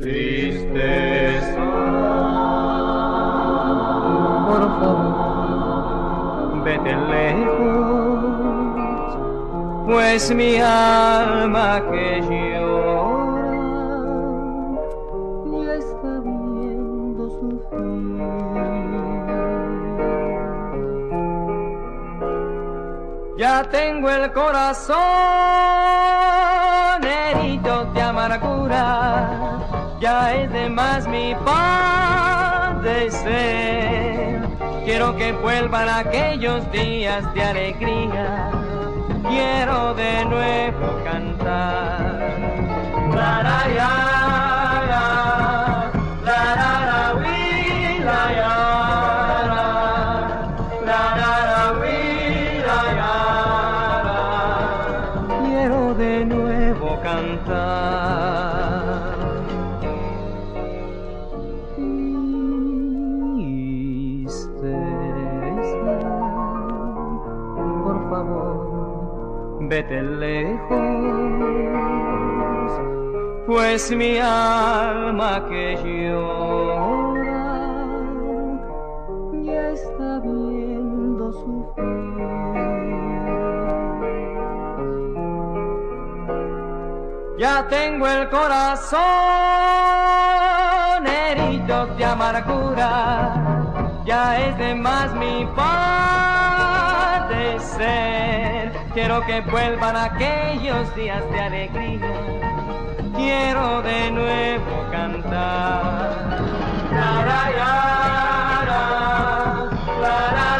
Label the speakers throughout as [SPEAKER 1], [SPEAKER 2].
[SPEAKER 1] Tristeza. Por favor, vete lejos, pues mi alma que llora ya está viendo su fin. Ya tengo el corazón ya es de más mi padecer. Quiero que vuelvan aquellos días de alegría, quiero de nuevo cantar. La, la, la, vete lejos, pues mi alma que llora ya está viendo su fin. Ya tengo el corazón herido de amargura, ya es de más mi padecer. Quiero que vuelvan aquellos días de alegría, quiero de nuevo cantar. La, la, la, la,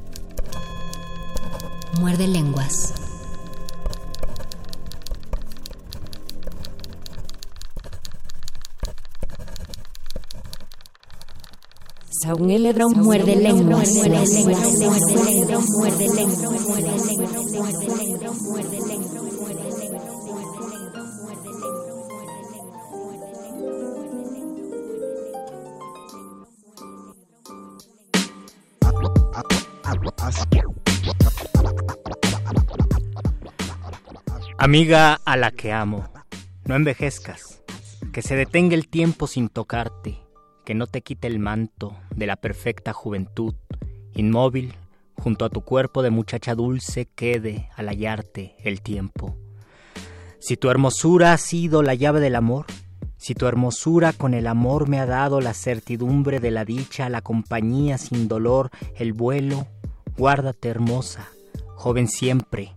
[SPEAKER 2] Muerde lenguas. Muerde lenguas. Muerde
[SPEAKER 3] Amiga a la que amo, no envejezcas, que se detenga el tiempo sin tocarte, que no te quite el manto de la perfecta juventud, inmóvil, junto a tu cuerpo de muchacha dulce quede al hallarte el tiempo. Si tu hermosura ha sido la llave del amor, Si tu hermosura con el amor me ha dado la certidumbre de la dicha, la compañía sin dolor, el vuelo, guárdate hermosa, joven siempre.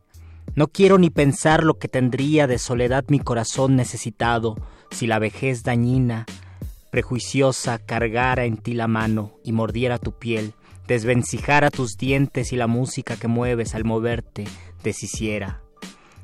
[SPEAKER 3] No quiero ni pensar lo que tendría de soledad mi corazón necesitado si la vejez dañina, prejuiciosa, cargara en ti la mano y mordiera tu piel, desvencijara tus dientes y la música que mueves al moverte deshiciera.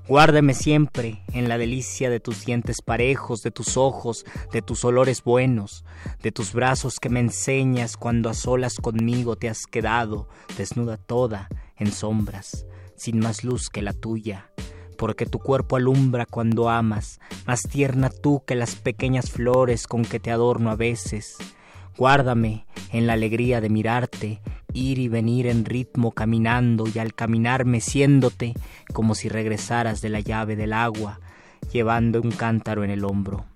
[SPEAKER 3] Guárdeme siempre en la delicia de tus dientes parejos, de tus ojos, de tus olores buenos, de tus brazos que me enseñas cuando a solas conmigo te has quedado, desnuda toda, en sombras, sin más luz que la tuya, porque tu cuerpo alumbra cuando amas, más tierna tú que las pequeñas flores con que te adorno a veces. Guárdame en la alegría de mirarte ir y venir en ritmo caminando y al caminar meciéndote como si regresaras de la llave del agua, llevando un cántaro en el hombro.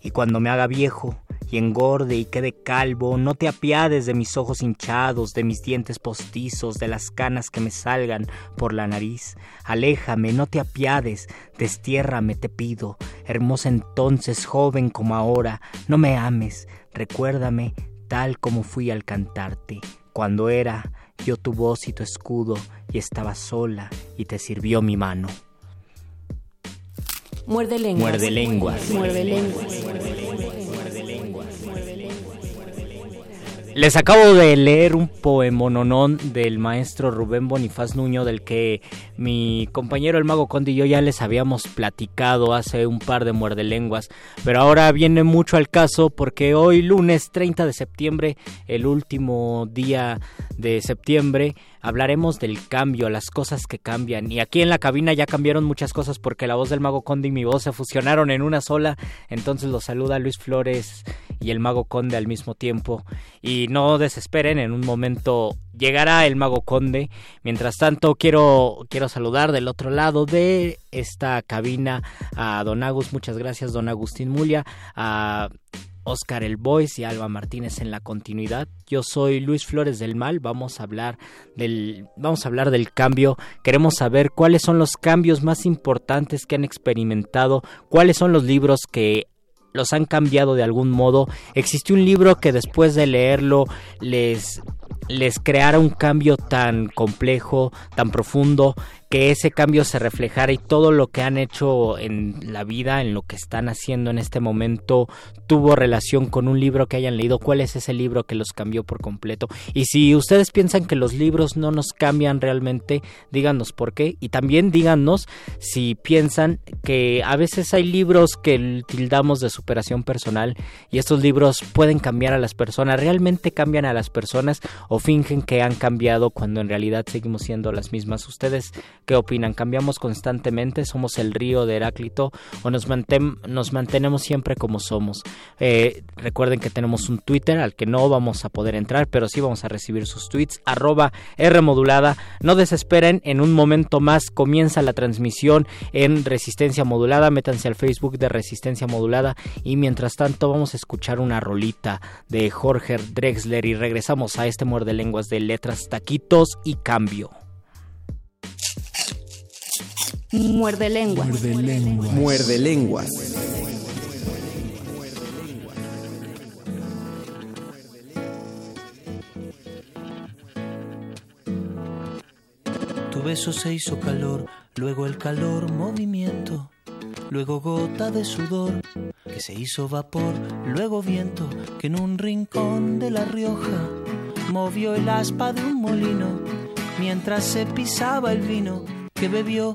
[SPEAKER 3] Y cuando me haga viejo y engorde y quede calvo, no te apiades de mis ojos hinchados, de mis dientes postizos, de las canas que me salgan por la nariz. Aléjame, no te apiades, destiérrame, te pido. Hermosa entonces, joven como ahora, no me ames, recuérdame tal como fui al cantarte cuando era yo tu voz y tu escudo y estaba sola y te sirvió mi mano.
[SPEAKER 2] Muerde lenguas.
[SPEAKER 3] Muerde lenguas.
[SPEAKER 2] Muerde lenguas.
[SPEAKER 3] Les acabo de leer un poemononón del maestro Rubén Bonifaz Nuño, del que mi compañero el mago Conde y yo ya les habíamos platicado hace un par de muerdelenguas, pero ahora viene mucho al caso porque hoy lunes 30 de septiembre, el último día de septiembre, hablaremos del cambio, las cosas que cambian. Y aquí en la cabina ya cambiaron muchas cosas porque la voz del Mago Conde y mi voz se fusionaron en una sola. Entonces los saluda Luis Flores y el Mago Conde al mismo tiempo. Y no desesperen, en un momento llegará el Mago Conde. Mientras tanto, quiero, quiero saludar del otro lado de esta cabina a Don Agus. Muchas gracias, Don Agustín Mulia. A Oscar El Boys y Alba Martínez en la continuidad. Yo soy Luis Flores del Mal. Vamos a hablar del vamos a hablar del cambio. Queremos saber cuáles son los cambios más importantes que han experimentado, cuáles son los libros que los han cambiado de algún modo. Existe un libro que después de leerlo les les creara un cambio tan complejo, tan profundo, que ese cambio se reflejara y todo lo que han hecho en la vida, en lo que están haciendo en este momento, tuvo relación con un libro que hayan leído. ¿Cuál es ese libro que los cambió por completo? Y si ustedes piensan que los libros no nos cambian realmente, díganos por qué. Y también díganos si piensan que a veces hay libros que tildamos de superación personal y estos libros pueden cambiar a las personas. ¿Realmente cambian a las personas o fingen que han cambiado cuando en realidad seguimos siendo las mismas? Ustedes ¿Qué opinan? ¿Cambiamos constantemente? ¿Somos el río de Heráclito? ¿O nos, mantenemos siempre como somos? Eh, recuerden que tenemos un Twitter al que no vamos a poder entrar, pero sí vamos a recibir sus tweets. Arroba R modulada. No desesperen, en un momento más comienza la transmisión en Resistencia Modulada. Métanse al Facebook de Resistencia Modulada. Y mientras tanto, vamos a escuchar una rolita de Jorge Drexler y regresamos a este muerde lenguas de letras, taquitos y cambio.
[SPEAKER 2] Muerde lenguas.
[SPEAKER 4] Muerde lenguas. Muerde lenguas.
[SPEAKER 5] Tu beso se hizo calor, luego el calor movimiento, luego gota de sudor que se hizo vapor, luego viento que en un rincón de La Rioja movió el aspa de un molino mientras se pisaba el vino que bebió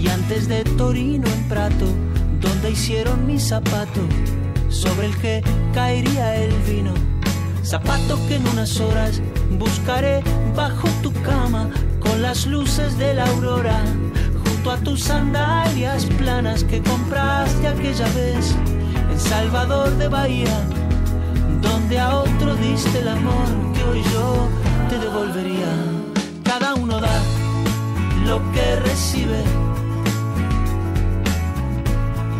[SPEAKER 5] y antes de Torino en Prato donde hicieron mi zapato sobre el que caería el vino zapato que en unas horas buscaré bajo tu cama con las luces de la aurora junto a tus sandalias planas que compraste aquella vez en Salvador de Bahía donde a otro diste el amor que hoy yo te devolvería. Cada uno da lo que recibe,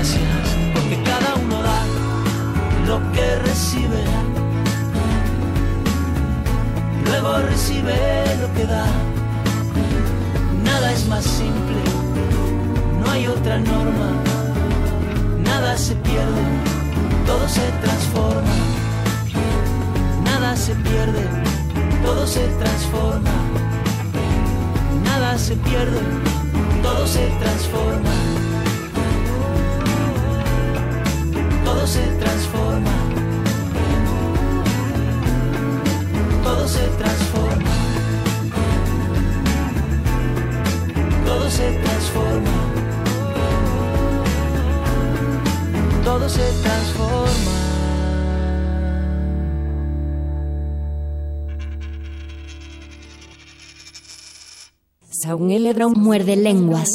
[SPEAKER 5] Darte las gracias
[SPEAKER 2] Muerde lenguas.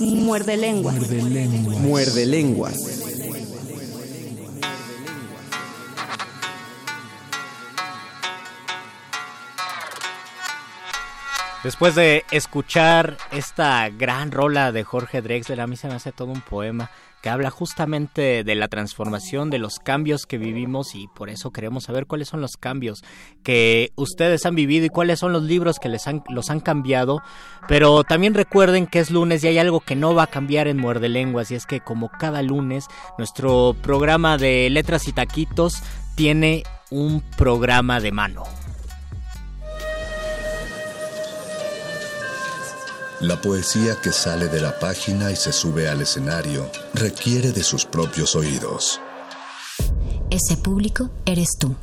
[SPEAKER 6] Muerde lenguas.
[SPEAKER 4] Muerde lenguas. Muerde lenguas.
[SPEAKER 3] Después de escuchar esta gran rola de Jorge Drexler, a mí se me hace todo un poema que habla justamente de la transformación, de los cambios que vivimos y por eso queremos saber cuáles son los cambios que ustedes han vivido y cuáles son los libros que les han, los han cambiado. Pero también recuerden que es lunes y hay algo que no va a cambiar en Muerde Lenguas y es que como cada lunes nuestro programa de letras y taquitos tiene un programa de mano.
[SPEAKER 7] La poesía que sale de la página y se sube al escenario requiere de sus propios oídos.
[SPEAKER 2] Ese público eres tú.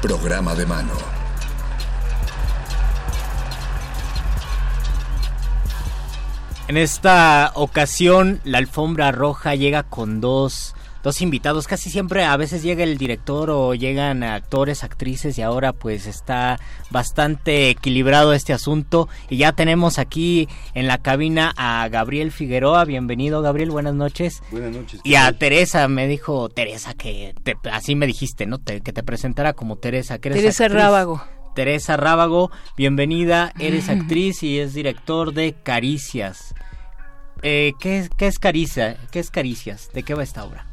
[SPEAKER 7] Programa de mano.
[SPEAKER 3] En esta ocasión, la alfombra roja llega con dos dos invitados. Casi siempre a veces llega el director o llegan actores, actrices y ahora pues está bastante equilibrado este asunto. Y ya tenemos aquí en la cabina a Gabriel Figueroa. Bienvenido Gabriel, buenas noches.
[SPEAKER 8] Buenas noches.
[SPEAKER 3] Y a Teresa, me dijo Teresa que así me dijiste, ¿no? que te presentara como Teresa. Que
[SPEAKER 6] Teresa Rábago.
[SPEAKER 3] Teresa Rábago, bienvenida, eres actriz y es director de Caricias. Eh, ¿qué, ¿Qué es Caricia? ¿Qué es Caricias? ¿De qué va esta obra?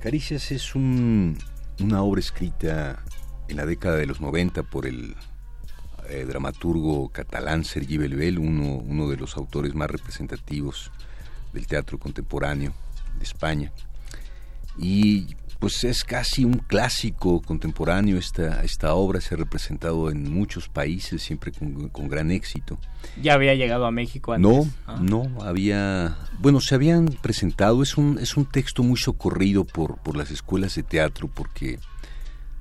[SPEAKER 8] Caricias es una obra escrita en la década de los 90 por el eh, dramaturgo catalán Sergi Belbel, uno, uno de los autores más representativos del teatro contemporáneo de España. Pues es casi un clásico contemporáneo. Esta, esta obra se ha representado en muchos países, siempre con, gran éxito.
[SPEAKER 3] ¿Ya había llegado a México antes?
[SPEAKER 8] No, ah. no, había... Bueno, se habían presentado, es un, es un texto muy socorrido por, por las escuelas de teatro porque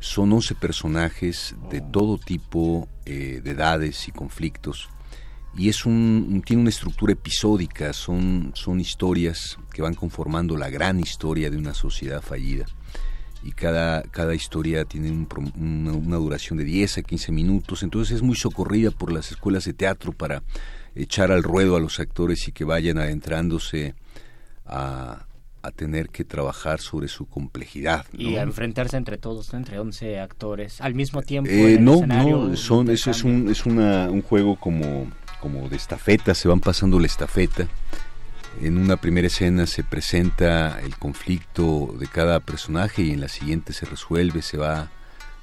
[SPEAKER 8] son 11 personajes de todo tipo eh, de edades y conflictos y es un, tiene una estructura episódica, son, son historias que van conformando la gran historia de una sociedad fallida y cada, cada historia tiene una, duración de 10 a 15 minutos, entonces es muy socorrida por las escuelas de teatro para echar al ruedo a los actores y que vayan adentrándose a, tener que trabajar sobre su complejidad.
[SPEAKER 3] Y a enfrentarse entre todos, entre 11 actores, al mismo tiempo.
[SPEAKER 8] Eh, no, no, son, es, es, un, es una, un juego como, como de estafeta, se van pasando la estafeta. En una primera escena se presenta el conflicto de cada personaje y en la siguiente se resuelve, se va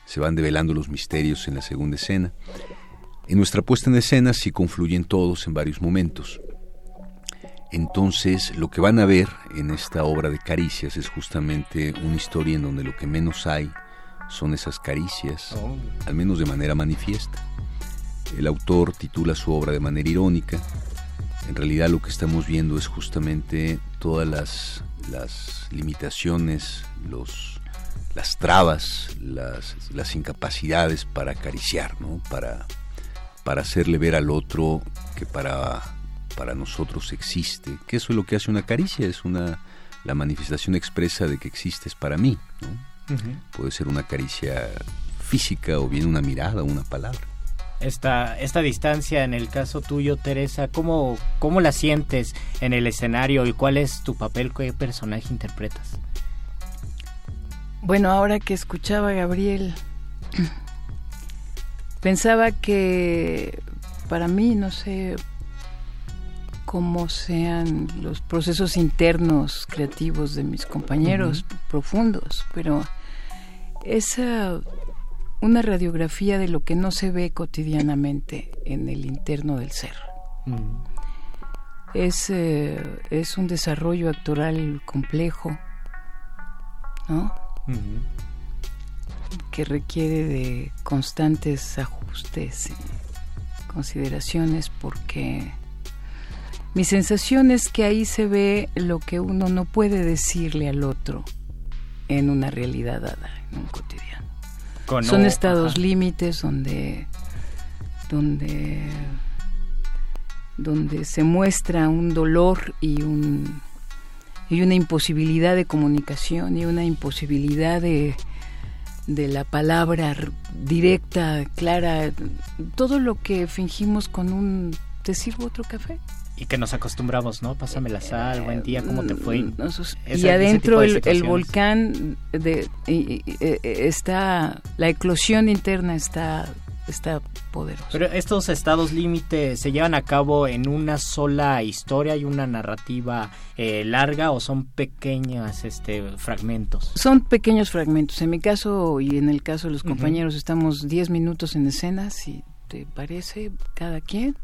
[SPEAKER 8] se van develando los misterios en la segunda escena. En nuestra puesta en escena sí confluyen todos en varios momentos. Entonces, lo que van a ver en esta obra de caricias es justamente una historia en donde lo que menos hay son esas caricias, oh. al menos de manera manifiesta. El autor titula su obra de manera irónica. En realidad lo que estamos viendo es justamente todas las, las limitaciones, los las trabas, las, las incapacidades para acariciar, ¿no? para, para hacerle ver al otro que para, para nosotros existe, que eso es lo que hace una caricia, es una, la manifestación expresa de que existes para mí. ¿no? Puede ser una caricia física o bien una mirada, una palabra.
[SPEAKER 3] Esta, esta distancia en el caso tuyo, Teresa, ¿cómo, ¿cómo la sientes en el escenario y cuál es tu papel, qué personaje interpretas?
[SPEAKER 9] Bueno, ahora que escuchaba a Gabriel, pensaba que para mí, no sé cómo sean los procesos internos creativos de mis compañeros profundos, pero es una radiografía de lo que no se ve cotidianamente en el interno del ser. es, eh, es un desarrollo actoral complejo, ¿no? que requiere de constantes ajustes y consideraciones porque mi sensación es que ahí se ve lo que uno no puede decirle al otro en una realidad dada, en un cotidiano. Son estados límites donde, donde, donde se muestra un dolor y un y una imposibilidad de comunicación y una imposibilidad de, de la palabra directa, clara, todo lo que fingimos con un te sirvo otro café.
[SPEAKER 3] Y que nos acostumbramos, ¿no? Pásame la sal, buen día, ¿cómo te fue?
[SPEAKER 9] Mm, y adentro el, el, volcán de, está, la eclosión interna está está poderoso.
[SPEAKER 3] Pero estos estados límite se llevan a cabo en una sola historia y una narrativa eh, larga o son pequeños este, fragmentos?
[SPEAKER 9] Son pequeños fragmentos. En mi caso y en el caso de los compañeros estamos 10 minutos en escena, si te parece, cada quien.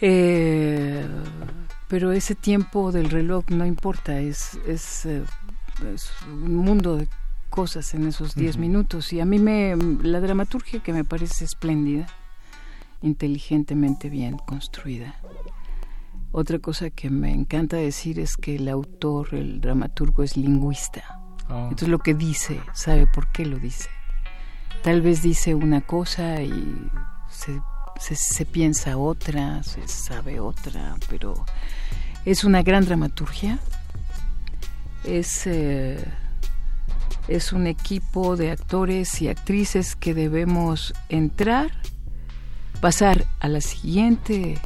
[SPEAKER 9] Eh, pero ese tiempo del reloj no importa, es, es, eh, es un mundo de cosas en esos 10 minutos y a mí me la dramaturgia que me parece espléndida, inteligentemente bien construida. Otra cosa que me encanta decir es que el autor, el dramaturgo es lingüista. Oh. Entonces lo que dice, sabe por qué lo dice. Tal vez dice una cosa y se, se, piensa otra, se sabe otra, pero es una gran dramaturgia. Es eh, es un equipo de actores y actrices que debemos entrar, pasar a la siguiente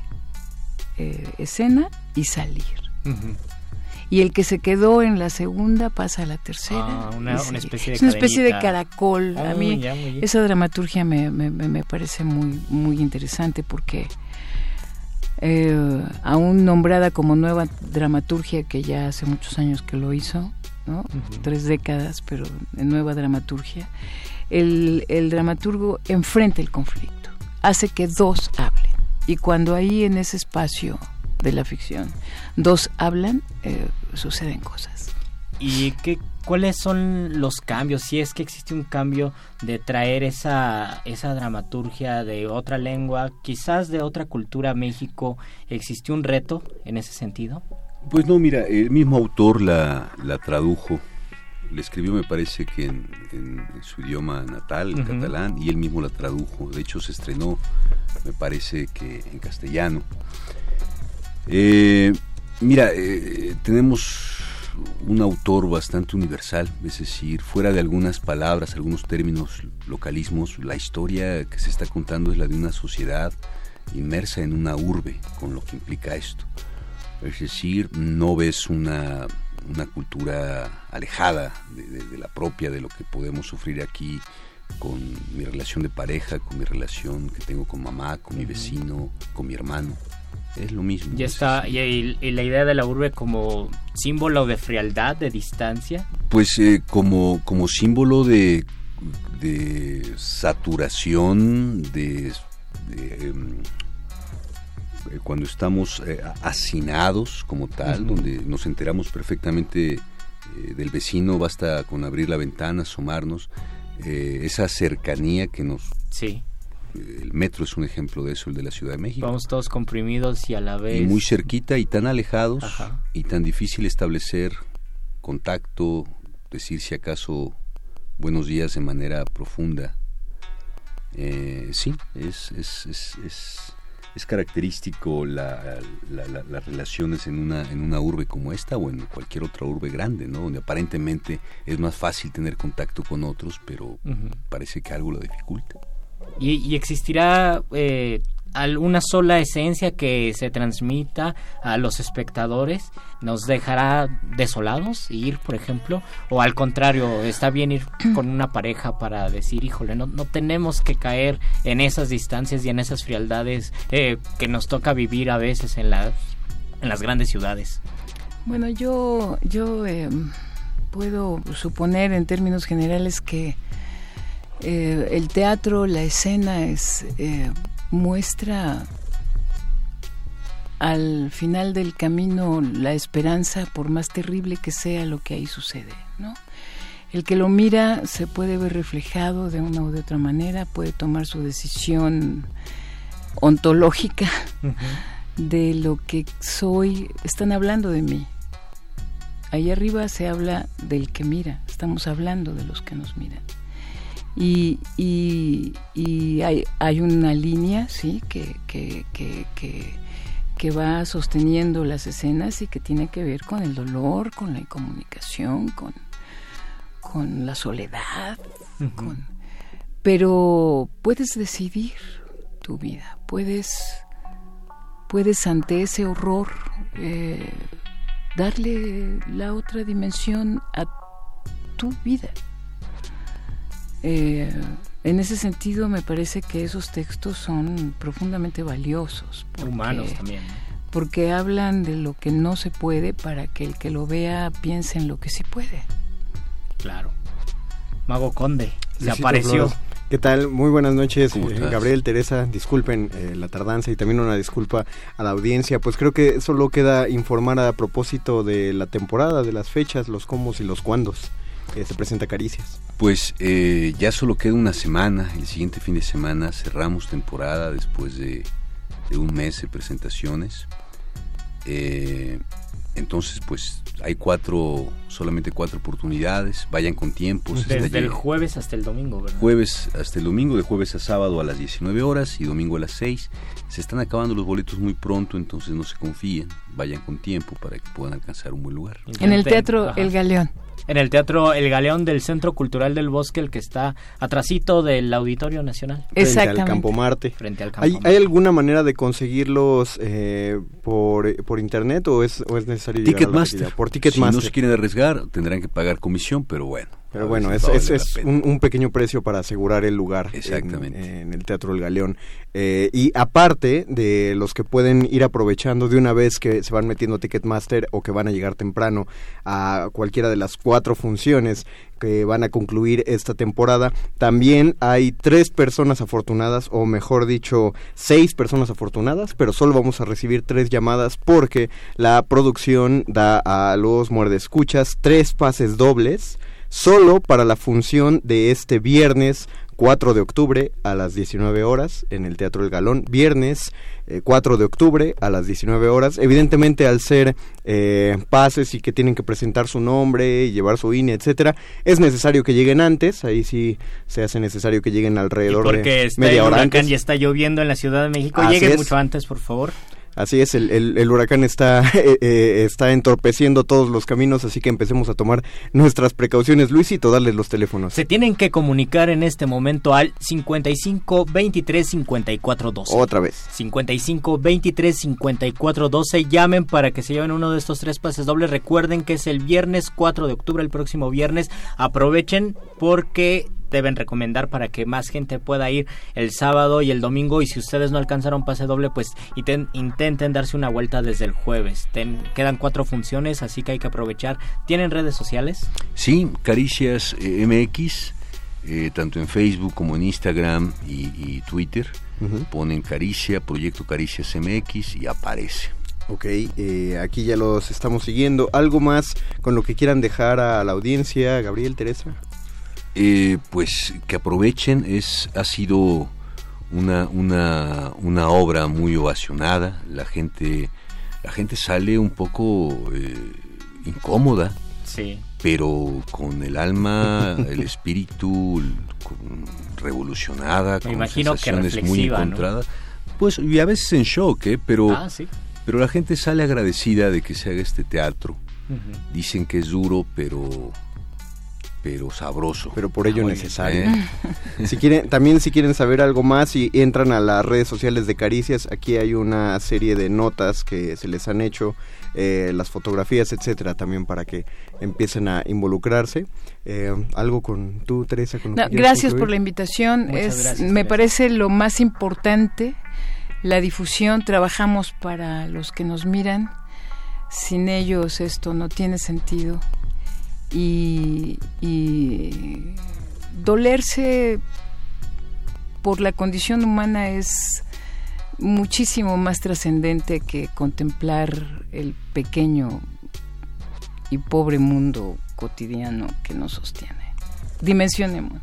[SPEAKER 9] eh, escena y salir. Y el que se quedó en la segunda pasa a la tercera.
[SPEAKER 3] Ah, una, especie de
[SPEAKER 9] Es una especie de caracol. a mí esa dramaturgia me, me, me, parece muy, muy interesante porque eh, aún nombrada como nueva dramaturgia, que ya hace muchos años que lo hizo, tres décadas, pero nueva dramaturgia, el, el dramaturgo enfrenta el conflicto, hace que dos hablen. Y cuando ahí en ese espacio de la ficción dos hablan, eh, suceden cosas.
[SPEAKER 3] ¿Y qué, cuáles son los cambios? Si es que existe un cambio de traer esa, esa dramaturgia de otra lengua, quizás de otra cultura a México, ¿existió un reto en ese sentido?
[SPEAKER 8] Pues no, mira, el mismo autor la, la tradujo, le escribió me parece que en, su idioma natal, en catalán, y él mismo la tradujo. De hecho se estrenó, me parece que en castellano. Eh, mira, eh, tenemos un autor bastante universal, es decir, fuera de algunas palabras, algunos términos, localismos, la historia que se está contando es la de una sociedad inmersa en una urbe, con lo que implica esto. Es decir, no ves una, una cultura alejada de, la propia, de lo que podemos sufrir aquí con mi relación de pareja, con mi relación que tengo con mamá, con mi vecino, con mi hermano. Es lo mismo.
[SPEAKER 3] Ya está, y, la idea de la urbe como símbolo de frialdad, de distancia.
[SPEAKER 8] Pues eh, como, como símbolo de, de saturación, de, em, eh, cuando estamos eh, hacinados como tal, donde nos enteramos perfectamente del vecino, basta con abrir la ventana, asomarnos, esa cercanía que nos...
[SPEAKER 3] Sí
[SPEAKER 8] el metro es un ejemplo de eso, el de la Ciudad de México.
[SPEAKER 3] Vamos todos comprimidos y a la vez...
[SPEAKER 8] Y muy cerquita y tan alejados y tan difícil establecer contacto, decir si acaso buenos días de manera profunda. Eh, sí, es, es, es, es, característico la, las relaciones en una, en una urbe como esta o en cualquier otra urbe grande, ¿no? donde aparentemente es más fácil tener contacto con otros, pero parece que algo lo dificulta.
[SPEAKER 3] ¿Y, existirá eh, alguna sola esencia que se transmita a los espectadores? ¿Nos dejará desolados ir, por ejemplo? ¿O al contrario, está bien ir con una pareja para decir, híjole, no, no tenemos que caer en esas distancias y en esas frialdades eh, que nos toca vivir a veces en las, en las grandes ciudades?
[SPEAKER 9] Bueno, yo, yo em, puedo suponer en términos generales que eh, el teatro, la escena es eh, muestra al final del camino la esperanza, por más terrible que sea lo que ahí sucede, ¿no? El que lo mira se puede ver reflejado de una u de otra manera, puede tomar su decisión ontológica de lo que soy. Están hablando de mí. Ahí arriba se habla del que mira, estamos hablando de los que nos miran y, y, hay, hay, una línea sí que, que, que, que, va sosteniendo las escenas y que tiene que ver con el dolor, con la incomunicación, con, con la soledad, con, pero puedes decidir tu vida, puedes, puedes ante ese horror eh, darle la otra dimensión a tu vida. Eh, en ese sentido me parece que esos textos son profundamente valiosos.
[SPEAKER 3] Humanos también.
[SPEAKER 9] Porque hablan de lo que no se puede para que el que lo vea piense en lo que sí puede.
[SPEAKER 3] Claro. Mago Conde, se apareció.
[SPEAKER 10] ¿Qué tal? Muy buenas noches, eh, Gabriel, Teresa. Disculpen eh, la tardanza y también una disculpa a la audiencia. Pues creo que solo queda informar a propósito de la temporada, de las fechas, los cómo y los cuándos se presenta Caricias.
[SPEAKER 8] Pues eh, ya solo queda una semana, el siguiente fin de semana cerramos temporada después de, un mes de presentaciones. Eh, entonces, pues hay cuatro, solamente cuatro oportunidades, vayan con tiempo.
[SPEAKER 3] Desde el jueves hasta el domingo, ¿verdad?
[SPEAKER 8] Jueves hasta el domingo, de jueves a sábado a las 19 horas y domingo a las 6. Se están acabando los boletos muy pronto, entonces no se confíen, vayan con tiempo para que puedan alcanzar un buen lugar.
[SPEAKER 9] En el Teatro El Galeón
[SPEAKER 3] en el Teatro El Galeón del Centro Cultural del Bosque, el que está atrasito del Auditorio Nacional.
[SPEAKER 10] Frente al Campo Marte.
[SPEAKER 3] Frente al
[SPEAKER 10] ¿Hay, ¿Hay alguna manera de conseguirlos eh, por, por internet o es, o es necesario
[SPEAKER 8] Ticketmaster.
[SPEAKER 10] Por Ticketmaster.
[SPEAKER 8] Si no se quieren arriesgar, tendrán que pagar comisión, pero bueno.
[SPEAKER 10] Pero bueno, es, es, un, pequeño precio para asegurar el lugar
[SPEAKER 8] Exactamente.
[SPEAKER 10] En, el Teatro del Galeón. Eh, y aparte de los que pueden ir aprovechando de una vez que se van metiendo Ticketmaster o que van a llegar temprano a cualquiera de las cuatro funciones que van a concluir esta temporada, también hay tres personas afortunadas, o mejor dicho, seis personas afortunadas, pero solo vamos a recibir tres llamadas porque la producción da a los muerdescuchas tres pases dobles solo para la función de este viernes 4 de octubre a las 19 horas en el Teatro El Galón. Viernes 4 eh, de octubre a las 19 horas. Evidentemente al ser eh, pases y que tienen que presentar su nombre y llevar su INE, etcétera, es necesario que lleguen antes. Ahí sí se hace necesario que lleguen alrededor de media hora antes.
[SPEAKER 3] y está lloviendo en la Ciudad de México. lleguen mucho antes, por favor.
[SPEAKER 10] Así es, el, el, huracán está, eh, eh, está entorpeciendo todos los caminos, así que empecemos a tomar nuestras precauciones. Luisito, darles los teléfonos.
[SPEAKER 3] Se tienen que comunicar en este momento al 55 23 54 12.
[SPEAKER 10] Otra vez.
[SPEAKER 3] 55 23 54 12. Llamen para que se lleven uno de estos tres pases dobles. Recuerden que es el viernes 4 de octubre, el próximo viernes. Aprovechen porque deben recomendar para que más gente pueda ir el sábado y el domingo y si ustedes no alcanzaron pase doble pues intenten darse una vuelta desde el jueves. quedan cuatro funciones así que hay que aprovechar. ¿Tienen redes sociales?
[SPEAKER 8] Sí, Caricias eh, MX, eh, tanto en Facebook como en Instagram y, Twitter. Ponen Caricia, Proyecto Caricias MX y aparece.
[SPEAKER 10] Ok, eh, aquí ya los estamos siguiendo. ¿Algo más con lo que quieran dejar a la audiencia, Gabriel, Teresa?
[SPEAKER 8] Eh, pues que aprovechen, es, ha sido una, una, una obra muy ovacionada, la gente, la gente sale un poco eh, incómoda,
[SPEAKER 3] sí.
[SPEAKER 8] pero con el alma, el espíritu revolucionada, con
[SPEAKER 3] imagino sensaciones muy encontradas.
[SPEAKER 8] Pues, y a veces en shock, ¿eh? pero, ah, pero la gente sale agradecida de que se haga este teatro. Dicen que es duro, pero pero sabroso.
[SPEAKER 10] Pero por ello ah, necesario. ¿eh? si quieren, también si quieren saber algo más y entran a las redes sociales de Caricias, aquí hay una serie de notas que se les han hecho, eh, las fotografías, etcétera, también para que empiecen a involucrarse. Eh, algo con tú, Teresa. Con
[SPEAKER 9] gracias por la invitación. es, me parece lo más importante la difusión. Trabajamos para los que nos miran. Sin ellos esto no tiene sentido y, dolerse por la condición humana es muchísimo más trascendente que contemplar el pequeño y pobre mundo cotidiano que nos sostiene. Dimensionemos.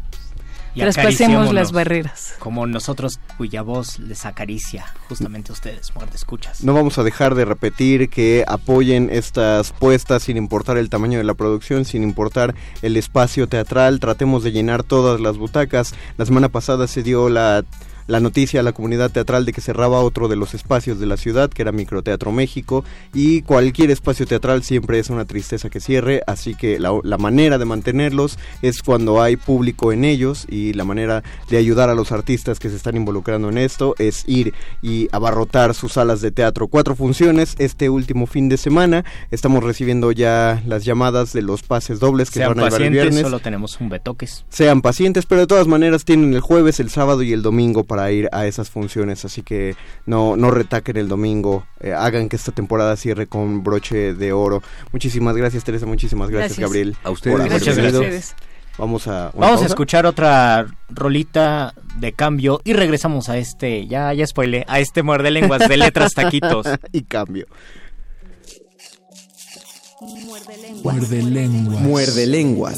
[SPEAKER 9] Traspasemos las barreras.
[SPEAKER 3] Como nosotros cuya voz les acaricia justamente a ustedes, muerte escuchas.
[SPEAKER 10] No vamos a dejar de repetir que apoyen estas puestas sin importar el tamaño de la producción, sin importar el espacio teatral. Tratemos de llenar todas las butacas. La semana pasada se dio la la noticia a la comunidad teatral de que cerraba otro de los espacios de la ciudad, que era Microteatro México, y cualquier espacio teatral siempre es una tristeza que cierre, así que la, manera de mantenerlos es cuando hay público en ellos y la manera de ayudar a los artistas que se están involucrando en esto es ir y abarrotar sus salas de teatro. Cuatro funciones este último fin de semana, estamos recibiendo ya las llamadas de los pases dobles que
[SPEAKER 3] Sean
[SPEAKER 10] van a
[SPEAKER 3] llevar
[SPEAKER 10] el viernes.
[SPEAKER 3] solo tenemos un betoques.
[SPEAKER 10] Sean pacientes, pero de todas maneras tienen el jueves, el sábado y el domingo para ir a esas funciones, así que no, no retaquen el domingo, eh, hagan que esta temporada cierre con broche de oro. Muchísimas gracias Teresa, muchísimas gracias, Gabriel.
[SPEAKER 8] A ustedes.
[SPEAKER 3] Muchas gracias.
[SPEAKER 10] Vamos a
[SPEAKER 3] Vamos a escuchar otra rolita de cambio y regresamos a este, ya ya spoilé, a este muerde lenguas de letras taquitos
[SPEAKER 10] y cambio.
[SPEAKER 7] Muerde lenguas. Muerde lenguas.
[SPEAKER 10] Muerde lenguas.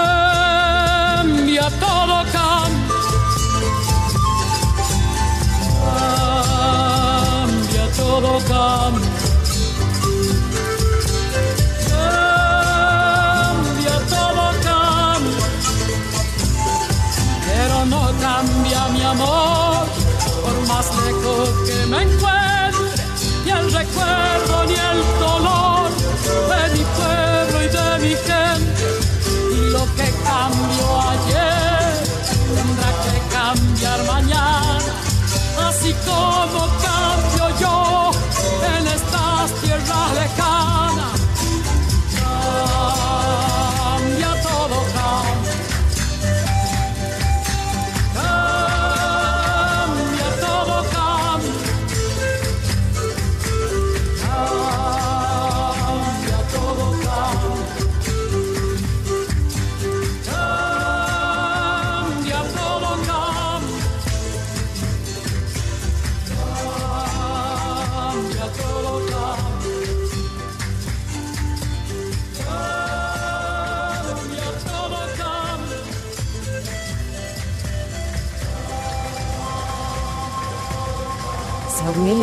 [SPEAKER 11] todo cambia. Cambia, todo cambia. Cambia, todo cambia. Pero no cambia mi amor, por más lejos que me encuentre,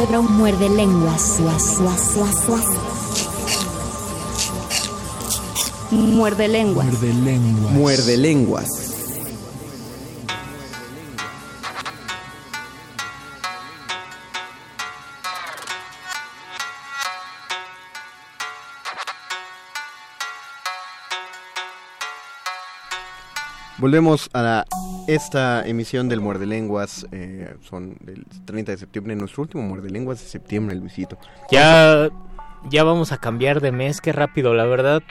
[SPEAKER 2] Un muerde lenguas.
[SPEAKER 6] Muerde lenguas.
[SPEAKER 4] Muerde lenguas. Muerde lenguas.
[SPEAKER 10] Volvemos a esta emisión del Muerde Lenguas. Eh, son del 30 de septiembre, nuestro último Muerde Lenguas de septiembre, Luisito.
[SPEAKER 3] Ya, ya vamos a cambiar de mes, qué rápido, la verdad.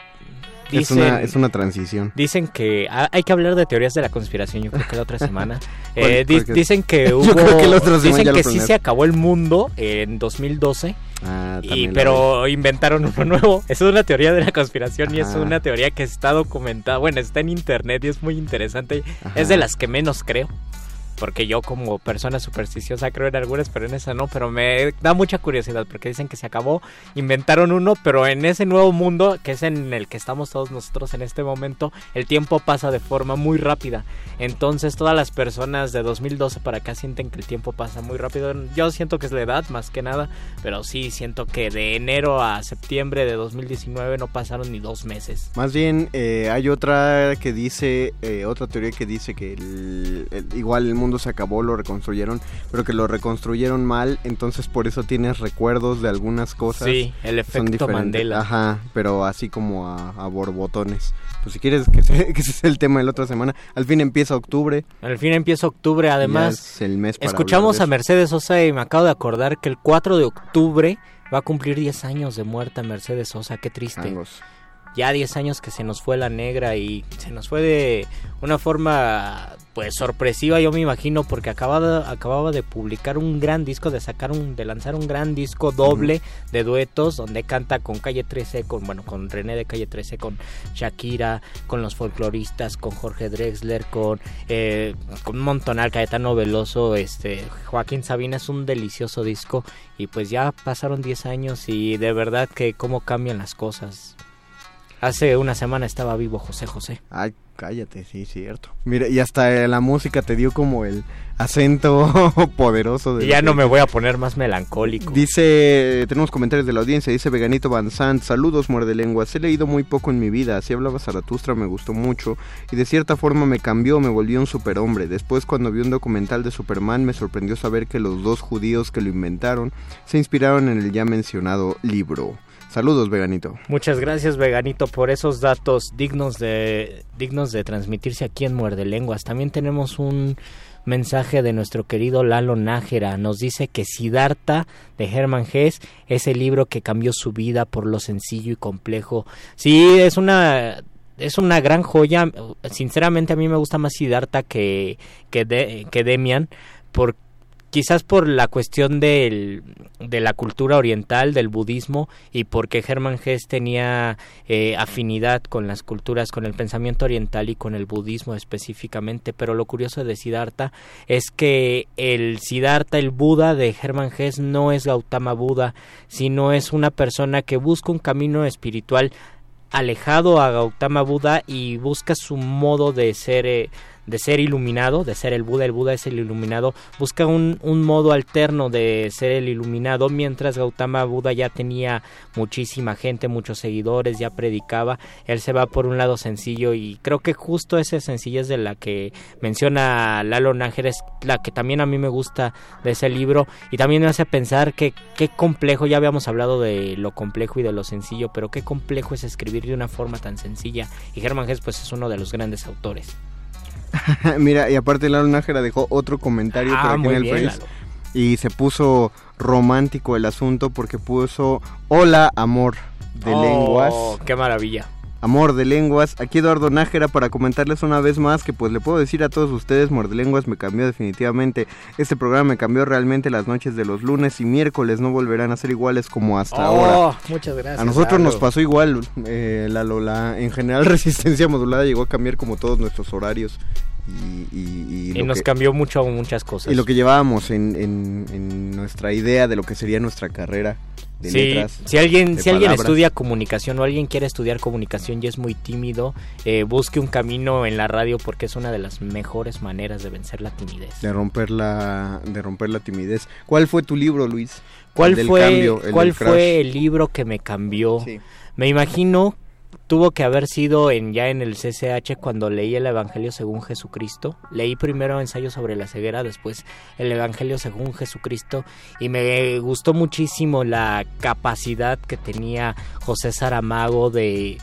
[SPEAKER 10] es, una, es una transición.
[SPEAKER 3] Dicen que hay que hablar de teorías de la conspiración, yo creo que la otra semana. Eh, dicen que hubo... dicen que sí se acabó el mundo en 2012.
[SPEAKER 10] Ah,
[SPEAKER 3] y, pero inventaron uno nuevo. Es una teoría de la conspiración y es una teoría que está documentada. Bueno, está en internet y es muy interesante. Es de las que menos creo porque yo como persona supersticiosa creo en algunas, pero en esa no, pero me da mucha curiosidad porque dicen que se acabó, inventaron uno, pero en ese nuevo mundo que es en el que estamos todos nosotros en este momento, el tiempo pasa de forma muy rápida. Entonces todas las personas de 2012 para acá sienten que el tiempo pasa muy rápido. Yo siento que es la edad más que nada, pero sí siento que de enero a septiembre de 2019 no pasaron ni dos meses.
[SPEAKER 10] Más bien eh, hay otra que dice, eh, otra teoría que dice que el, igual el mundo se acabó, lo reconstruyeron, pero que lo reconstruyeron mal, entonces por eso tienes recuerdos de algunas cosas.
[SPEAKER 3] Sí, el efecto Mandela.
[SPEAKER 10] Ajá, pero así como a, a borbotones. Pues si quieres que, se, que ese sea el tema de la otra semana, al fin empieza octubre.
[SPEAKER 3] Al fin empieza octubre, además.
[SPEAKER 10] el mes
[SPEAKER 3] escuchamos a Mercedes Sosa y me acabo de acordar que el 4 de octubre va a cumplir 10 años de muerte Mercedes Sosa, qué triste ya 10 años que se nos fue la negra y se nos fue de una forma pues sorpresiva yo me imagino porque acababa, acababa de publicar un gran disco de sacar un de lanzar un gran disco doble de duetos donde canta con Calle 13 con bueno con René de Calle 13 con Shakira con los folcloristas con Jorge Drexler con eh, con un montonal Caetano Veloso este Joaquín Sabina es un delicioso disco y pues ya pasaron 10 años y de verdad que cómo cambian las cosas Hace una semana estaba vivo José José.
[SPEAKER 10] Ay, cállate, sí, cierto. Mira, y hasta la música te dio como el acento poderoso.
[SPEAKER 3] De ya no me voy a poner más melancólico.
[SPEAKER 10] Dice, tenemos comentarios de la audiencia, dice Veganito Van Sant, saludos muerde lenguas, he leído muy poco en mi vida, así hablaba Zaratustra, me gustó mucho y de cierta forma me cambió, me volvió un superhombre. Después cuando vi un documental de Superman me sorprendió saber que los dos judíos que lo inventaron se inspiraron en el ya mencionado libro. Saludos, Veganito.
[SPEAKER 3] Muchas gracias, Veganito, por esos datos dignos de, dignos de transmitirse aquí en Muerde Lenguas. También tenemos un mensaje de nuestro querido Lalo Nájera. Nos dice que Siddhartha de Hermann Hesse es el libro que cambió su vida por lo sencillo y complejo. Sí, es una es una gran joya. Sinceramente a mí me gusta más Siddhartha que que, que Demian porque quizás por la cuestión del, de la cultura oriental, del budismo, y porque Hermann Hesse tenía eh, afinidad con las culturas, con el pensamiento oriental y con el budismo específicamente. Pero lo curioso de Siddhartha es que el Siddhartha, el Buda de Hermann Hesse, no es Gautama Buda, sino es una persona que busca un camino espiritual alejado a Gautama Buda y busca su modo de ser eh, de ser iluminado, de ser el Buda, el Buda es el iluminado, busca un, un modo alterno de ser el iluminado, mientras Gautama Buda ya tenía muchísima gente, muchos seguidores, ya predicaba, él se va por un lado sencillo y creo que justo esa sencillez de la que menciona Lalo Nájer es la que también a mí me gusta de ese libro y también me hace pensar que qué complejo, ya habíamos hablado de lo complejo y de lo sencillo, pero qué complejo es escribir de una forma tan sencilla y Germán Hess pues es uno de los grandes autores.
[SPEAKER 10] Mira, y aparte Lalo Nájera dejó otro comentario por ah, en el Face. Y se puso romántico el asunto porque puso Hola amor de oh, lenguas.
[SPEAKER 3] ¡Qué maravilla!
[SPEAKER 10] Amor de Lenguas. Aquí Eduardo Nájera para comentarles una vez más que pues le puedo decir a todos ustedes, Amor de Lenguas me cambió definitivamente. Este programa me cambió realmente las noches de los lunes y miércoles no volverán a ser iguales como hasta oh, ahora.
[SPEAKER 3] Muchas gracias.
[SPEAKER 10] A nosotros nos pasó igual, eh, la Lola. En general Resistencia Modulada llegó a cambiar como todos nuestros horarios. Y,
[SPEAKER 3] y, nos cambió mucho muchas cosas.
[SPEAKER 10] Y lo que llevábamos en, en nuestra idea de lo que sería nuestra carrera
[SPEAKER 3] si alguien, si alguien estudia comunicación o alguien quiere estudiar comunicación y es muy tímido, eh, busque un camino en la radio porque es una de las mejores maneras de vencer la timidez.
[SPEAKER 10] De romper la, de romper la timidez. ¿Cuál fue tu libro, Luis?
[SPEAKER 3] ¿Cuál fue, ¿cuál fue el libro que me cambió? Me imagino tuvo que haber sido en ya en el CCH cuando leí el Evangelio según Jesucristo. Leí primero ensayo sobre la ceguera, después el Evangelio según Jesucristo y me gustó muchísimo la capacidad que tenía José Saramago de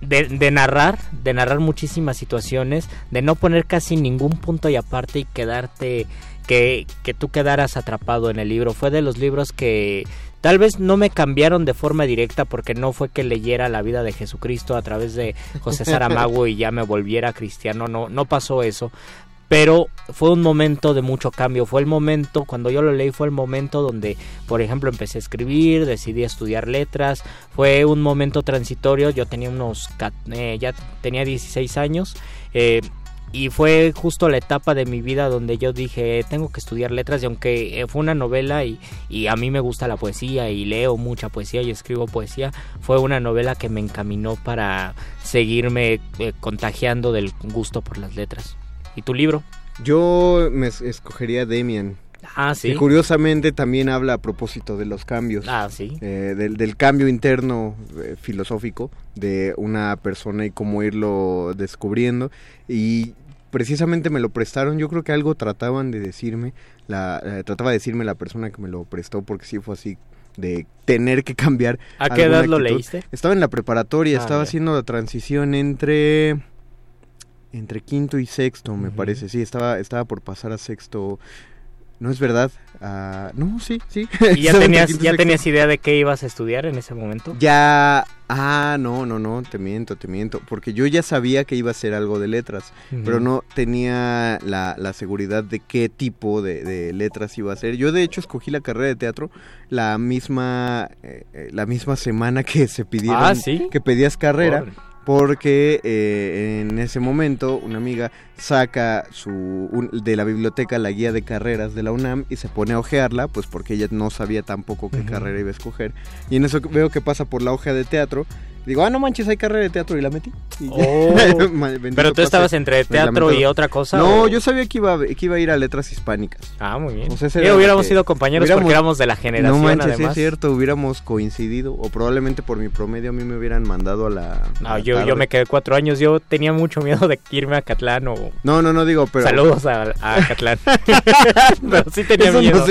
[SPEAKER 3] de, narrar, de narrar muchísimas situaciones, de no poner casi ningún punto y aparte y quedarte, que, que tú quedaras atrapado en el libro. Fue de los libros que Tal vez no me cambiaron de forma directa porque no fue que leyera la vida de Jesucristo a través de José Saramago y ya me volviera cristiano, no, no pasó eso. Pero fue un momento de mucho cambio, fue el momento, cuando yo lo leí fue el momento donde, por ejemplo, empecé a escribir, decidí estudiar letras, fue un momento transitorio, yo tenía unos, eh, ya tenía 16 años, eh, y fue justo la etapa de mi vida donde yo dije tengo que estudiar letras y aunque eh, fue una novela y, y, a mí me gusta la poesía y leo mucha poesía y escribo poesía fue una novela que me encaminó para seguirme eh, contagiando del gusto por las letras. Y tu libro
[SPEAKER 10] yo me escogería Demian
[SPEAKER 3] Ah, sí.
[SPEAKER 10] Que curiosamente también habla a propósito de los cambios.
[SPEAKER 3] Ah, sí.
[SPEAKER 10] Eh, del, del, cambio interno filosófico de una persona y cómo irlo descubriendo. Y precisamente me lo prestaron, yo creo que algo trataban de decirme, la, eh, trataba de decirme la persona que me lo prestó, porque sí fue así de tener que cambiar.
[SPEAKER 3] ¿A qué edad lo leíste?
[SPEAKER 10] Estaba en la preparatoria, ah, estaba haciendo la transición entre entre quinto y sexto, me parece. Sí, estaba estaba por pasar a sexto. No es verdad. Uh, no, sí, sí.
[SPEAKER 3] ¿Y ya tenías, ya tenías idea de qué ibas a estudiar en ese momento?
[SPEAKER 10] Ya. Ah, no, no, no, te miento, te miento. Porque yo ya sabía que iba a ser algo de letras, pero no tenía la, la, seguridad de qué tipo de, de, letras iba a ser. Yo, de hecho, escogí la carrera de teatro la misma, eh, eh la misma semana que se pidieron.
[SPEAKER 3] Ah, ¿sí?
[SPEAKER 10] Que pedías carrera porque eh, en ese momento una amiga saca su de la biblioteca la guía de carreras de la UNAM y se pone a ojearla, pues porque ella no sabía tampoco qué carrera iba a escoger. Y en eso veo que pasa por la hoja de teatro Digo, ah, no manches, hay carrera de teatro y la metí.
[SPEAKER 3] Oh. pero tú estabas entre teatro y otra cosa.
[SPEAKER 10] No, yo sabía que iba, que iba a ir a letras hispánicas.
[SPEAKER 3] Ah, muy bien. O sea, hubiéramos sido compañeros porque éramos de la generación.
[SPEAKER 10] No manches, es cierto, hubiéramos coincidido. O probablemente por mi promedio a mí me hubieran mandado a la.
[SPEAKER 3] No, yo, yo me quedé cuatro años. Yo tenía mucho miedo de irme a Catlán o.
[SPEAKER 10] No, no, no digo, pero.
[SPEAKER 3] Saludos a, a Catlán. pero sí tenía miedo.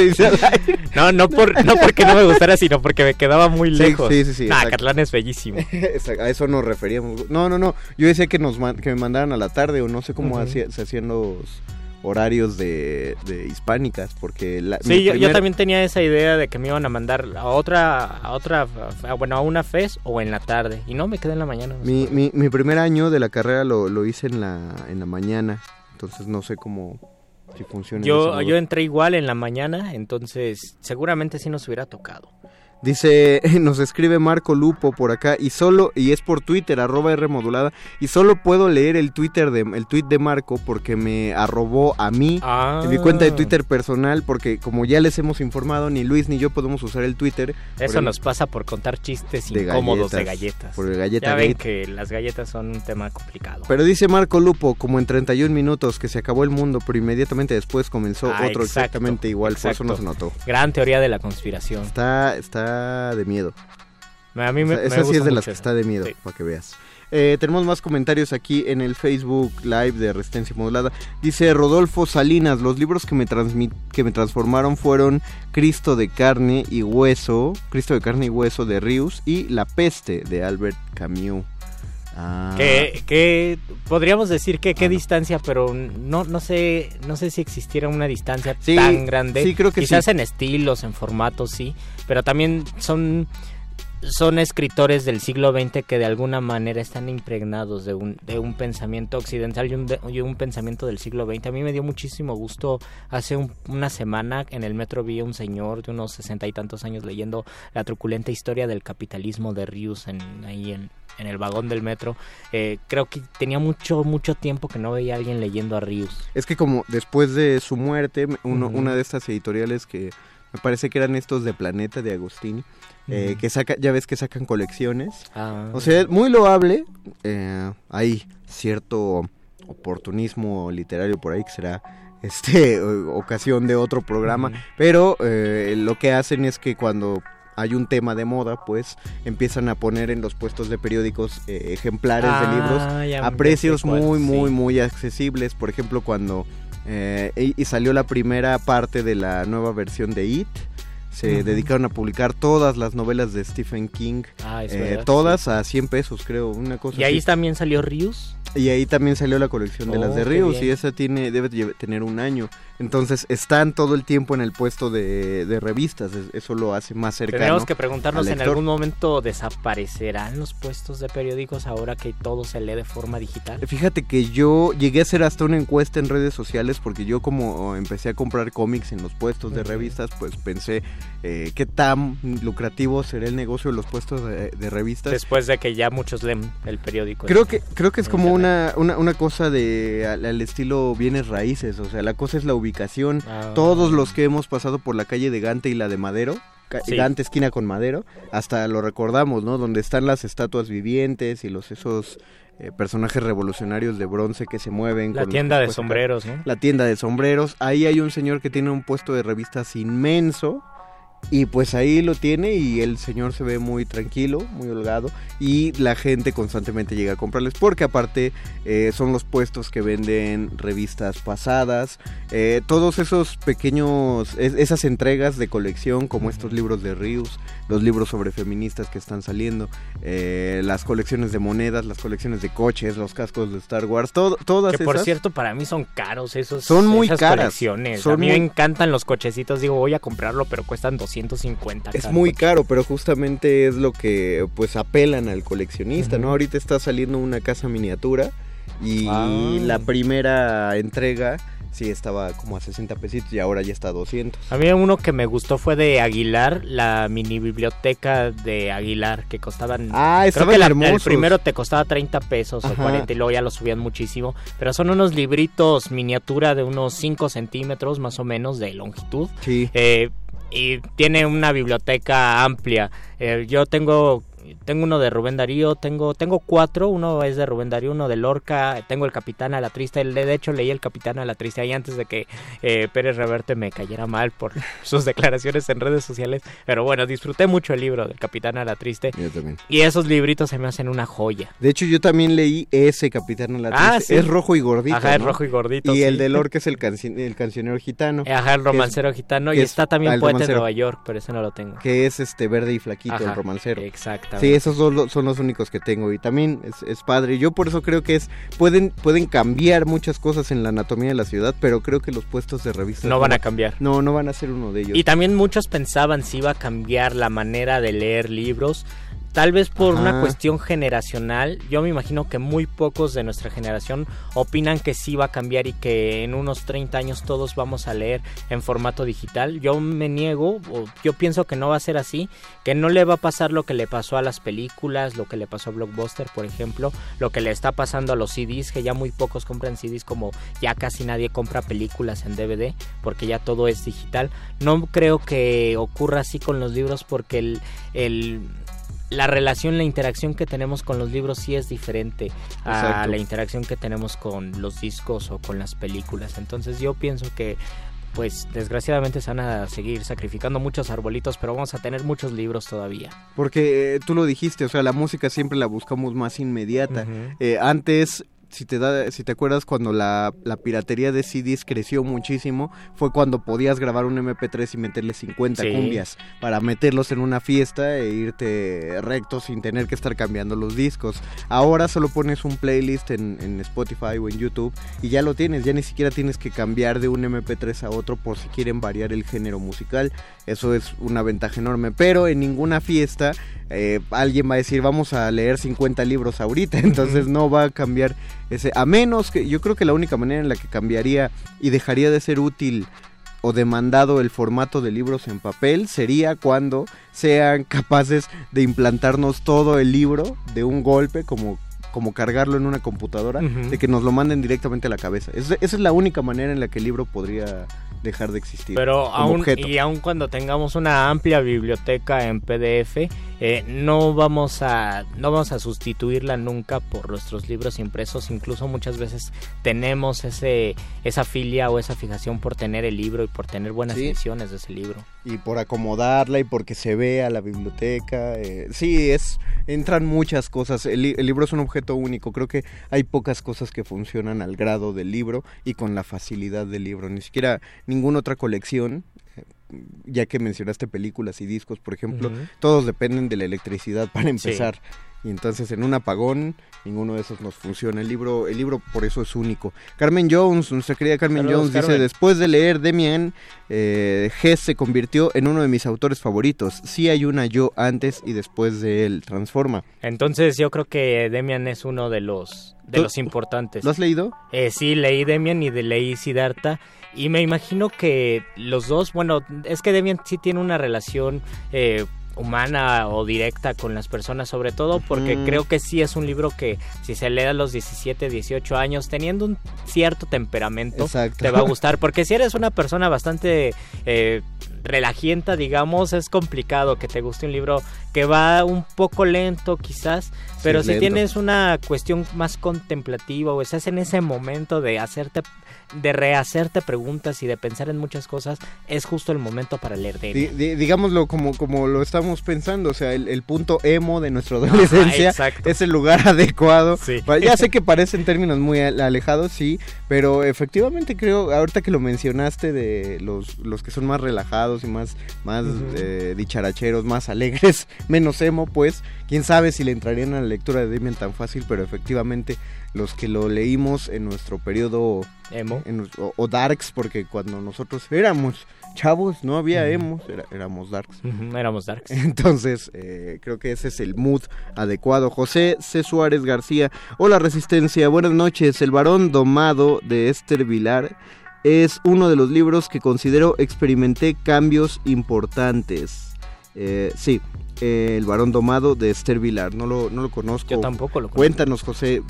[SPEAKER 3] No, no, por, no porque no me gustara, sino porque me quedaba muy lejos. Sí, sí, sí. Ah, Catlán es bellísimo.
[SPEAKER 10] A eso nos referíamos. No, no, no. Yo decía que nos que me mandaran a la tarde o no sé cómo se hacían los horarios de, hispánicas porque
[SPEAKER 3] sí yo, también tenía esa idea de que me iban a mandar a otra a otra bueno a una FES o en la tarde y no me quedé en la mañana
[SPEAKER 10] mi, mi, mi, primer año de la carrera lo, lo, hice en la en la mañana entonces no sé cómo si funciona
[SPEAKER 3] yo yo entré igual en la mañana entonces seguramente sí nos hubiera tocado
[SPEAKER 10] Dice, nos escribe Marco Lupo por acá y solo, y es por Twitter, arroba R modulada, y solo puedo leer el Twitter de, el tweet de Marco porque me arrobó a mí en mi cuenta de ah. Twitter personal, porque como ya les hemos informado, ni Luis ni yo podemos usar el Twitter.
[SPEAKER 3] Eso nos pasa por contar chistes incómodos de galletas.
[SPEAKER 10] Por galleta
[SPEAKER 3] ya ven que las galletas son un tema complicado.
[SPEAKER 10] Pero dice Marco Lupo, como en 31 minutos que se acabó el mundo, pero inmediatamente después comenzó ah, otro exactamente igual, por eso no se notó.
[SPEAKER 3] Gran teoría de la conspiración.
[SPEAKER 10] Está, está de miedo.
[SPEAKER 3] A mí me,
[SPEAKER 10] esa sí es de las que está de miedo, para que veas. Eh, tenemos más comentarios aquí en el Facebook Live de Resistencia Modulada. Dice Rodolfo Salinas, los libros que me, que me transformaron fueron Cristo de carne y hueso, Cristo de carne y hueso de Rius y La peste de Albert Camus.
[SPEAKER 3] Ah. Que, podríamos decir que qué distancia, pero no, no sé, no sé si existiera una distancia tan grande.
[SPEAKER 10] Sí, creo que
[SPEAKER 3] Quizás en estilos, en formatos, sí, pero también son son escritores del siglo XX que de alguna manera están impregnados de un, de un pensamiento occidental y un, un pensamiento del siglo XX. A mí me dio muchísimo gusto hace una semana en el metro vi a un señor de unos sesenta y tantos años leyendo la truculenta historia del capitalismo de Rius en, ahí en, en el vagón del metro. Eh, creo que tenía mucho, mucho tiempo que no veía a alguien leyendo a Rius.
[SPEAKER 10] Es que como después de su muerte, una de estas editoriales que me parece que eran estos de Planeta de Agostini, eh, que saca, ya ves que sacan colecciones. Ah. O sea, muy loable. Eh, hay cierto oportunismo literario por ahí que será este ocasión de otro programa, pero lo que hacen es que cuando hay un tema de moda, pues empiezan a poner en los puestos de periódicos eh, ejemplares de libros ah, a precios muy, muy, muy accesibles. Por ejemplo, cuando eh, y salió la primera parte de la nueva versión de It, se dedicaron a publicar todas las novelas de Stephen King, ah, eh, todas a 100 pesos creo, una cosa
[SPEAKER 3] ¿Y ahí también salió Rius?
[SPEAKER 10] Y ahí también salió la colección de las de oh, Rius y esa tiene debe tener un año. Entonces están todo el tiempo en el puesto de, revistas, eso lo hace más cercano.
[SPEAKER 3] Tenemos que preguntarnos en algún momento desaparecerán los puestos de periódicos ahora que todo se lee de forma digital.
[SPEAKER 10] Fíjate que yo llegué a hacer hasta una encuesta en redes sociales porque yo como empecé a comprar cómics en los puestos de revistas, pues pensé eh, qué tan lucrativo será el negocio de los puestos de, revistas.
[SPEAKER 3] Después de que ya muchos leen el periódico.
[SPEAKER 10] Creo que creo que es como una, una, cosa de al, estilo bienes raíces, o sea, la cosa es la ubicación. Ah. Todos los que hemos pasado por la calle de Gante y la de Madero, Gante esquina con Madero, hasta lo recordamos, ¿no? Donde están las estatuas vivientes y los esos eh, personajes revolucionarios de bronce que se mueven.
[SPEAKER 3] La tienda de sombreros, ¿no?
[SPEAKER 10] La tienda de sombreros. Ahí hay un señor que tiene un puesto de revistas inmenso y pues ahí lo tiene y el señor se ve muy tranquilo, muy holgado y la gente constantemente llega a comprarles porque aparte eh, son los puestos que venden revistas pasadas, eh, todos esos pequeños, esas entregas de colección como estos libros de Rius, los libros sobre feministas que están saliendo, eh, las colecciones de monedas, las colecciones de coches, los cascos de Star Wars, todo, todas
[SPEAKER 3] que por cierto para mí son caros esos
[SPEAKER 10] son muy
[SPEAKER 3] esas
[SPEAKER 10] caras,
[SPEAKER 3] colecciones. a mí me encantan los cochecitos, digo voy a comprarlo pero cuestan 200 150.
[SPEAKER 10] Es muy caro, pero justamente es lo que pues apelan al coleccionista, ¿no? Ahorita está saliendo una casa miniatura y ah. la primera entrega sí estaba como a 60 pesitos y ahora ya está a 200.
[SPEAKER 3] A mí uno que me gustó fue de Aguilar, la mini biblioteca de Aguilar, que costaban...
[SPEAKER 10] Ah, creo que el
[SPEAKER 3] primero te costaba 30 pesos o 40 y luego ya lo subían muchísimo, pero son unos libritos miniatura de unos 5 centímetros más o menos de longitud.
[SPEAKER 10] Sí.
[SPEAKER 3] Eh, y tiene una biblioteca amplia. Eh, yo tengo tengo uno de Rubén Darío, tengo tengo cuatro, uno es de Rubén Darío, uno de Lorca, tengo el Capitán a la Triste, de hecho leí el Capitán a la Triste ahí antes de que eh, Pérez Reverte me cayera mal por sus declaraciones en redes sociales, pero bueno, disfruté mucho el libro del Capitán a la Triste.
[SPEAKER 10] Yo también.
[SPEAKER 3] Y esos libritos se me hacen una joya.
[SPEAKER 10] De hecho, yo también leí ese Capitán a la
[SPEAKER 3] Ah,
[SPEAKER 10] Triste.
[SPEAKER 3] sí.
[SPEAKER 10] Es rojo y gordito.
[SPEAKER 3] Ajá, es rojo y gordito,
[SPEAKER 10] Y
[SPEAKER 3] sí.
[SPEAKER 10] el de Lorca es el, el cancionero gitano.
[SPEAKER 3] Ajá, el
[SPEAKER 10] es-
[SPEAKER 3] romancero gitano y
[SPEAKER 10] es-
[SPEAKER 3] está también
[SPEAKER 10] ah,
[SPEAKER 3] Poeta
[SPEAKER 10] romancero,
[SPEAKER 3] Nueva York, pero ese no lo tengo.
[SPEAKER 10] Que es este verde y flaquito,
[SPEAKER 3] Ajá,
[SPEAKER 10] el romancero. Sí, esos dos son los únicos que tengo y también es, es padre. Yo por eso creo que es pueden pueden cambiar muchas cosas en la anatomía de la ciudad, pero creo que los puestos de revistas
[SPEAKER 3] No van a cambiar.
[SPEAKER 10] No, no van a ser uno de ellos.
[SPEAKER 3] Y también muchos pensaban si iba a cambiar la manera de leer libros. Tal vez por
[SPEAKER 10] Ajá.
[SPEAKER 3] una cuestión generacional, yo me imagino que muy pocos de nuestra generación opinan que sí va a cambiar y que en unos 30 años todos vamos a leer en formato digital. Yo me niego, o yo pienso que no va a ser así, que no le va a pasar lo que le pasó a las películas, lo que le pasó a Blockbuster, por ejemplo, lo que le está pasando a los CDs, que ya muy pocos compran CDs como ya casi nadie compra películas en DVD, porque ya todo es digital. No creo que ocurra así con los libros porque el, el la relación, la interacción que tenemos con los libros sí es diferente a
[SPEAKER 10] Exacto.
[SPEAKER 3] la interacción que tenemos con los discos o con las películas. Entonces yo pienso que pues desgraciadamente se van a seguir sacrificando muchos arbolitos, pero vamos a tener muchos libros todavía.
[SPEAKER 10] Porque eh, tú lo dijiste, o sea, la música siempre la buscamos más inmediata. Eh, antes, si te, da, si te acuerdas, cuando la, la piratería de CDs creció muchísimo, fue cuando podías grabar un MP3 y meterle 50
[SPEAKER 3] Sí.
[SPEAKER 10] cumbias para meterlos en una fiesta e irte recto sin tener que estar cambiando los discos. Ahora solo pones un playlist en, en Spotify o en YouTube y ya lo tienes, ya ni siquiera tienes que cambiar de un MP3 a otro por si quieren variar el género musical. Eso es una ventaja enorme, pero en ninguna fiesta eh, alguien va a decir vamos a leer 50 libros ahorita, entonces no va a cambiar ese, a menos que yo creo que la única manera en la que cambiaría y dejaría de ser útil o demandado el formato de libros en papel sería cuando sean capaces de implantarnos todo el libro de un golpe como como cargarlo en una computadora, de que nos lo manden directamente a la cabeza. Es- esa es la única manera en la que el libro podría dejar de existir.
[SPEAKER 3] Pero aún,
[SPEAKER 10] objeto.
[SPEAKER 3] y aun cuando tengamos una amplia biblioteca en PDF, eh, no vamos a no vamos a sustituirla nunca por nuestros libros impresos. Incluso muchas veces tenemos ese esa filia o esa fijación por tener el libro y por tener buenas
[SPEAKER 10] Sí.
[SPEAKER 3] ediciones de ese libro.
[SPEAKER 10] y por acomodarla y porque se vea la biblioteca. eh, sí, es entran muchas cosas. El, el libro es un objeto único. Creo que hay pocas cosas que funcionan al grado del libro y con la facilidad del libro. Ni siquiera ninguna otra colección. Ya que mencionaste películas y discos, por ejemplo, todos dependen de la electricidad para
[SPEAKER 3] Sí.
[SPEAKER 10] Y entonces en un apagón ninguno de esos nos funciona. El libro, el libro por eso es único. Carmen Jones, nuestra querida Carmen
[SPEAKER 3] Saludos,
[SPEAKER 10] Jones, dice, después de leer Demian, eh, Hess se convirtió en uno de mis autores favoritos. Sí hay una yo antes y después de él. Transforma.
[SPEAKER 3] Entonces yo creo que Demian es uno de los de
[SPEAKER 10] ¿Tú-
[SPEAKER 3] los importantes.
[SPEAKER 10] ¿Lo has leído?
[SPEAKER 3] Eh, sí, leí Demian y de, leí Siddhartha. Y me imagino que los dos, bueno, es que Demian sí tiene una relación eh, humana o directa con las personas, sobre todo porque creo que sí es un libro que si se lee a los 17, 18 años, teniendo un cierto temperamento,
[SPEAKER 10] Exacto.
[SPEAKER 3] te va a gustar. Porque si eres una persona bastante eh, relajienta, digamos, es complicado que te guste un libro que va un poco lento quizás, pero si
[SPEAKER 10] lento.
[SPEAKER 3] tienes una cuestión más contemplativa o estás en ese momento de hacerte de rehacerte preguntas y de pensar en muchas cosas, es justo el momento para leer de
[SPEAKER 10] Di- di- digámoslo como, como lo estamos pensando, o sea, el, el punto emo de nuestra adolescencia es el lugar adecuado.
[SPEAKER 3] Sí.
[SPEAKER 10] Ya sé que parecen términos muy al- alejados, sí, pero efectivamente creo, ahorita que lo mencionaste de los, los que son más relajados y más, más eh, dicharacheros, más alegres, menos emo, pues, quién sabe si le entrarían a la lectura de Demian tan fácil, pero efectivamente los que lo leímos en nuestro periodo
[SPEAKER 3] emo
[SPEAKER 10] en o, o darks, porque cuando nosotros éramos chavos no había emos, era- éramos darks.
[SPEAKER 3] Éramos darks.
[SPEAKER 10] Entonces, eh, creo que ese es el mood adecuado. José C. Suárez García, hola Resistencia, buenas noches. El varón domado de Esther Vilar es uno de los libros que considero experimenté cambios importantes. Eh, sí, eh, El varón domado de Esther Vilar, no lo, no lo conozco.
[SPEAKER 3] Yo tampoco lo conozco.
[SPEAKER 10] Cuéntanos, José.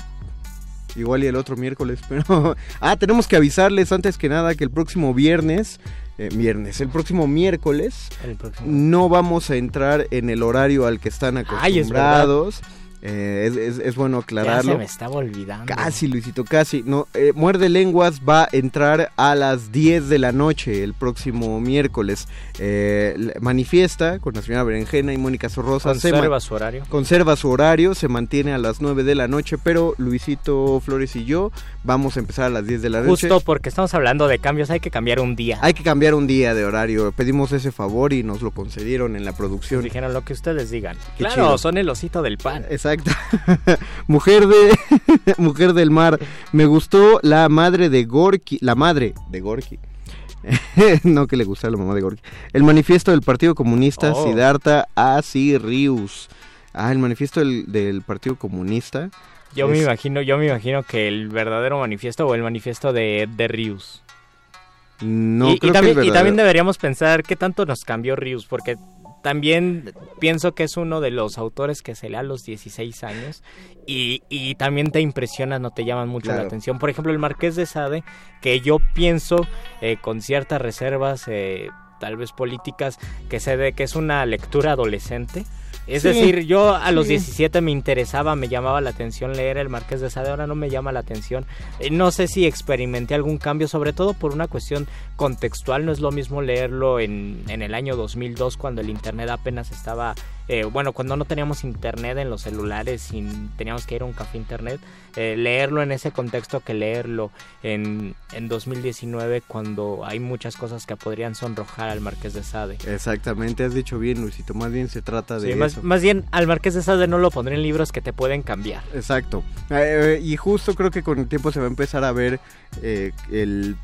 [SPEAKER 10] Igual y el otro miércoles, pero... ah, tenemos que avisarles antes que nada que el próximo viernes eh, viernes. El próximo miércoles no vamos a entrar en el horario al que están acostumbrados. Eh, es, bueno aclararlo.
[SPEAKER 3] Ya se me estaba olvidando.
[SPEAKER 10] Casi, Luisito, casi. No, eh, Muerde Lenguas va a entrar a las 10 de la noche el próximo miércoles. Eh, manifiesta con la señora Berenjena y Mónica Sorrosa.
[SPEAKER 3] Conserva su horario.
[SPEAKER 10] Conserva su horario, se mantiene a las 9 de la noche, pero Luisito Flores y yo vamos a empezar a las 10 de la
[SPEAKER 3] noche. Justo porque estamos hablando de cambios, hay que cambiar un día.
[SPEAKER 10] Hay que cambiar un día de horario. Pedimos ese favor y nos lo concedieron en la producción.
[SPEAKER 3] dijeron lo que ustedes digan. claro, son el osito del pan.
[SPEAKER 10] Exacto. mujer de Mujer del mar. Me gustó la madre de Gorky, la madre de Gorky. no que le gusta la mamá de Gorky. El manifiesto del Partido Comunista oh. Siddhartha Rius. Ah, el manifiesto del, Partido Comunista.
[SPEAKER 3] Yo me imagino, yo me imagino que el verdadero manifiesto o el manifiesto de, de Rius.
[SPEAKER 10] No,
[SPEAKER 3] y, también, y también deberíamos pensar qué tanto nos cambió Rius, porque también pienso que es uno de los autores que se lee a los 16 años y, y también te impresiona, no te llaman mucho la atención. Por ejemplo, el Marqués de Sade, que yo pienso eh, con ciertas reservas, eh, tal vez políticas, que se ve que es una lectura adolescente es decir, yo a los 17 me interesaba, me llamaba la atención leer El Marqués de Sade, ahora no me llama la atención. Eh, no sé si experimenté algún cambio, sobre todo por una cuestión contextual, no es lo mismo leerlo en, en el año 2002 cuando el Internet apenas estaba eh, bueno, cuando no teníamos internet en los celulares y teníamos que ir a un café internet, eh, leerlo en ese contexto que leerlo en, en 2019 cuando hay muchas cosas que podrían sonrojar al Marqués de Sade.
[SPEAKER 10] Exactamente, has dicho bien, Luisito, más bien se trata de
[SPEAKER 3] más,
[SPEAKER 10] eso.
[SPEAKER 3] Más bien, al Marqués de Sade no lo pondré en libros que te pueden cambiar.
[SPEAKER 10] Exacto, eh, y justo creo que con el tiempo se va a empezar a ver el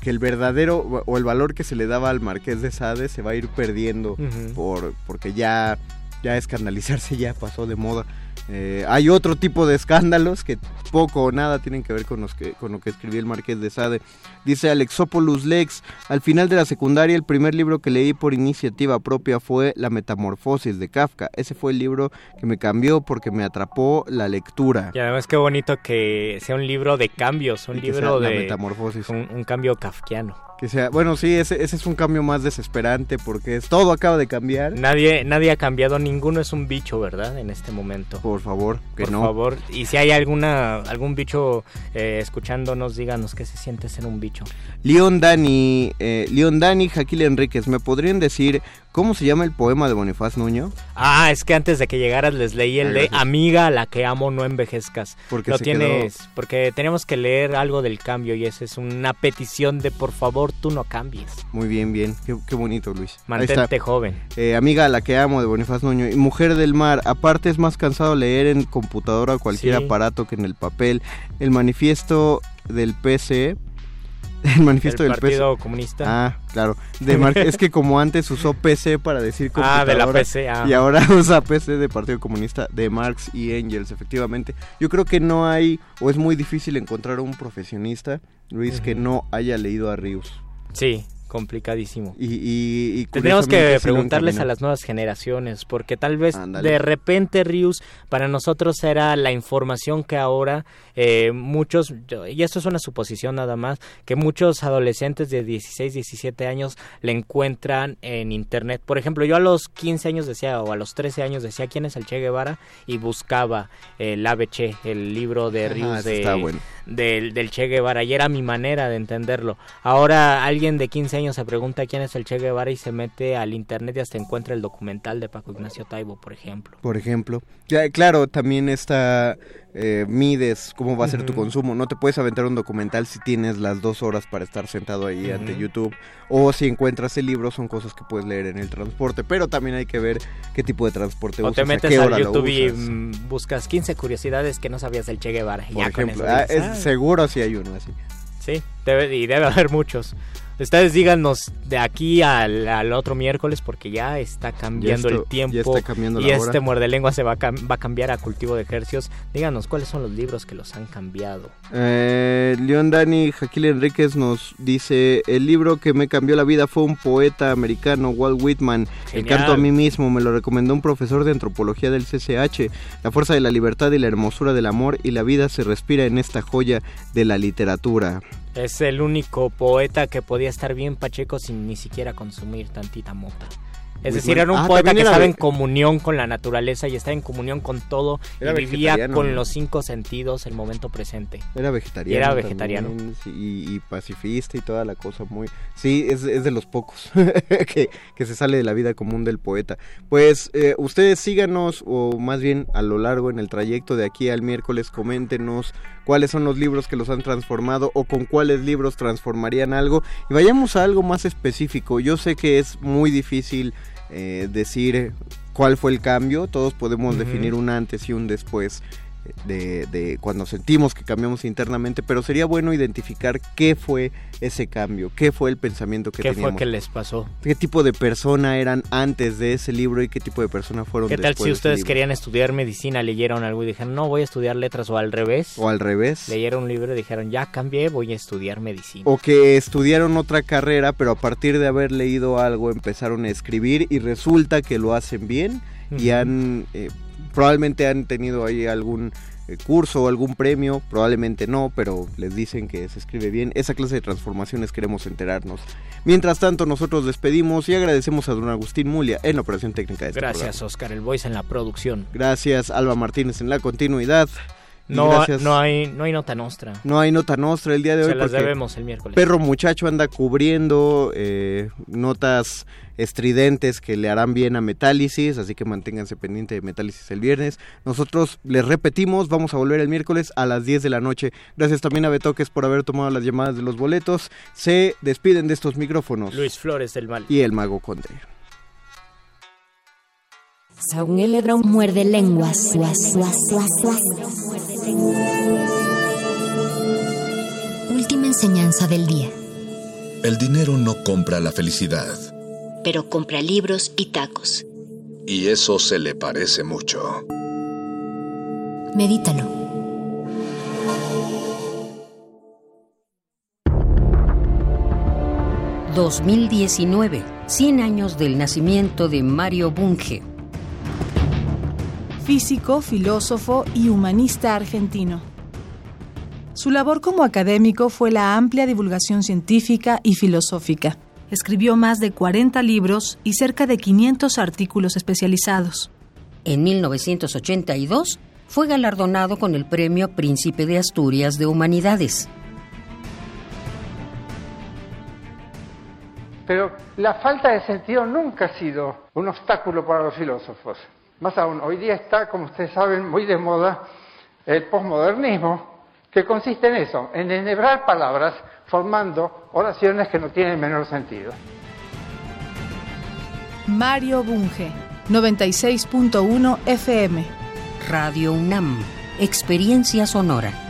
[SPEAKER 10] que el verdadero o el valor que se le daba al Marqués de Sade se va a ir perdiendo por porque ya ya escandalizarse ya pasó de moda. Eh, hay otro tipo de escándalos que poco o nada tienen que ver con, los que, con lo que escribió el Marqués de Sade. Dice Alexopoulos Lex, al final de la secundaria el primer libro que leí por iniciativa propia fue La Metamorfosis de Kafka. Ese fue el libro que me cambió porque me atrapó la lectura.
[SPEAKER 3] Y además qué bonito que sea un libro de cambios, un libro de...
[SPEAKER 10] metamorfosis.
[SPEAKER 3] un cambio kafkiano.
[SPEAKER 10] Que sea, bueno, sí, ese, ese, es un cambio más desesperante porque es, todo acaba de cambiar.
[SPEAKER 3] Nadie, nadie ha cambiado, ninguno es un bicho, ¿verdad? En este momento.
[SPEAKER 10] Por favor, que
[SPEAKER 3] Por
[SPEAKER 10] no.
[SPEAKER 3] Por favor, y si hay alguna, algún bicho eh, escuchándonos, díganos qué se siente ser un bicho.
[SPEAKER 10] Leon Dani, eh, Leon Dani, Jaquil Enríquez, ¿me podrían decir ¿Cómo se llama el poema de Bonifaz Nuño?
[SPEAKER 3] Ah, es que antes de que llegaras les leí el de Amiga a la que amo no envejezcas.
[SPEAKER 10] Porque
[SPEAKER 3] Lo tienes, porque tenemos que leer algo del cambio y esa es una petición de por favor tú no cambies.
[SPEAKER 10] Muy bien, bien, qué, bonito Luis.
[SPEAKER 3] Mantente joven.
[SPEAKER 10] Eh, amiga a la que amo de Bonifaz Nuño y Mujer del Mar. Aparte es más cansado leer en computadora cualquier aparato que en el papel. El manifiesto del PC El manifiesto del
[SPEAKER 3] Partido Comunista.
[SPEAKER 10] Ah, claro. De es que como antes usó PC para decir
[SPEAKER 3] computadora. Ah, de la PC. Ah.
[SPEAKER 10] Y ahora usa PC de Partido Comunista de Marx y Engels, efectivamente. Yo creo que no hay, o es muy difícil encontrar un profesionista, Luis, que no haya leído a Rius.
[SPEAKER 3] Sí, complicadísimo.
[SPEAKER 10] Y,
[SPEAKER 3] Tendríamos que preguntarles a las nuevas generaciones, porque tal vez de repente Rius para nosotros era la información que ahora eh, muchos, y esto es una suposición nada más, que muchos adolescentes de 16, 17 años le encuentran en internet. Por ejemplo, yo a los 15 años decía, o a los 13 años decía quién es el Che Guevara y buscaba el ABC, el libro de Rius de, del, del Che Guevara, y era mi manera de entenderlo. Ahora alguien de 15 años se pregunta quién es el Che Guevara y se mete al internet y hasta encuentra el documental de Paco Ignacio Taibo, por ejemplo.
[SPEAKER 10] Por ejemplo. Ya, claro, también está eh, mides cómo va a ser tu consumo. No te puedes aventar un documental si tienes las dos horas para estar sentado ahí ante YouTube. O si encuentras el libro, son cosas que puedes leer en el transporte. Pero también hay que ver qué tipo de transporte
[SPEAKER 3] usas. O te metes a, YouTube y mm, buscas 15 curiosidades que no sabías del Che Guevara.
[SPEAKER 10] Por ejemplo, ah, es, seguro si hay uno así.
[SPEAKER 3] Sí, debe, y debe haber muchos. Ustedes díganos de aquí al, otro miércoles porque ya está cambiando el tiempo y este muerde lengua se va a, va a cambiar a cultivo de ejercicios. Díganos cuáles son los libros que los han cambiado.
[SPEAKER 10] Eh, León Dani Jaquil Enríquez nos dice el libro que me cambió la vida fue un poeta americano Walt Whitman. El canto a mí mismo me lo recomendó un profesor de antropología del CCH. La fuerza de la libertad y la hermosura del amor y la vida se respira en esta joya de la literatura.
[SPEAKER 3] Es el único poeta que podía estar bien pacheco sin ni siquiera consumir tantita mota. Es decir, era un
[SPEAKER 10] Ah,
[SPEAKER 3] poeta que
[SPEAKER 10] era
[SPEAKER 3] estaba en comunión con la naturaleza y estaba en comunión con todo
[SPEAKER 10] Era
[SPEAKER 3] y vivía con los cinco sentidos el momento presente.
[SPEAKER 10] Era vegetariano.
[SPEAKER 3] Y era vegetariano.
[SPEAKER 10] y, y pacifista y toda la cosa muy... Sí, es, es de los pocos que, que se sale de la vida común del poeta. Pues eh, ustedes síganos, o más bien a lo largo en el trayecto de aquí al miércoles, coméntenos cuáles son los libros que los han transformado o con cuáles libros transformarían algo. Y vayamos a algo más específico. Yo sé que es muy difícil eh, decir cuál fue el cambio. Todos podemos definir un antes y un después de, de cuando sentimos que cambiamos internamente, pero sería bueno identificar qué fue ese cambio, qué fue el pensamiento que
[SPEAKER 3] ¿Qué
[SPEAKER 10] teníamos.
[SPEAKER 3] fue que les pasó?
[SPEAKER 10] ¿Qué tipo de persona eran antes de ese libro y qué tipo de persona fueron
[SPEAKER 3] ¿Qué tal
[SPEAKER 10] después
[SPEAKER 3] si ustedes querían estudiar medicina, leyeron algo y dijeron, no, voy a estudiar letras o al revés?
[SPEAKER 10] O al revés.
[SPEAKER 3] Leyeron un libro y dijeron, ya cambié, voy a estudiar medicina.
[SPEAKER 10] O que estudiaron otra carrera, pero a partir de haber leído algo empezaron a escribir y resulta que lo hacen bien y han eh, probablemente han tenido ahí algún eh, curso o algún premio, probablemente no, pero les dicen que se escribe bien. Esa clase de transformaciones queremos enterarnos. Mientras tanto, nosotros despedimos y agradecemos a don Agustín Mulia en la operación técnica de este
[SPEAKER 3] Gracias,
[SPEAKER 10] programa.
[SPEAKER 3] Oscar, el voice en la producción.
[SPEAKER 10] Gracias, Alba Martínez en la continuidad.
[SPEAKER 3] No, no, hay, no hay nota nostra.
[SPEAKER 10] no hay nota nostra el día de hoy.
[SPEAKER 3] Se las debemos el miércoles.
[SPEAKER 10] Perro Muchacho anda cubriendo eh, notas estridentes que le harán bien a Metálisis, así que manténganse pendiente de Metálisis el viernes. Nosotros les repetimos, vamos a volver el miércoles a las 10 de la noche. Gracias también a Betoques por haber tomado las llamadas de los boletos. Se despiden de estos micrófonos.
[SPEAKER 3] Luis Flores del Mal.
[SPEAKER 10] Y el Mago Conde.
[SPEAKER 2] Muerde lenguas. Última enseñanza del día.
[SPEAKER 7] El dinero no compra la felicidad.
[SPEAKER 2] Pero compra libros y tacos.
[SPEAKER 7] Y eso se le parece mucho.
[SPEAKER 2] Medítalo.
[SPEAKER 12] ...2019... ...100 años del nacimiento de Mario Bunge...
[SPEAKER 13] físico, filósofo y humanista argentino. Su labor como académico fue la amplia divulgación científica y filosófica. Escribió más de 40 libros y cerca de 500 artículos especializados.
[SPEAKER 12] En 1982 fue galardonado con el Premio Príncipe de Asturias de Humanidades.
[SPEAKER 14] Pero la falta de sentido nunca ha sido un obstáculo para los filósofos. Más aún, hoy día está, como ustedes saben, muy de moda el posmodernismo, que consiste en eso, en enhebrar palabras formando oraciones que no tienen menor sentido.
[SPEAKER 13] Mario Bunge, 96.1 FM.
[SPEAKER 12] Radio UNAM, Experiencia Sonora.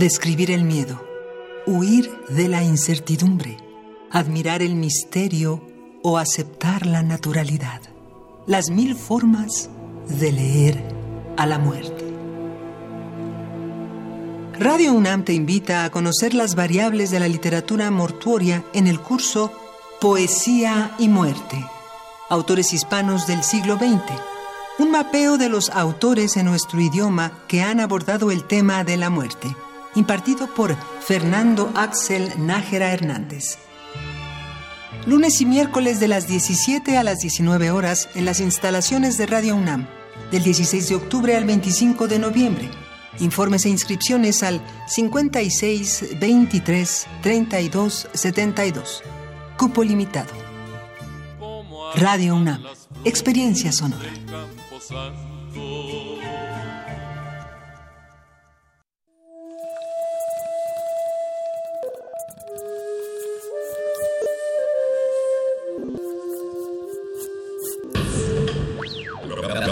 [SPEAKER 15] Describir el miedo, huir de la incertidumbre, admirar el misterio o aceptar la naturalidad. Las mil formas de leer a la muerte. Radio UNAM te invita a conocer las variables de la literatura mortuoria en el curso Poesía y Muerte. Autores hispanos del siglo XX. Un mapeo de los autores en nuestro idioma que han abordado el tema de la muerte impartido por Fernando Axel Nájera Hernández. Lunes y miércoles de las 17 a las 19 horas en las instalaciones de Radio UNAM, del 16 de octubre al 25 de noviembre. Informes e inscripciones al 56 23 32 72. Cupo limitado. Radio UNAM. Experiencia sonora.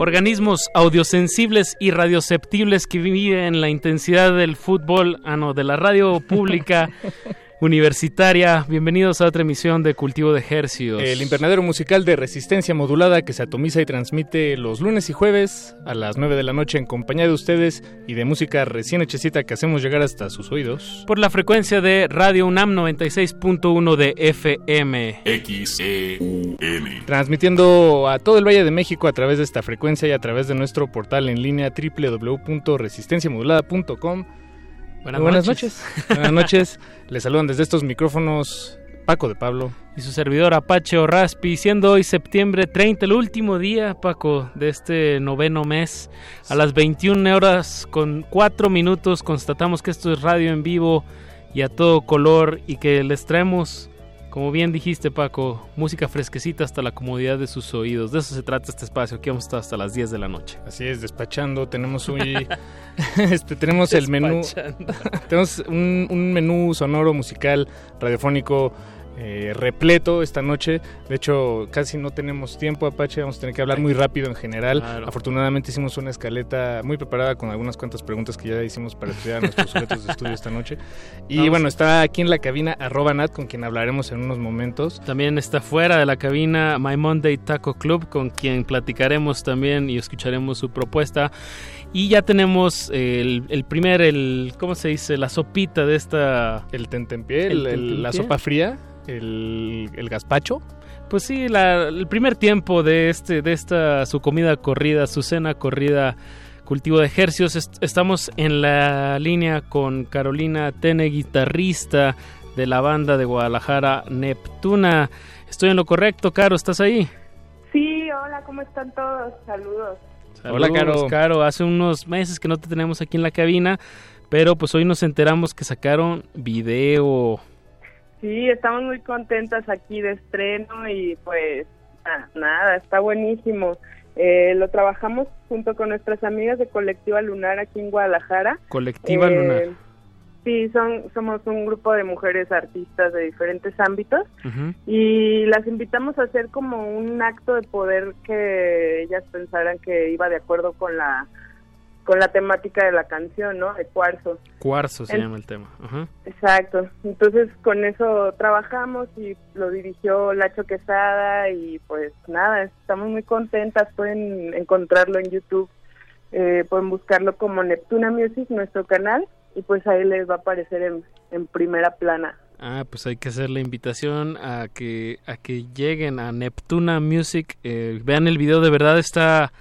[SPEAKER 16] Organismos audiosensibles y radioceptibles que viven en la intensidad del fútbol, ah no, de la radio pública universitaria. Bienvenidos a otra emisión de Cultivo de Hercios.
[SPEAKER 17] El invernadero musical de resistencia modulada que se atomiza y transmite los lunes y jueves a las 9 de la noche en compañía de ustedes y de música recién hechecita que hacemos llegar hasta sus oídos.
[SPEAKER 16] Por la frecuencia de Radio UNAM 96.1 de FM.
[SPEAKER 17] XEUN. Transmitiendo a todo el Valle de México a través de esta frecuencia y a través de nuestro portal en línea www.resistenciamodulada.com Buenas, noches. Buenas noches. Les saludan desde estos micrófonos Paco de Pablo.
[SPEAKER 16] Y su servidor Apache o Raspi, siendo hoy septiembre 30, el último día, Paco, de este noveno mes. A las 21 horas con 4 minutos constatamos que esto es radio en vivo y a todo color y que les traemos como bien dijiste, Paco, música fresquecita hasta la comodidad de sus oídos. De eso se trata este espacio. Aquí vamos a estar hasta las 10 de la noche.
[SPEAKER 17] Así es, despachando. Tenemos hoy. este, tenemos el menú. tenemos un, un menú sonoro, musical, radiofónico eh, repleto esta noche. De hecho, casi no tenemos tiempo, Apache. Vamos a tener que hablar muy rápido en general. Afortunadamente hicimos una escaleta muy preparada con algunas cuantas preguntas que ya hicimos para estudiar a nuestros sujetos de estudio esta noche. Y bueno, está aquí en la cabina arroba Nat, con quien hablaremos en unos momentos.
[SPEAKER 16] También está fuera de la cabina My Monday Taco Club, con quien platicaremos también y escucharemos su propuesta. Y ya tenemos el, el, primer, el, ¿cómo se dice? La sopita de esta...
[SPEAKER 17] El tentempié, la sopa fría el, el gazpacho.
[SPEAKER 16] Pues sí, el primer tiempo de este, de esta su comida corrida, su cena corrida, cultivo de ejercicios. estamos en la línea con Carolina Tene, guitarrista de la banda de Guadalajara Neptuna. Estoy en lo correcto, Caro, ¿estás ahí?
[SPEAKER 18] Sí, hola, ¿cómo están todos? Saludos.
[SPEAKER 16] hola, Caro. Caro. Hace unos meses que no te tenemos aquí en la cabina, pero pues hoy nos enteramos que sacaron video
[SPEAKER 18] Sí, estamos muy contentas aquí de estreno y pues nada, está buenísimo. Eh, lo trabajamos junto con nuestras amigas de Colectiva Lunar aquí en Guadalajara.
[SPEAKER 16] Colectiva eh, Lunar.
[SPEAKER 18] Sí, son, somos un grupo de mujeres artistas de diferentes ámbitos y las invitamos a hacer como un acto de poder que ellas pensaran que iba de acuerdo con la con la temática de la canción, ¿no? De cuarzo.
[SPEAKER 16] Cuarzo se llama el tema.
[SPEAKER 18] Exacto. Entonces con eso trabajamos y lo dirigió Lacho Quesada y pues nada, estamos muy contentas. Pueden encontrarlo en YouTube, eh, pueden buscarlo como Neptuna Music, nuestro canal, y pues ahí les va a aparecer en, en primera plana.
[SPEAKER 16] Ah, pues hay que hacer la invitación a que a que lleguen a Neptuna Music, eh, vean el video, de verdad está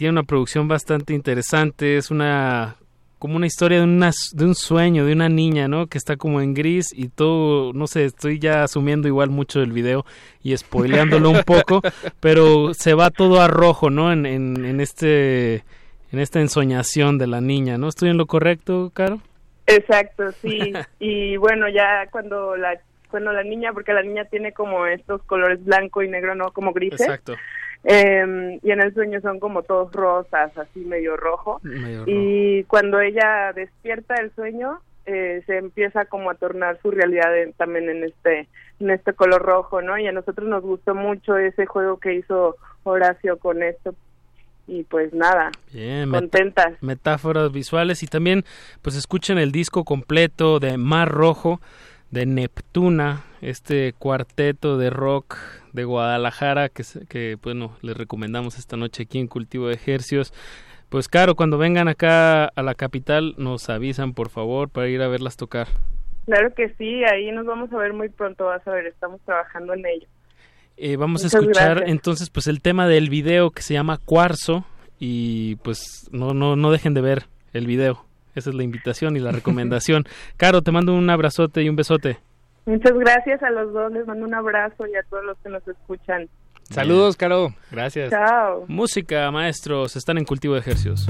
[SPEAKER 16] tiene una producción bastante interesante, es una como una historia de, una, de un sueño de una niña, ¿no? Que está como en gris y todo, no sé, estoy ya asumiendo igual mucho el video y spoileándolo un poco, pero se va todo a rojo, ¿no? En, en, en, este en esta ensoñación de la niña, ¿no? ¿Estoy en lo correcto, Caro?
[SPEAKER 18] Exacto, sí. y bueno, ya cuando la cuando la niña, porque la niña tiene como estos colores blanco y negro, ¿no? Como grises. Exacto. Eh, y en el sueño son como todos rosas, así medio rojo. y cuando ella despierta el sueño, eh, se empieza como a tornar su realidad también en este en este color rojo, ¿no? Y a nosotros nos gustó mucho ese juego que hizo Horacio con esto. y pues nada, contenta.
[SPEAKER 19] metáforas visuales y también pues escuchen el disco completo de Mar Rojo de Neptuna, este cuarteto de rock de Guadalajara que, que bueno, les recomendamos esta noche aquí en Cultivo de Ejercios. Pues claro, cuando vengan acá a la capital nos avisan por favor para ir a verlas tocar.
[SPEAKER 18] Claro que sí, ahí nos vamos a ver muy pronto, vas a ver, estamos trabajando en ello.
[SPEAKER 19] Eh, vamos a escuchar entonces pues el tema del video que se llama Cuarzo y pues no, no, no dejen de ver el video. Esa es la invitación y la recomendación. Caro, te mando un abrazote y un besote.
[SPEAKER 18] Muchas gracias a los dos, les mando un abrazo y a todos los que nos escuchan.
[SPEAKER 17] Saludos, Caro. Gracias.
[SPEAKER 18] Chao.
[SPEAKER 19] Música, maestros, están en cultivo de ejercicios.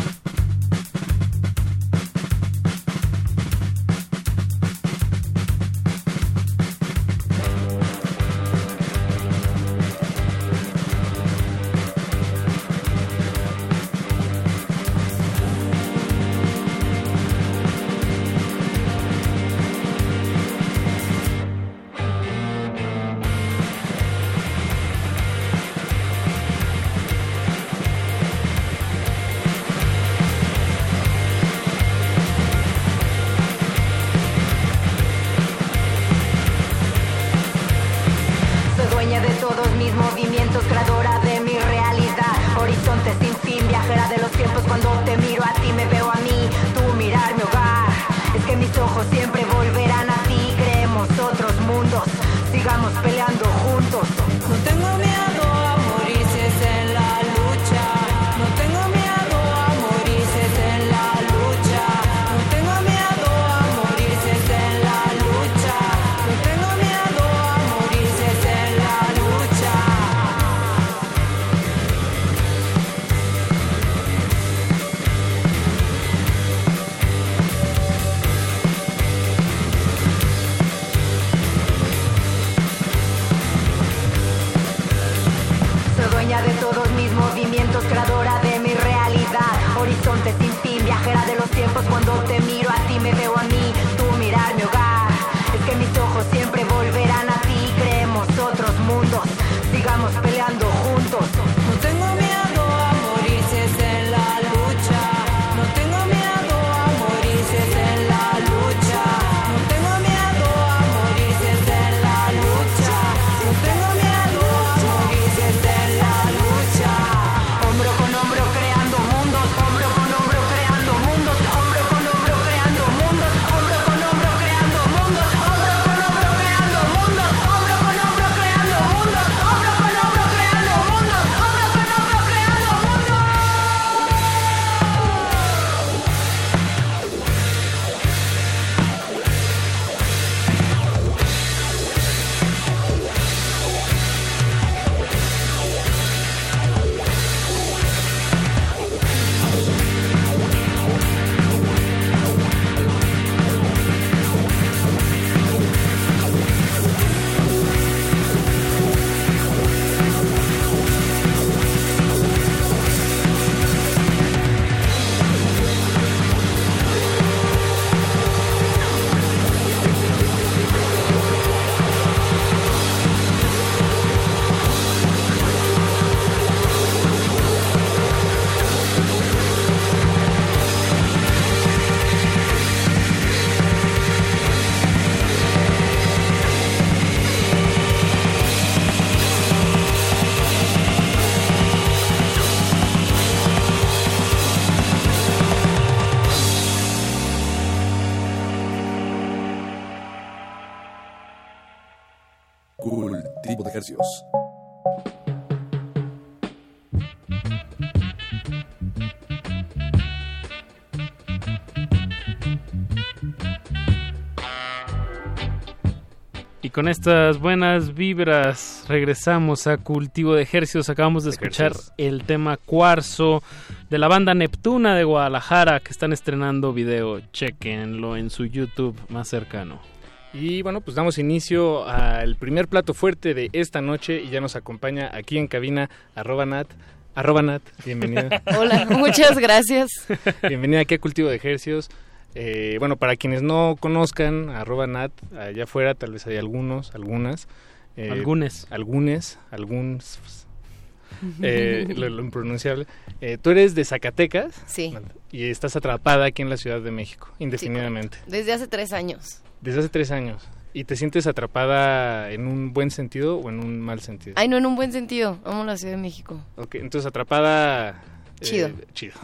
[SPEAKER 19] Con estas buenas vibras regresamos a Cultivo de Ejercicios. Acabamos de escuchar el tema Cuarzo de la banda Neptuna de Guadalajara que están estrenando video. Chequenlo en su YouTube más cercano.
[SPEAKER 17] Y bueno, pues damos inicio al primer plato fuerte de esta noche y ya nos acompaña aquí en cabina arroba nat. Arroba Nat, bienvenida.
[SPEAKER 6] Hola, muchas gracias.
[SPEAKER 17] bienvenida aquí a Cultivo de Ejercicios. Eh, bueno, para quienes no conozcan, arroba Nat, allá afuera tal vez hay algunos, algunas.
[SPEAKER 19] Eh, algunos.
[SPEAKER 17] Algunos, algunos. eh, lo, impronunciable. Eh, tú eres de Zacatecas.
[SPEAKER 6] Sí.
[SPEAKER 17] Y estás atrapada aquí en la Ciudad de México, indefinidamente.
[SPEAKER 6] desde hace tres años.
[SPEAKER 17] Desde hace tres años. ¿Y te sientes atrapada en un buen sentido o en un mal sentido?
[SPEAKER 6] Ay, no, en un buen sentido. Amo la Ciudad de México.
[SPEAKER 17] Ok, entonces atrapada...
[SPEAKER 6] Eh, chido.
[SPEAKER 17] chido.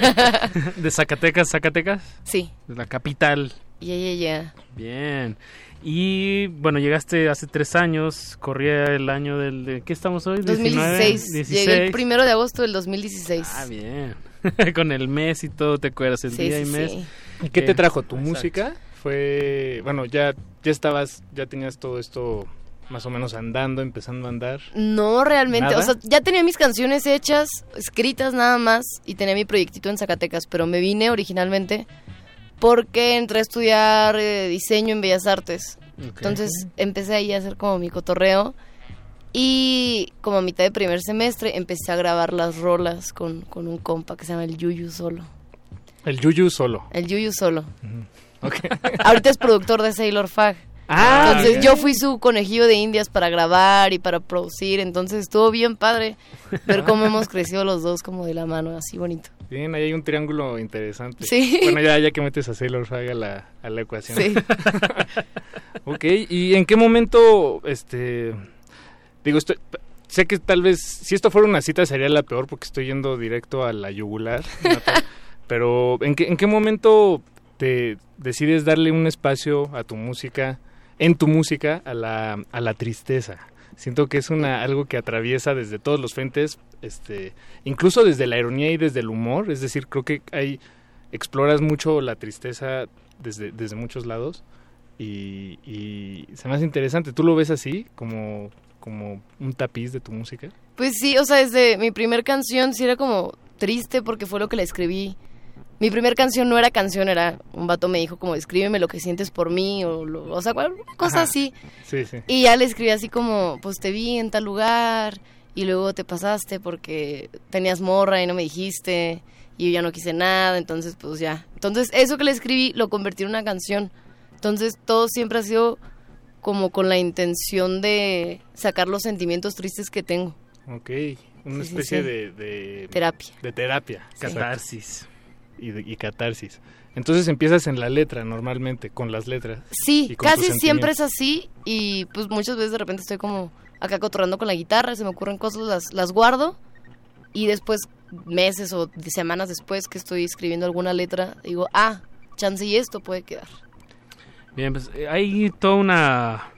[SPEAKER 17] ¿De Zacatecas, Zacatecas?
[SPEAKER 6] Sí.
[SPEAKER 17] De la capital.
[SPEAKER 6] Ya, ya, ya.
[SPEAKER 16] Bien. Y bueno, llegaste hace tres años, corría el año del... De, ¿Qué estamos hoy?
[SPEAKER 6] 2016. Llegué el primero de agosto del 2016.
[SPEAKER 16] Ah, bien. Con el mes y todo, ¿te acuerdas? El día y mes.
[SPEAKER 17] ¿Y qué te trajo? ¿Tu música? Fue, bueno, ya, ya estabas, ya tenías todo esto más o menos andando, empezando a andar.
[SPEAKER 6] No, realmente, o sea, ya tenía mis canciones hechas, escritas nada más, y tenía mi proyectito en Zacatecas, pero me vine originalmente porque entré a estudiar eh, diseño en Bellas Artes. Entonces empecé ahí a hacer como mi cotorreo. Y como a mitad de primer semestre empecé a grabar las rolas con, con un compa que se llama el Yuyu Solo.
[SPEAKER 17] El Yuyu Solo.
[SPEAKER 6] El Yuyu Solo. Ahorita es productor de Sailor Fag. Ah, entonces yo fui su conejillo de indias para grabar y para producir, entonces estuvo bien padre ver cómo hemos crecido los dos como de la mano, así bonito.
[SPEAKER 17] Bien, ahí hay un triángulo interesante.
[SPEAKER 6] Sí.
[SPEAKER 17] Bueno, ya, ya que metes a Sailor Fag a la, a la ecuación. Sí. ok, ¿y en qué momento, este, digo, estoy, sé que tal vez, si esto fuera una cita sería la peor porque estoy yendo directo a la yugular, pero ¿en qué, ¿en qué momento te decides darle un espacio a tu música, en tu música, a la, a la tristeza. Siento que es una algo que atraviesa desde todos los frentes, este, incluso desde la ironía y desde el humor. Es decir, creo que hay exploras mucho la tristeza desde, desde muchos lados y, y se me hace interesante. ¿Tú lo ves así, como, como un tapiz de tu música?
[SPEAKER 6] Pues sí, o sea, desde mi primer canción sí era como triste porque fue lo que la escribí mi primer canción no era canción, era un vato me dijo como escríbeme lo que sientes por mí o, o sea, cualquier cosa así.
[SPEAKER 17] Sí, sí.
[SPEAKER 6] Y ya le escribí así como, pues te vi en tal lugar y luego te pasaste porque tenías morra y no me dijiste y yo ya no quise nada, entonces pues ya. Entonces eso que le escribí lo convertí en una canción. Entonces todo siempre ha sido como con la intención de sacar los sentimientos tristes que tengo.
[SPEAKER 17] Ok, una especie De, de,
[SPEAKER 6] Terapia.
[SPEAKER 17] De terapia, catarsis y, catarsis. Entonces empiezas en la letra normalmente, con las letras.
[SPEAKER 6] Sí, casi siempre es así y pues muchas veces de repente estoy como acá cotorrando con la guitarra, se me ocurren cosas, las, las guardo y después meses o semanas después que estoy escribiendo alguna letra, digo, ah, chance y esto puede quedar.
[SPEAKER 16] Bien, pues eh, hay toda una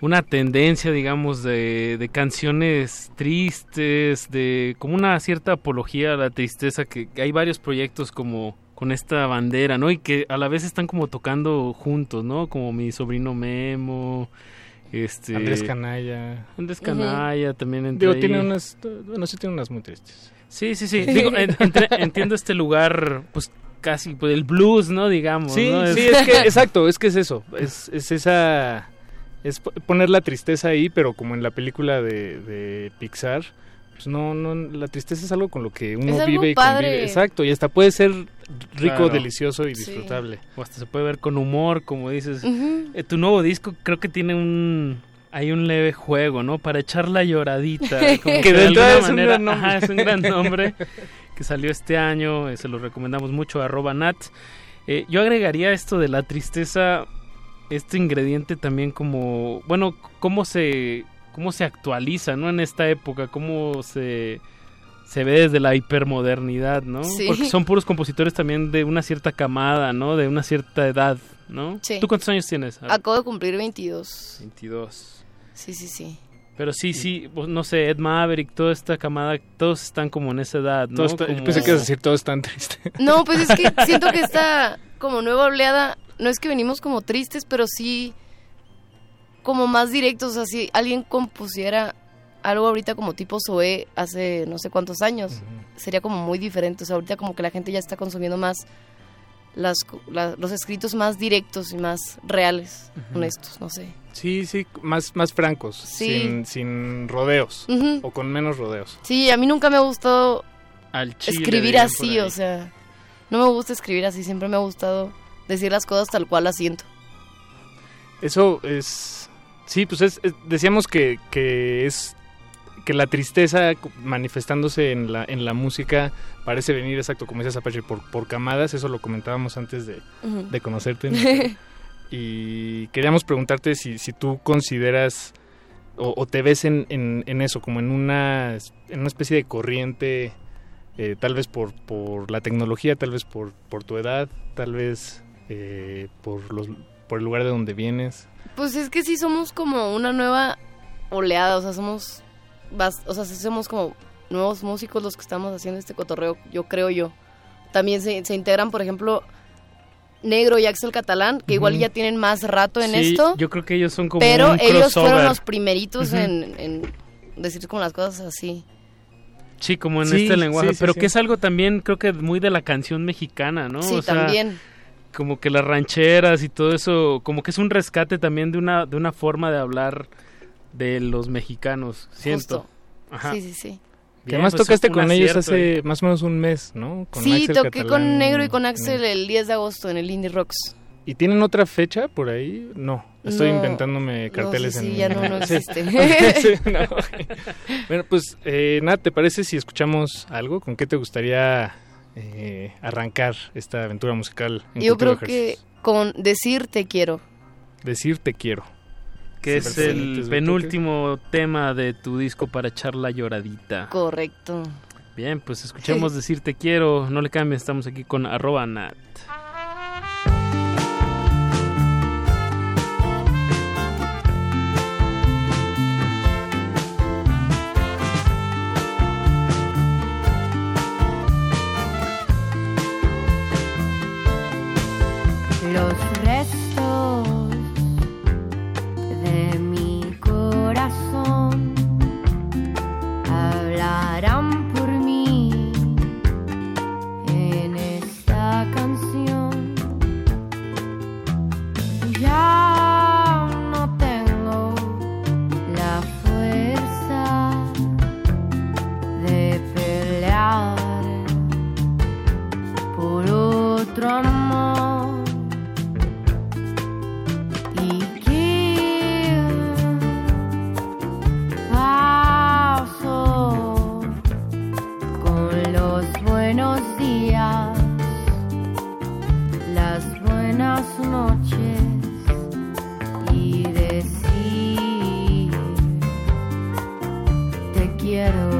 [SPEAKER 16] una tendencia, digamos, de, de, canciones tristes, de como una cierta apología a la tristeza, que, hay varios proyectos como con esta bandera, ¿no? Y que a la vez están como tocando juntos, ¿no? Como mi sobrino Memo, este...
[SPEAKER 17] Andrés Canalla.
[SPEAKER 16] Andrés Canalla también entre
[SPEAKER 17] Digo, tiene unas, bueno, sí tiene unas muy tristes.
[SPEAKER 16] Sí, sí, sí. Digo, entiendo este lugar, pues casi, pues el blues, ¿no? Digamos,
[SPEAKER 17] Sí,
[SPEAKER 16] ¿no?
[SPEAKER 17] sí, es que, exacto, es que es eso, es, es esa es poner la tristeza ahí, pero como en la película de, de Pixar, pues no, no, la tristeza es algo con lo que uno vive y convive. Exacto, y hasta puede ser rico, delicioso y disfrutable.
[SPEAKER 16] O hasta se puede ver con humor, como dices. Eh, tu nuevo disco creo que tiene un hay un leve juego, ¿no? Para echar la lloradita. que, de, alguna manera un ajá, es un gran nombre que salió este año. Eh, se lo recomendamos mucho, arroba Nat. Eh, yo agregaría esto de la tristeza este ingrediente también como, bueno, cómo se, cómo se actualiza, ¿no? En esta época, cómo se, se ve desde la hipermodernidad, ¿no? Porque son puros compositores también de una cierta camada, ¿no? De una cierta edad, ¿no?
[SPEAKER 6] Sí.
[SPEAKER 16] ¿Tú cuántos años tienes?
[SPEAKER 6] Acabo de cumplir 22.
[SPEAKER 16] 22.
[SPEAKER 6] Sí, sí, sí.
[SPEAKER 16] Pero sí, sí, pues, no sé, Ed Maverick, toda esta camada, todos están como en esa edad, ¿no?
[SPEAKER 17] Pensé que ibas a decir todos están tristes.
[SPEAKER 6] No, pues es que siento que esta como nueva oleada no es que venimos como tristes, pero sí como más directos. O sea, si alguien compusiera algo ahorita como tipo Zoé hace no sé cuántos años, sería como muy diferente. O sea, ahorita como que la gente ya está consumiendo más las, los escritos más directos y más reales, honestos, no sé.
[SPEAKER 17] Sí, sí, más, más francos, sin, sin rodeos o con menos rodeos.
[SPEAKER 6] Sí, a mí nunca me ha gustado escribir así, o sea, no me gusta escribir así, siempre me ha gustado decir las cosas tal cual las siento.
[SPEAKER 17] Eso es... Sí, pues es, decíamos que, que es
[SPEAKER 20] que la tristeza manifestándose en la, en la música parece venir, exacto, como decías Apache, por, por camadas, eso lo comentábamos antes de, de conocerte. y queríamos preguntarte si, si tú consideras o, te ves en, en, eso, como en una, en una especie de corriente, eh, tal vez por, por la tecnología, tal vez por, por tu edad, tal vez eh, por, los, por el lugar de donde vienes.
[SPEAKER 6] Pues es que sí somos como una nueva oleada, o sea, somos, o sea, somos como nuevos músicos los que estamos haciendo este cotorreo, yo creo yo. También se, se integran, por ejemplo, Negro y Axel Catalán, que igual ya tienen más rato en esto.
[SPEAKER 20] Yo creo que ellos son como
[SPEAKER 6] Pero ellos fueron los primeritos en, decir como las cosas así.
[SPEAKER 20] Sí, como en este lenguaje, pero que es algo también creo que muy de la canción mexicana, ¿no?
[SPEAKER 6] Sí, también.
[SPEAKER 20] Como que las rancheras y todo eso, como que es un rescate también de una de una forma de hablar de los mexicanos, siento.
[SPEAKER 6] Ajá. Sí, sí, sí.
[SPEAKER 20] Que además pues, tocaste con ellos hace más o menos un mes, ¿no?
[SPEAKER 6] sí, toqué con Negro y con Axel el 10 de agosto en el Indie Rocks.
[SPEAKER 20] ¿Y tienen otra fecha por ahí? No, estoy inventándome carteles
[SPEAKER 6] en...
[SPEAKER 20] Sí,
[SPEAKER 6] ya no, no existe.
[SPEAKER 20] Bueno, pues, eh, Nat, ¿te parece si escuchamos algo? ¿Con qué te gustaría eh, arrancar esta aventura musical
[SPEAKER 6] en Yo creo que con Decir Te Quiero.
[SPEAKER 20] Decir Te Quiero que es el penúltimo tema de tu disco para echar la lloradita.
[SPEAKER 6] Correcto.
[SPEAKER 20] Bien, pues escuchemos decir te quiero, no le cambies, estamos aquí con arroba nat. los restos de mi corazón hablarán por mí en esta canción. Ya no tengo la fuerza de pelear por otro amor. quiero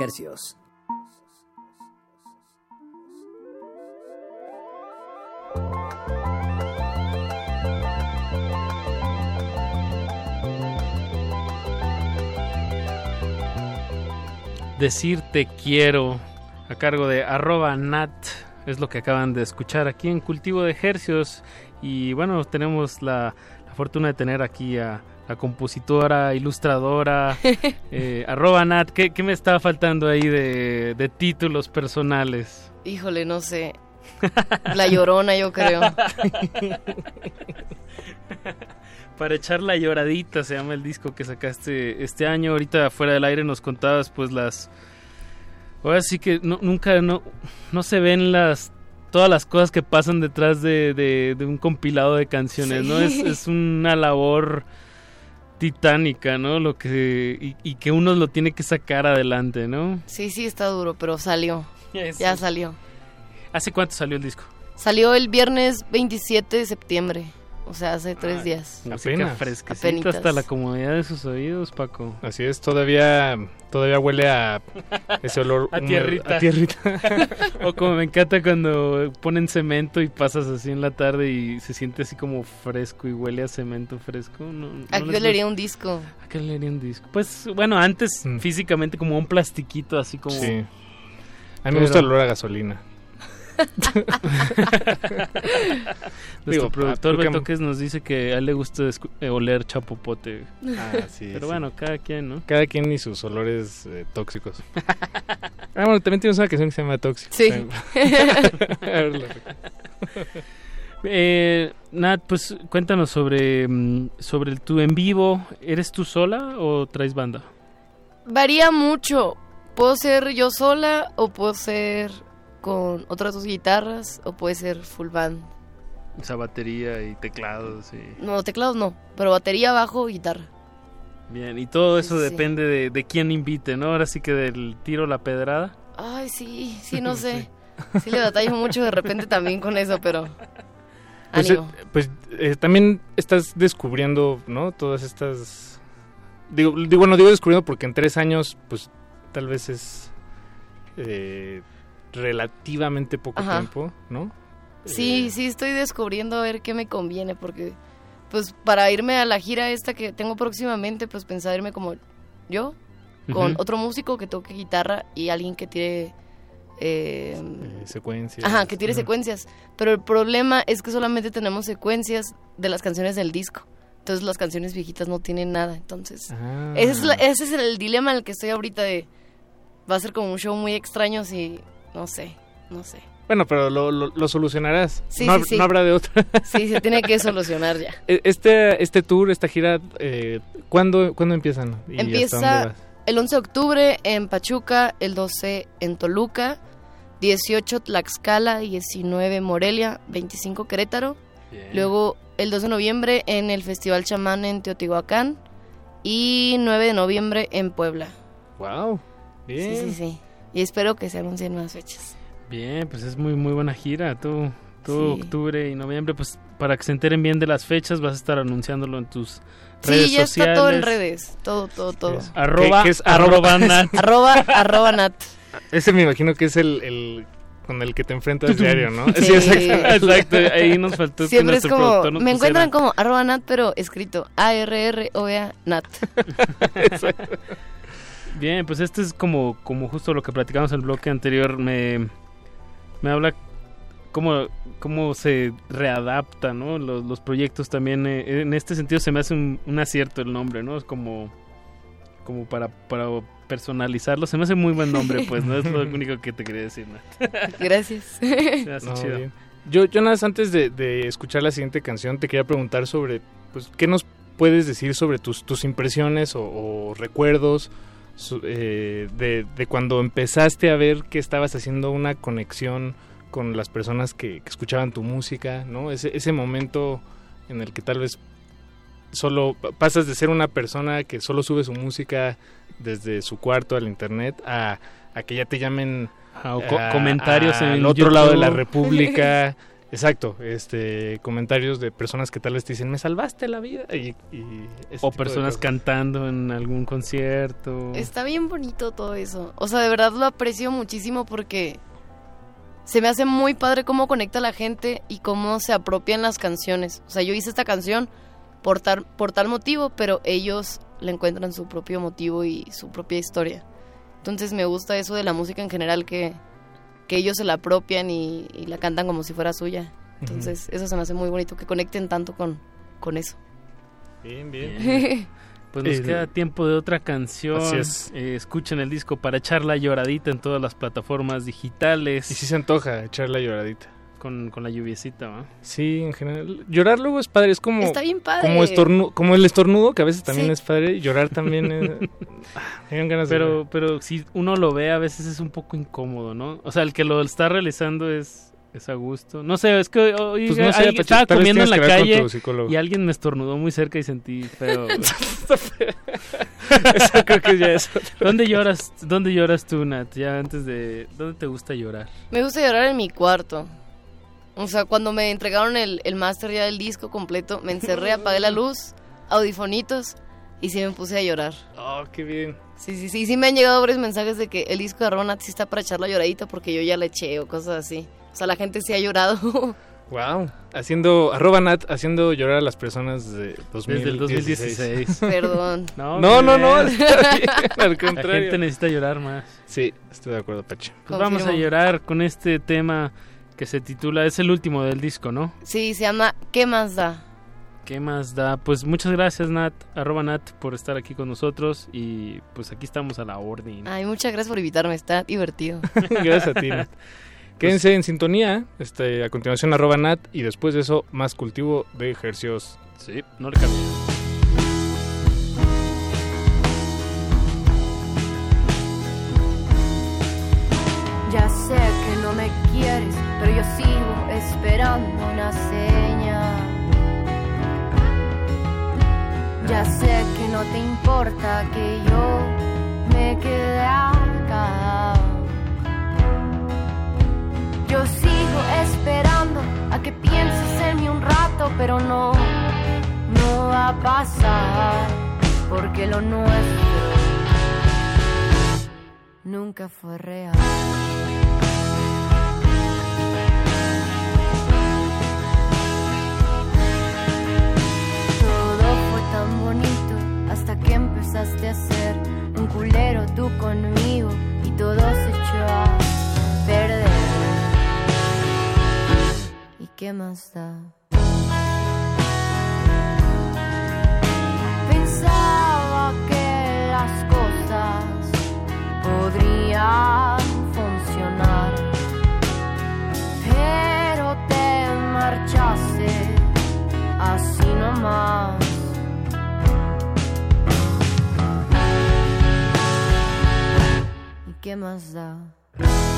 [SPEAKER 21] hercios.
[SPEAKER 16] Decir te quiero a cargo de arroba nat es lo que acaban de escuchar aquí en Cultivo de Hercios y bueno tenemos la, la fortuna de tener aquí a la compositora, ilustradora, eh, arroba Nat, ¿qué, me está faltando ahí de, de títulos personales?
[SPEAKER 6] Híjole, no sé. La llorona, yo creo.
[SPEAKER 16] Para echar la lloradita se llama el disco que sacaste este año. Ahorita fuera del aire nos contabas pues las... Ahora sí que nunca, no, no se ven las todas las cosas que pasan detrás de, un compilado de canciones, ¿no? Es, es, una labor titánica, ¿no? Lo que y, y, que uno lo tiene que sacar adelante, ¿no?
[SPEAKER 6] Sí, sí, está duro, pero salió. Ya salió.
[SPEAKER 16] ¿Hace cuánto salió el disco?
[SPEAKER 6] Salió el viernes 27 de septiembre. O sea, hace tres días.
[SPEAKER 16] Apenas. Fresquecito hasta la comodidad de sus oídos, Paco.
[SPEAKER 17] Así es, todavía todavía huele a ese olor.
[SPEAKER 16] a tierrita.
[SPEAKER 17] A tierrita.
[SPEAKER 16] o como me encanta cuando ponen cemento y pasas así en la tarde y se siente así como fresco y huele a cemento fresco. No,
[SPEAKER 6] ¿A qué olería un disco?
[SPEAKER 16] ¿A qué olería un disco? Pues, bueno, antes mm. físicamente como un plastiquito así como...
[SPEAKER 17] Sí. A mí me gusta el olor a gasolina.
[SPEAKER 16] Nuestro productor Beto que... nos dice que a él le gusta eh, oler chapopote.
[SPEAKER 17] Ah, sí,
[SPEAKER 16] Pero bueno, cada quien, ¿no?
[SPEAKER 17] Cada quien y sus olores eh, tóxicos. ah, bueno, también tienes una canción que se llama Tóxico.
[SPEAKER 6] Sí.
[SPEAKER 16] eh, Nat, pues cuéntanos sobre, mm, sobre tu en vivo. ¿Eres tú sola o traes banda?
[SPEAKER 6] Varía mucho. Puedo ser yo sola o puedo ser con otras dos guitarras o puede ser full band.
[SPEAKER 16] O sea, batería y teclados y...
[SPEAKER 6] No, teclados no, pero batería, bajo, guitarra.
[SPEAKER 16] Bien, y todo eso depende De, de, quién invite, ¿no? Ahora sí que del tiro la pedrada.
[SPEAKER 6] Ay, sí, sí, no sé. sí. le batallo mucho de repente también con eso, pero...
[SPEAKER 17] Pues, eh, pues eh, también estás descubriendo, ¿no? Todas estas... Digo, digo, no digo descubriendo porque en tres años, pues tal vez es... Eh, relativamente poco tiempo, ¿no?
[SPEAKER 6] Sí, eh, sí, estoy descubriendo a ver qué me conviene, porque pues para irme a la gira esta que tengo próximamente, pues pensar irme como yo, con otro músico que toque guitarra y alguien que tire...
[SPEAKER 17] Eh, eh, secuencias.
[SPEAKER 6] Ajá, que tire secuencias. Pero el problema es que solamente tenemos secuencias de las canciones del disco. Entonces las canciones viejitas no tienen nada. Entonces, ah. ese, es ese es el dilema en el que estoy ahorita de... Va a ser como un show muy extraño si no sé, no sé.
[SPEAKER 17] Bueno, pero lo, lo, solucionarás. Sí, no, sí, no, habrá de otra.
[SPEAKER 6] Sí, se tiene que solucionar ya.
[SPEAKER 17] E, este, este tour, esta gira, eh, ¿cuándo, ¿cuándo empiezan?
[SPEAKER 6] Empieza el 11 de octubre en Pachuca, el 12 en Toluca, 18 Tlaxcala, 19 Morelia, 25 Querétaro. Luego el 2 de noviembre en el Festival Chamán en Teotihuacán y 9 de noviembre en Puebla.
[SPEAKER 17] Wow.
[SPEAKER 6] Bien. Sí, sí, sí y espero que se anuncien más fechas.
[SPEAKER 16] Bien, pues es muy muy buena gira, todo, todo octubre y noviembre, pues para que se enteren bien de las fechas vas a estar anunciándolo en tus redes sociales. Sí, ya está
[SPEAKER 6] todo en redes, todo, todo, todo.
[SPEAKER 16] Arroba, ¿Qué, es arroba, nat.
[SPEAKER 6] arroba, arroba nat.
[SPEAKER 17] Ese me imagino que es el, el con el que te enfrentas diario, ¿no?
[SPEAKER 6] Sí,
[SPEAKER 16] exacto. Ahí nos faltó
[SPEAKER 6] Siempre es como, me encuentran como arroba nat, pero escrito A-R-R-O-E-A nat. exacto.
[SPEAKER 16] Bien, pues este es como, como justo lo que platicamos en el bloque anterior. Me, me habla cómo, cómo se readapta, ¿no? Los, los proyectos también. Eh, en este sentido se me hace un, acierto el nombre, ¿no? Es como, como para, para personalizarlo. Se me hace muy buen nombre, pues, ¿no? Es lo único que te quería decir, ¿no?
[SPEAKER 6] Gracias.
[SPEAKER 17] Yo, yo nada más antes de, de, escuchar la siguiente canción te quería preguntar sobre, pues, ¿qué nos puedes decir sobre tus, tus impresiones o, o recuerdos eh, de, cuando empezaste a ver que estabas haciendo una conexión con las personas que, escuchaban tu música, ¿no? Ese, ese momento en el que tal vez solo pasas de ser una persona que solo sube su música desde su cuarto al internet a, que ya te llamen
[SPEAKER 16] comentarios en
[SPEAKER 17] el otro lado de la república Exacto, este, comentarios de personas que tal vez te dicen, me salvaste la vida. Y,
[SPEAKER 16] o personas cantando en algún concierto.
[SPEAKER 6] Está bien bonito todo eso. O sea, de verdad lo aprecio muchísimo porque se me hace muy padre cómo conecta la gente y cómo se apropian las canciones. O sea, yo hice esta canción por tal, por tal motivo, pero ellos le encuentran su propio motivo y su propia historia. Entonces me gusta eso de la música en general, que, que ellos se la apropian y, la cantan como si fuera suya. Entonces eso se me hace muy bonito, que conecten tanto con, con eso.
[SPEAKER 16] Bien, bien. Pues nos queda tiempo de otra canción. Así es. Eh, escuchen el disco para echar la lloradita en todas las plataformas digitales.
[SPEAKER 17] Y si se antoja echar la lloradita.
[SPEAKER 16] Con, con la lluviecita, ¿va?
[SPEAKER 17] Sí, en general. Llorar luego es padre, es como...
[SPEAKER 6] Está bien padre.
[SPEAKER 17] Como, como el estornudo, que a veces también es padre. Llorar también es...
[SPEAKER 16] ganas pero, Pero si uno lo ve, a veces es un poco incómodo, ¿no? O sea, el que lo está realizando es es a gusto. No sé, es que hoy pues estaba comiendo en la calle y alguien me estornudó muy cerca y sentí feo. Eso creo que ya es ¿Dónde lloras, ¿Dónde lloras tú, Nat? Ya antes de... ¿Dónde te gusta llorar?
[SPEAKER 6] Me gusta llorar en mi cuarto. O sea, cuando me entregaron el, el máster ya del disco completo, me encerré, apagué la luz, audifonitos y sí me puse a llorar.
[SPEAKER 17] Oh, qué bien.
[SPEAKER 6] Sí, sí, sí, sí me han llegado varios mensajes de que el disco de Ronat sí está para echar la lloradita porque yo ya le eché o cosas así. O sea, la gente sí ha llorado.
[SPEAKER 17] Wow, haciendo, arroba Nat, haciendo llorar a las personas de
[SPEAKER 16] 2016. Desde el 2016.
[SPEAKER 6] Perdón.
[SPEAKER 17] No, no, no, no, al
[SPEAKER 16] contrario. La gente necesita llorar más.
[SPEAKER 17] Sí, estoy de acuerdo, Pache.
[SPEAKER 16] Pues vamos a llorar con este tema que se titula, es el último del disco, ¿no?
[SPEAKER 6] Sí, se llama ¿Qué más da?
[SPEAKER 16] ¿Qué más da? Pues muchas gracias Nat, arroba Nat, por estar aquí con nosotros y pues aquí estamos a la orden.
[SPEAKER 6] Ay, muchas gracias por invitarme, está divertido.
[SPEAKER 17] gracias a ti Nat. Quédense en sintonía, este, a continuación arroba Nat y después de eso más cultivo de ejercicios.
[SPEAKER 16] Sí, no le cambie.
[SPEAKER 20] Ya sé que no me quieres, pero yo sigo esperando una seña. Ya sé que no te importa que yo me quede acá. Yo sigo esperando a que pienses en mí un rato, pero no, no va a pasar, porque lo nuestro nunca fue real. Hasta que empezaste a ser un culero tú conmigo y todo se echó a perder. ¿qué más da? Pensaba que las cosas podrían funcionar, pero te marchaste así nomás. ¿Y qué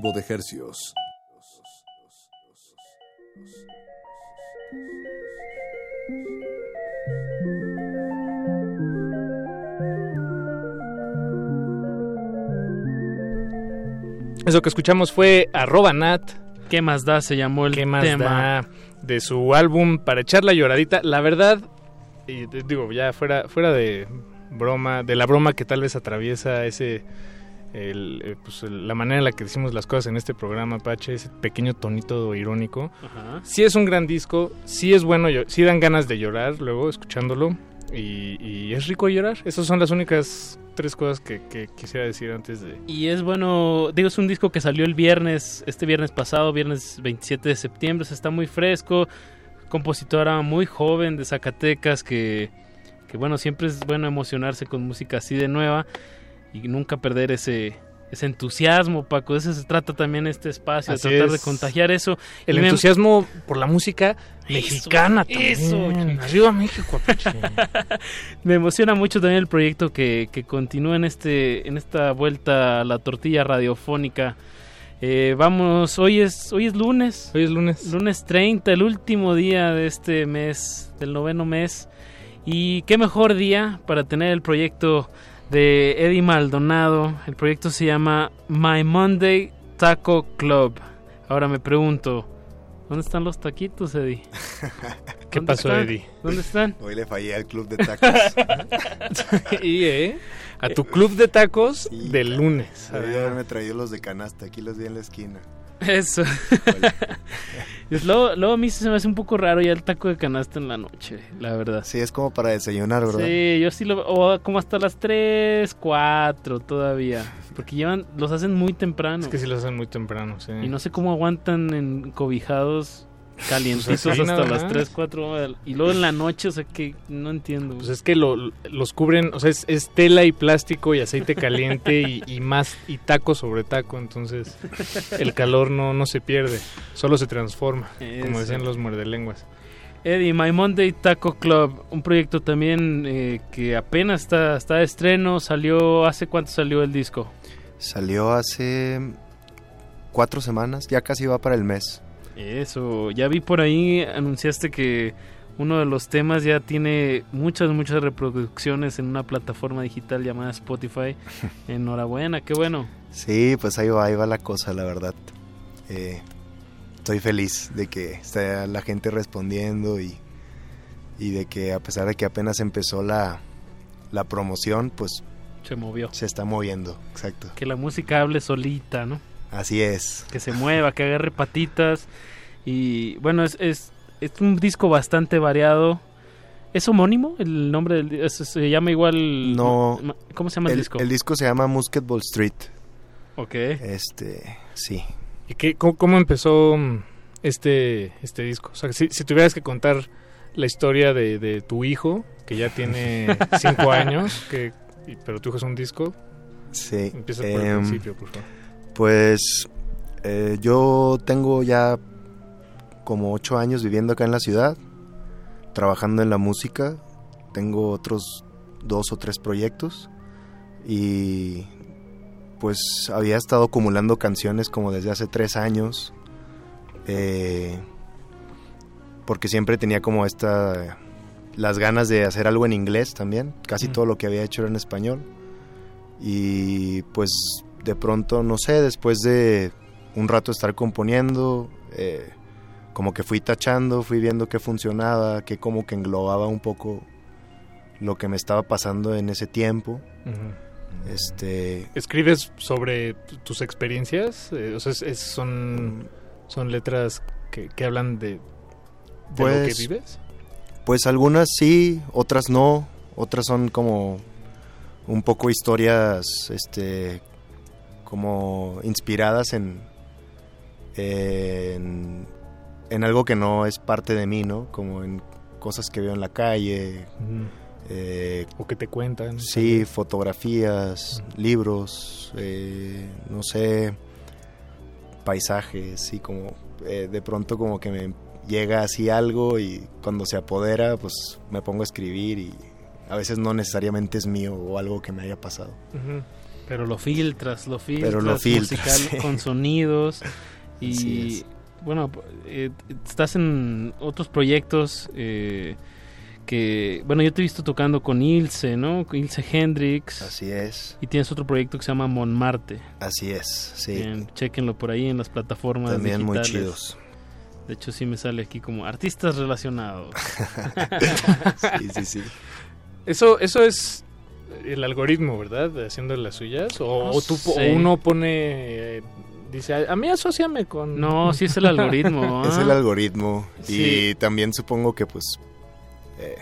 [SPEAKER 7] de hercios.
[SPEAKER 17] Eso que escuchamos fue arroba Nat.
[SPEAKER 16] ¿Qué más da? Se llamó el tema
[SPEAKER 17] de su álbum para echar la lloradita. La verdad, y digo, ya fuera, fuera de broma, de la broma que tal vez atraviesa ese el, eh, pues, la manera en la que decimos las cosas en este programa, Pache, ese pequeño tonito irónico. Sí es un gran disco, sí es bueno, sí dan ganas de llorar luego escuchándolo y, es rico llorar. Esas son las únicas tres cosas que, quisiera decir antes de...
[SPEAKER 16] Y es bueno, digo, es un disco que salió el viernes, este viernes pasado, viernes 27 de septiembre, está muy fresco, compositora muy joven de Zacatecas que, que bueno, siempre es bueno emocionarse con música así de nueva y nunca perder ese, ese entusiasmo, Paco. De eso se trata también este espacio, tratar de contagiar eso.
[SPEAKER 17] El entusiasmo por la música mexicana
[SPEAKER 16] eso,
[SPEAKER 17] Arriba México.
[SPEAKER 16] me emociona mucho también el proyecto que, que continúa en, este, en esta vuelta a la tortilla radiofónica. Eh, vamos, hoy es, hoy es lunes.
[SPEAKER 17] Hoy es lunes.
[SPEAKER 16] Lunes 30, el último día de este mes, del noveno mes. Y qué mejor día para tener el proyecto de Eddie Maldonado. El proyecto se llama My Monday Taco Club. Ahora me pregunto, ¿dónde están los taquitos, Eddie?
[SPEAKER 17] ¿Qué pasó, Eddie?
[SPEAKER 16] ¿Dónde están?
[SPEAKER 10] Hoy le fallé al club de tacos.
[SPEAKER 17] y, ¿eh? A tu club de tacos del lunes.
[SPEAKER 10] Debí haberme traído los de canasta, aquí los vi en la esquina.
[SPEAKER 16] Eso. luego, luego a mí se me hace un poco raro ya el taco de canasta en la noche, la verdad.
[SPEAKER 10] Sí, es como para desayunar, ¿verdad?
[SPEAKER 16] Sí, yo sí lo o como hasta las 3, 4 todavía. Porque llevan, los hacen muy temprano.
[SPEAKER 17] Es que sí los hacen muy temprano, sí.
[SPEAKER 16] Y no sé cómo aguantan encobijados calientitos pues hasta las 3, 4 y luego en la noche, o sea que no entiendo.
[SPEAKER 17] Pues es que los cubren, o sea, es, tela y plástico y aceite caliente y, más y taco sobre taco, entonces el calor no, no se pierde, solo se transforma, como decían los muerdelenguas.
[SPEAKER 16] Eddie, My Monday Taco Club, un proyecto también eh, que apenas está, está de estreno, salió, ¿hace cuánto salió el disco?
[SPEAKER 10] Salió hace cuatro semanas, ya casi va para el mes.
[SPEAKER 16] Eso, ya vi por ahí, anunciaste que uno de los temas ya tiene muchas, muchas reproducciones en una plataforma digital llamada Spotify. Enhorabuena, qué bueno.
[SPEAKER 10] Sí, pues ahí va, ahí va la cosa, la verdad. Eh, estoy feliz de que esté la gente respondiendo y, y de que a pesar de que apenas empezó la, la promoción, pues...
[SPEAKER 16] Se movió.
[SPEAKER 10] Se está moviendo, exacto.
[SPEAKER 16] Que la música hable solita, ¿no?
[SPEAKER 10] Así es.
[SPEAKER 16] Que se mueva, que agarre patitas. Y bueno, es, es, es un disco bastante variado. ¿Es homónimo el nombre del se llama igual
[SPEAKER 10] No.
[SPEAKER 16] ¿Cómo se llama el, disco?
[SPEAKER 10] El disco se llama Musketball Street.
[SPEAKER 16] Ok.
[SPEAKER 10] Este, sí.
[SPEAKER 17] ¿Y qué, cómo, empezó mm, este este disco? O sea, si, si tuvieras que contar la historia de, de tu hijo, que ya tiene cinco años, que pero tu hijo es un disco.
[SPEAKER 10] Sí.
[SPEAKER 17] Empieza por el em, principio, por favor.
[SPEAKER 10] Pues eh, yo tengo ya como ocho años viviendo acá en la ciudad, trabajando en la música. Tengo otros dos o tres proyectos y pues había estado acumulando canciones como desde hace tres años. Eh, porque siempre tenía como esta las ganas de hacer algo en inglés también. Casi todo lo que había hecho era en español. Y pues de pronto, no sé, después de un rato estar componiendo, eh, como que fui tachando, fui viendo qué funcionaba, que como que englobaba un poco lo que me estaba pasando en ese tiempo. Este,
[SPEAKER 17] ¿Escribes sobre tus experiencias? Eh, o sea, son, son letras que, hablan de, lo que pues, vives?
[SPEAKER 10] Pues algunas sí, otras no. Otras son como un poco historias este, como inspiradas en, en, algo que no es parte de mí, ¿no? Como en cosas que veo en la calle.
[SPEAKER 17] Eh, o que te cuentan.
[SPEAKER 10] Sí, fotografías, libros, eh, no sé, paisajes, y como eh, de pronto como que me llega así algo y cuando se apodera pues me pongo a escribir y a veces no necesariamente es mío o algo que me haya pasado.
[SPEAKER 16] Pero lo filtras, lo filtras, musical, con sonidos y bueno, eh, estás en otros proyectos eh, que, bueno, yo te he visto tocando con Ilse, ¿no? Con Ilse Hendrix.
[SPEAKER 10] Así es.
[SPEAKER 16] Y tienes otro proyecto que se llama Monmarte.
[SPEAKER 10] Así es, sí.
[SPEAKER 16] Bien, chequenlo por ahí en las plataformas
[SPEAKER 10] También muy chidos.
[SPEAKER 16] De hecho, sí me sale aquí como artistas relacionados.
[SPEAKER 10] sí, sí, sí.
[SPEAKER 17] Eso, eso es el algoritmo, ¿verdad? Haciendo las suyas. O, tú, uno pone. Eh, dice, a mí asociame con.
[SPEAKER 16] No, sí es el algoritmo.
[SPEAKER 10] Es el ¿ah? algoritmo. Y también supongo que, pues. Eh,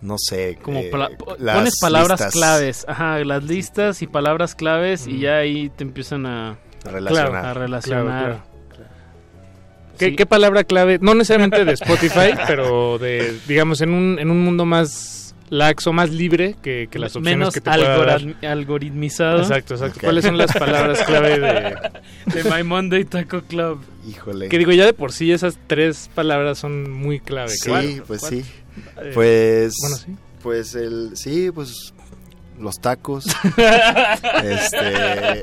[SPEAKER 10] no sé.
[SPEAKER 16] Como eh, pones palabras claves. Ajá, las listas y palabras claves. Y ya ahí te empiezan a.
[SPEAKER 10] relacionar.
[SPEAKER 16] a relacionar.
[SPEAKER 17] ¿Qué, palabra clave? No necesariamente de Spotify, pero de, digamos, en un, en un mundo más laxo, más libre que, las opciones
[SPEAKER 16] Menos
[SPEAKER 17] que te pueda
[SPEAKER 16] algoritmizado.
[SPEAKER 17] Exacto, exacto. ¿Cuáles son las palabras clave de...
[SPEAKER 16] de My Monday Taco Club?
[SPEAKER 22] Híjole.
[SPEAKER 17] Que digo, ya de por sí esas tres palabras son muy clave.
[SPEAKER 10] Sí, pues sí.
[SPEAKER 17] Eh,
[SPEAKER 10] Pues...
[SPEAKER 17] bueno, sí.
[SPEAKER 10] Pues el... Sí, pues los tacos, este,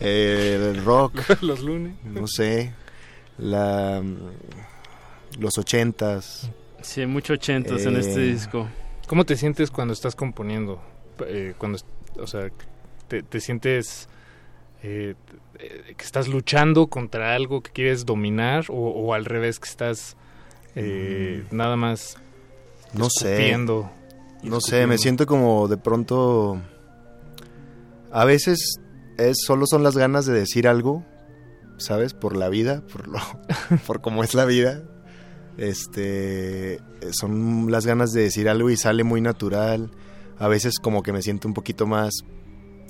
[SPEAKER 10] el rock,
[SPEAKER 17] los lunes,
[SPEAKER 10] no sé, la, los ochentas.
[SPEAKER 16] Sí, mucho ochentas en este
[SPEAKER 10] Eh,
[SPEAKER 16] disco.
[SPEAKER 17] ¿Cómo te sientes cuando estás componiendo? Eh, cuando, o sea, te, te sientes eh, eh, que estás luchando contra algo que quieres dominar o, o al revés que estás eh, nada más
[SPEAKER 10] No sé.
[SPEAKER 17] escupiendo
[SPEAKER 10] No sé, me siento como de pronto... A veces es solo son las ganas de decir algo, ¿sabes? Por la vida, por lo, por cómo es la vida. Este, son las ganas de decir algo y sale muy natural. A veces como que me siento un poquito más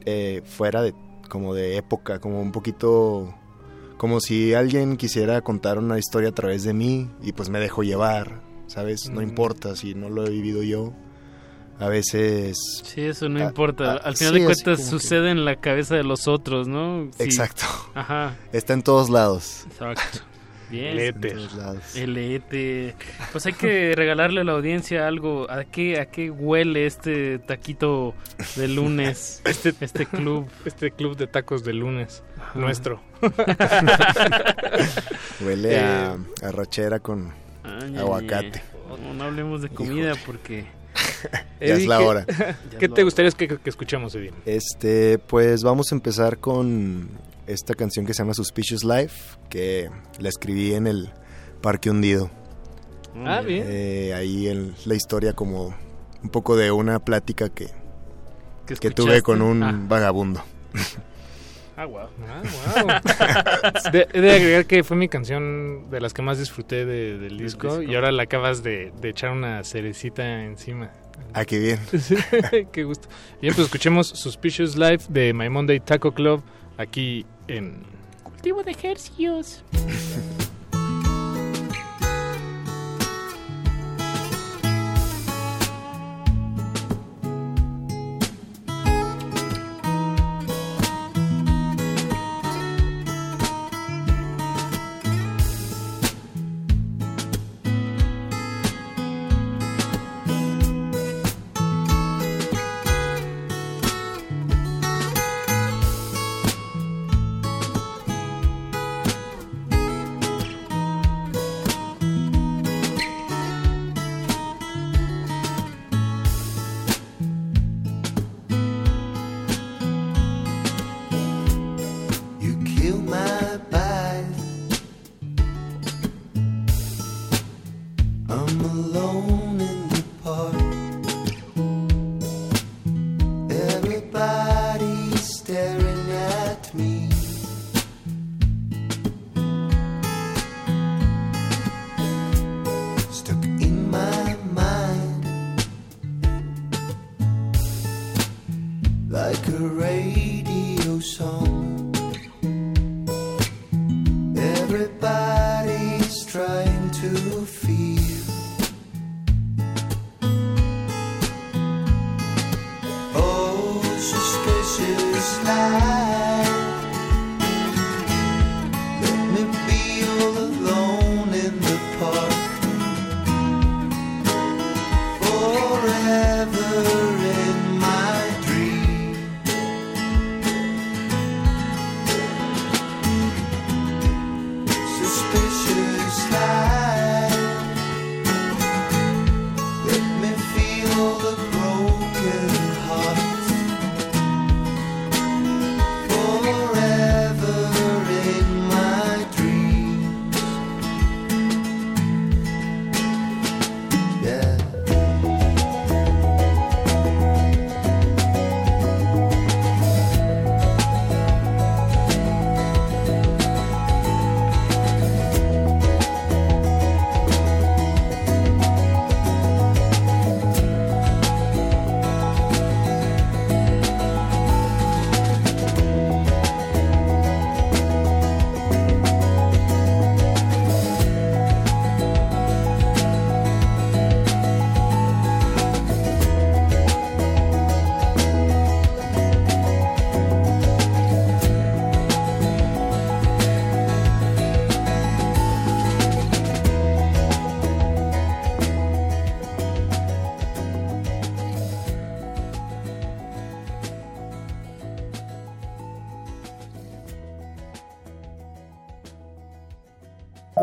[SPEAKER 10] eh, fuera de, como de época, como un poquito, como si alguien quisiera contar una historia a través de mí y pues me dejo llevar, ¿sabes? No
[SPEAKER 16] Mm.
[SPEAKER 10] importa si no lo he vivido yo. A veces...
[SPEAKER 16] Sí, eso no importa. Al final
[SPEAKER 10] sí,
[SPEAKER 16] de cuentas
[SPEAKER 10] que-
[SPEAKER 16] sucede en la cabeza de los otros, ¿no? Sí.
[SPEAKER 10] Exacto.
[SPEAKER 16] Ajá.
[SPEAKER 10] Está en todos lados.
[SPEAKER 16] Exacto. Bien.
[SPEAKER 10] El éter.
[SPEAKER 16] Pues hay que regalarle a la audiencia algo. ¿A qué, a qué huele este taquito de lunes?
[SPEAKER 17] Este,
[SPEAKER 16] este club.
[SPEAKER 17] Este club de tacos de lunes.
[SPEAKER 16] Ajá.
[SPEAKER 17] Nuestro.
[SPEAKER 10] Huele a,
[SPEAKER 17] Eh,
[SPEAKER 10] a rachera con
[SPEAKER 16] Ay,
[SPEAKER 10] aguacate.
[SPEAKER 16] No, no hablemos de comida porque...
[SPEAKER 10] Ya es la
[SPEAKER 17] ¿qué-
[SPEAKER 10] hora.
[SPEAKER 17] ¿Qué te gustaría que, que escuchemos, Eddie?
[SPEAKER 10] Este, pues vamos a empezar con esta canción que se llama Suspicious Life, que la escribí en el Parque Hundido.
[SPEAKER 16] Ah, bien.
[SPEAKER 10] Eh, ahí en la historia como un poco de una plática que,
[SPEAKER 16] ¿Que
[SPEAKER 10] que tuve con un
[SPEAKER 16] Ah.
[SPEAKER 10] vagabundo.
[SPEAKER 16] Ah, wow.
[SPEAKER 17] De, he de agregar que fue mi canción de las que más disfruté de- del disco,
[SPEAKER 16] disco.
[SPEAKER 17] y ahora le acabas de, de echar una cerecita encima.
[SPEAKER 10] Ah, qué bien.
[SPEAKER 17] qué gusto. Bien, pues escuchemos Suspicious Life de My Monday Taco Club aquí en
[SPEAKER 23] Cultivo de ejercicios.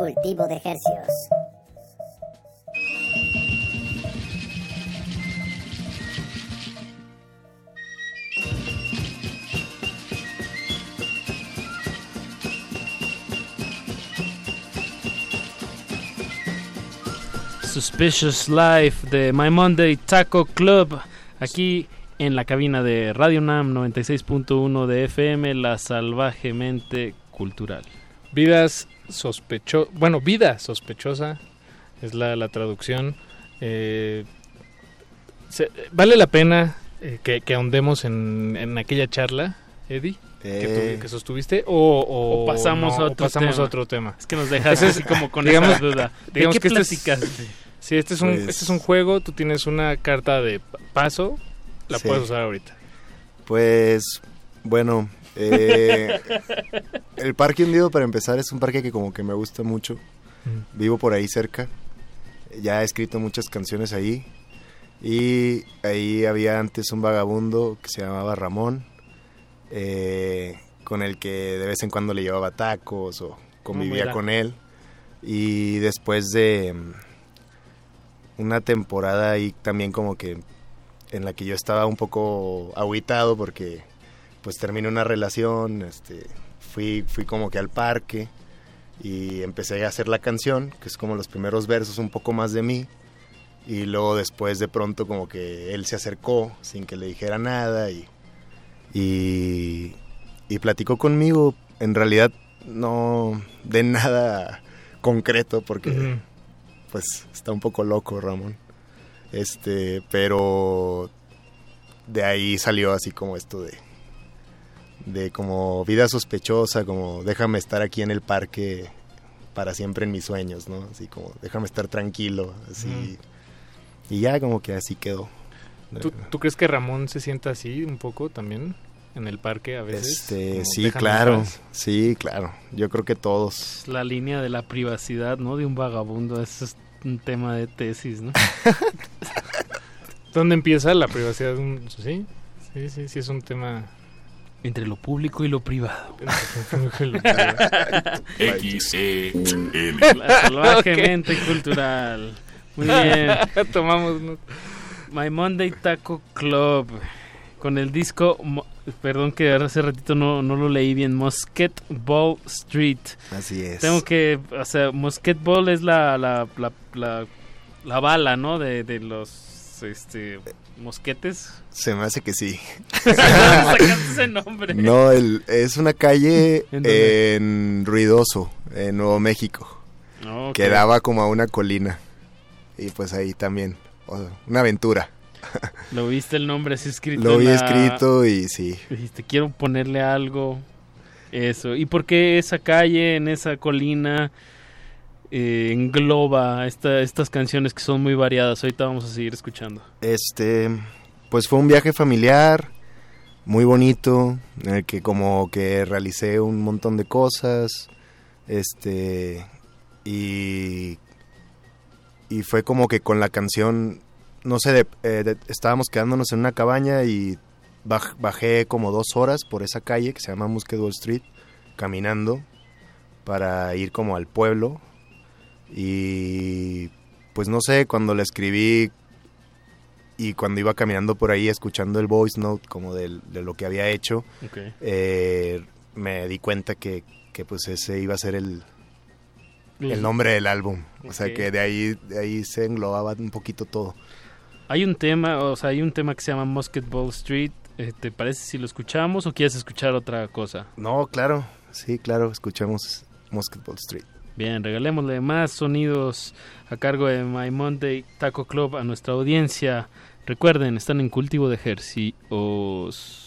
[SPEAKER 24] Cultivo de Hercios.
[SPEAKER 16] Suspicious Life de My Monday Taco Club. Aquí en la cabina de Radio Nam 96.1 de FM, la salvajemente cultural.
[SPEAKER 17] Vidas sospecho bueno, vida sospechosa es la, la traducción. Eh, ¿Vale la pena eh, que, ahondemos en, en, aquella charla, Eddie? Que, eh. sostuviste o, pasamos, a, otro pasamos a otro tema
[SPEAKER 16] es que nos dejas así como con esa duda
[SPEAKER 17] digamos que este Sí, este es, un, pues este es un juego, tú tienes una carta de paso, la puedes usar ahorita.
[SPEAKER 10] Pues, bueno, eh, el Parque Hundido para empezar es un parque que como que me gusta mucho. Vivo por ahí cerca, ya he escrito muchas canciones ahí. Y ahí había antes un vagabundo que se llamaba Ramón, eh, con el que de vez en cuando le llevaba tacos o convivía con él. Y después de una temporada ahí también como que en la que yo estaba un poco aguitado porque pues terminé una relación, este, fui, fui como que al parque y empecé a hacer la canción, que es como los primeros versos un poco más de mí, y luego después de pronto como que él se acercó sin que le dijera nada y, y, platicó conmigo, en realidad no de nada concreto porque pues está un poco loco Ramón. Este, pero de ahí salió así como esto de de como vida sospechosa, como déjame estar aquí en el parque para siempre en mis sueños, ¿no? Así como déjame estar tranquilo, así. Y ya como que así quedó.
[SPEAKER 17] ¿Tú, ¿Tú, crees que Ramón se sienta así un poco también en el parque a veces?
[SPEAKER 10] Este, sí, claro, sí, claro. Yo creo que todos.
[SPEAKER 16] La línea de la privacidad, ¿no? De un vagabundo, eso es un tema de tesis, ¿no?
[SPEAKER 17] ¿Dónde empieza la privacidad? Sí, sí, sí, sí, es un tema...
[SPEAKER 16] Entre lo público y lo privado.
[SPEAKER 25] X E
[SPEAKER 16] Salvajemente cultural. Muy bien.
[SPEAKER 17] Tomamos.
[SPEAKER 16] My Monday Taco Club. Con el disco Perdón que hace ratito no, no lo leí bien. Mosquet Ball Street.
[SPEAKER 10] Así es.
[SPEAKER 16] Tengo que, o sea, Mosquet Ball es la, la, la, la, bala, ¿no? De, de los este, mosquetes.
[SPEAKER 10] Se me hace que sí.
[SPEAKER 16] ese nombre?
[SPEAKER 10] No, el, es una calle ¿En, Ruidoso, en Nuevo México. Que daba como a una colina. Y pues ahí también, una aventura.
[SPEAKER 16] Lo viste el nombre así escrito.
[SPEAKER 10] Lo vi escrito y sí.
[SPEAKER 16] Dijiste, quiero ponerle algo. Eso. ¿Y por qué esa calle, en esa colina, eh, engloba estas canciones que son muy variadas? Ahorita vamos a seguir escuchando.
[SPEAKER 10] Este, pues fue un viaje familiar, muy bonito, en el que como que realicé un montón de cosas. Este, y, y fue como que con la canción no sé, eh, estábamos quedándonos en una cabaña y bajé como dos horas por esa calle que se llama Musquet Street, caminando para ir como al pueblo. Y pues no sé, cuando la escribí y cuando iba caminando por ahí escuchando el voice note como de, lo que había hecho, eh, me di cuenta que, que, pues ese iba a ser el, el nombre del álbum. O sea que de ahí, de ahí se englobaba un poquito todo.
[SPEAKER 16] Hay un tema, o sea, hay un tema que se llama Musketball Street. Eh, ¿Te parece si lo escuchamos o quieres escuchar otra cosa?
[SPEAKER 10] No, claro, sí, claro, escuchamos Musketball Street.
[SPEAKER 16] Bien, regalémosle más sonidos a cargo de My Monday Taco Club a nuestra audiencia. Recuerden, están en cultivo de ejercicios.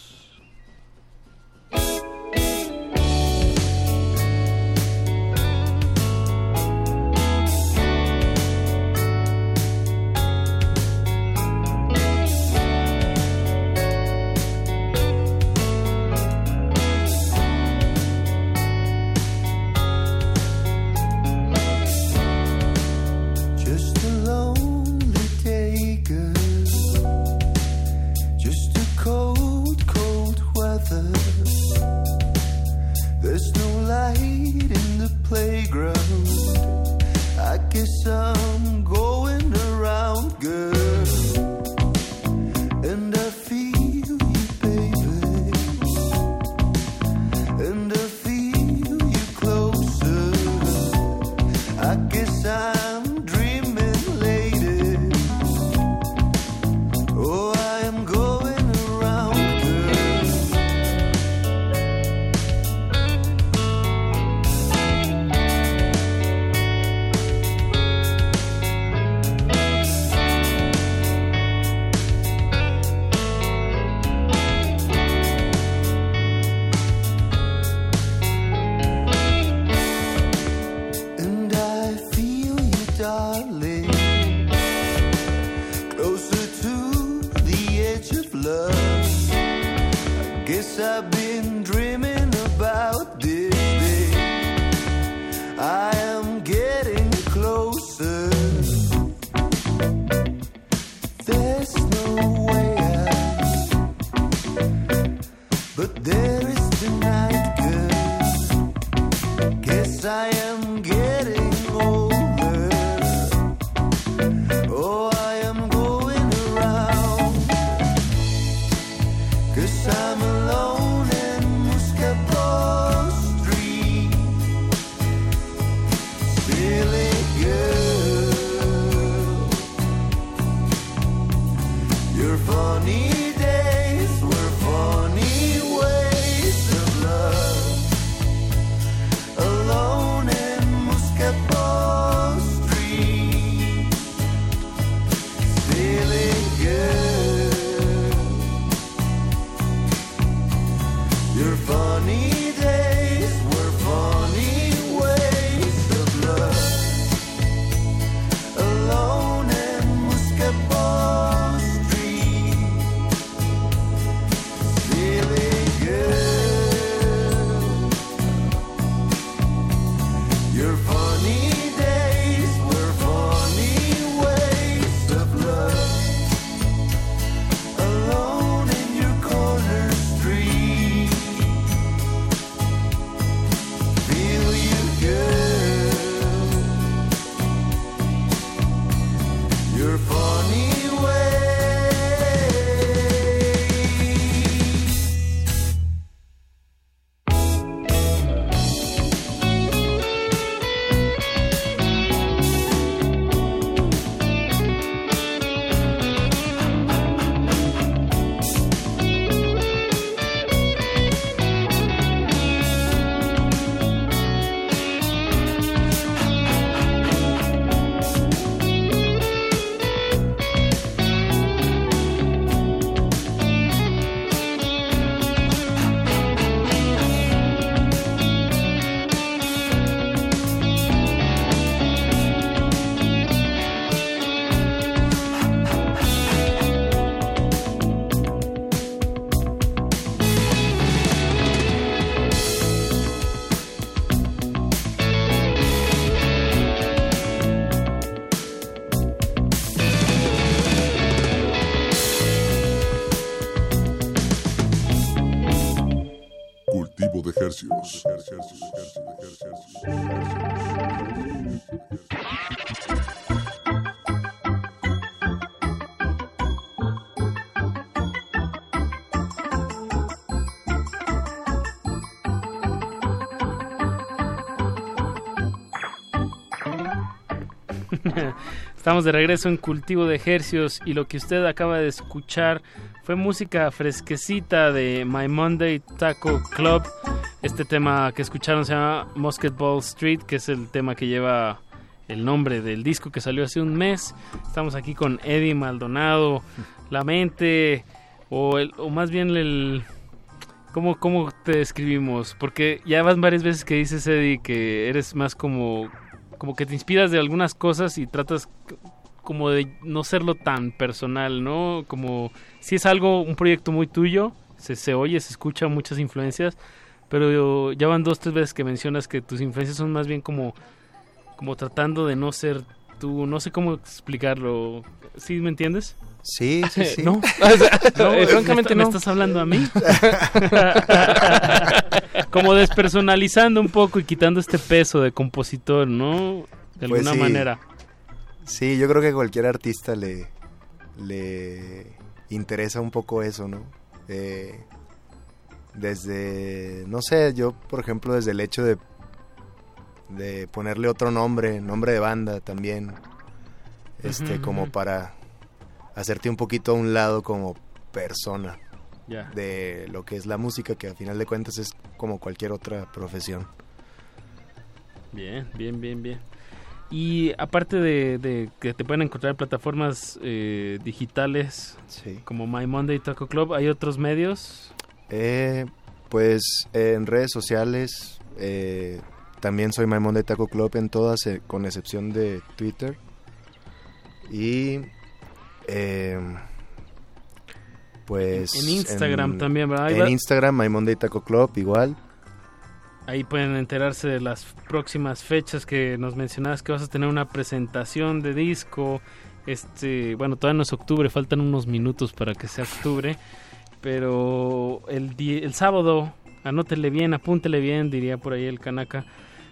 [SPEAKER 16] Estamos de regreso en Cultivo de Ejercios y lo que usted acaba de escuchar fue música fresquecita de My Monday Taco Club. Este tema que escucharon se llama Musketball Street, que es el tema que lleva el nombre del disco que salió hace un mes. Estamos aquí con Eddie Maldonado, la mente, o, más bien el... ¿Cómo, ¿Cómo te describimos? Porque ya vas varias veces que dices, Eddie, que eres más como como que te inspiras de algunas cosas y tratas como de no serlo tan personal, ¿no? Como si es algo, un proyecto muy tuyo, se, se oye, se escucha muchas influencias, pero ya van dos, tres veces que mencionas que tus influencias son más bien como, como tratando de no ser tú, no sé cómo explicarlo, ¿sí me entiendes?
[SPEAKER 26] Sí, sí, sí.
[SPEAKER 16] No, no francamente no. ¿Me estás hablando a mí? Como despersonalizando un poco y quitando este peso de compositor, ¿no? de
[SPEAKER 10] Pues
[SPEAKER 16] alguna
[SPEAKER 10] sí.
[SPEAKER 16] manera.
[SPEAKER 10] Sí, yo creo que a cualquier artista le, le interesa un poco eso, ¿no? Eh, desde, no sé, yo por ejemplo desde el hecho de, de ponerle otro nombre, nombre de banda también, este, como para hacerte un poquito a un lado como persona de lo que es la música, que al final de cuentas es como cualquier otra profesión.
[SPEAKER 16] Bien, bien, bien, bien. Y aparte de, de que te pueden encontrar en plataformas eh, digitales como My Monday Taco Club, ¿hay otros medios?
[SPEAKER 10] Eh, pues en redes sociales eh, también soy Maimón de Taco Club en todas, eh, con excepción de Twitter. Y eh, pues
[SPEAKER 16] En Instagram también,
[SPEAKER 10] En Instagram Maimón de Taco Club igual.
[SPEAKER 16] Ahí pueden enterarse de las próximas fechas que nos mencionabas que vas a tener una presentación de disco. Este, bueno, todavía no es octubre, faltan unos minutos para que sea octubre, pero el el sábado, anótele bien, apúntele bien, diría por ahí el Kanaka.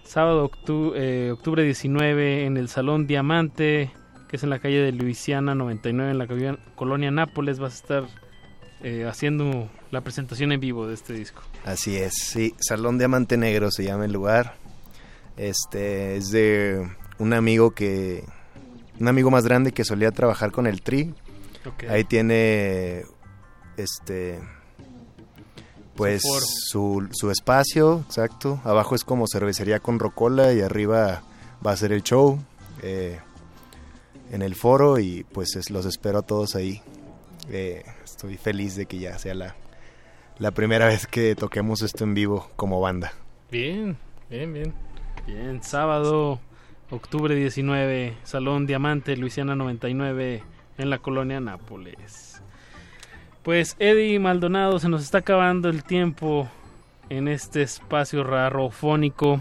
[SPEAKER 16] Sábado, octu- eh, octubre 19 en el Salón Diamante, que es en la calle de Luisiana 99 en la colonia- Nápoles, vas a estar eh, haciendo la presentación en vivo de este disco.
[SPEAKER 10] Así es, sí, Salón Diamante Negro se llama el lugar. Este es de un amigo que un amigo más grande que solía trabajar con el Tri. Ahí tiene este pues
[SPEAKER 16] su,
[SPEAKER 10] su espacio, exacto. Abajo es como cervecería con rocola y arriba va a ser el show eh, en el foro y pues es- los espero a todos ahí. Eh, estoy feliz de que ya sea la, la primera vez que toquemos esto en vivo como banda.
[SPEAKER 16] Bien, bien, bien. Bien, sábado, octubre 19, Salón Diamante, Luisiana 99, en la colonia Nápoles. Pues Eddie Maldonado, se nos está acabando el tiempo en este espacio rarofónico.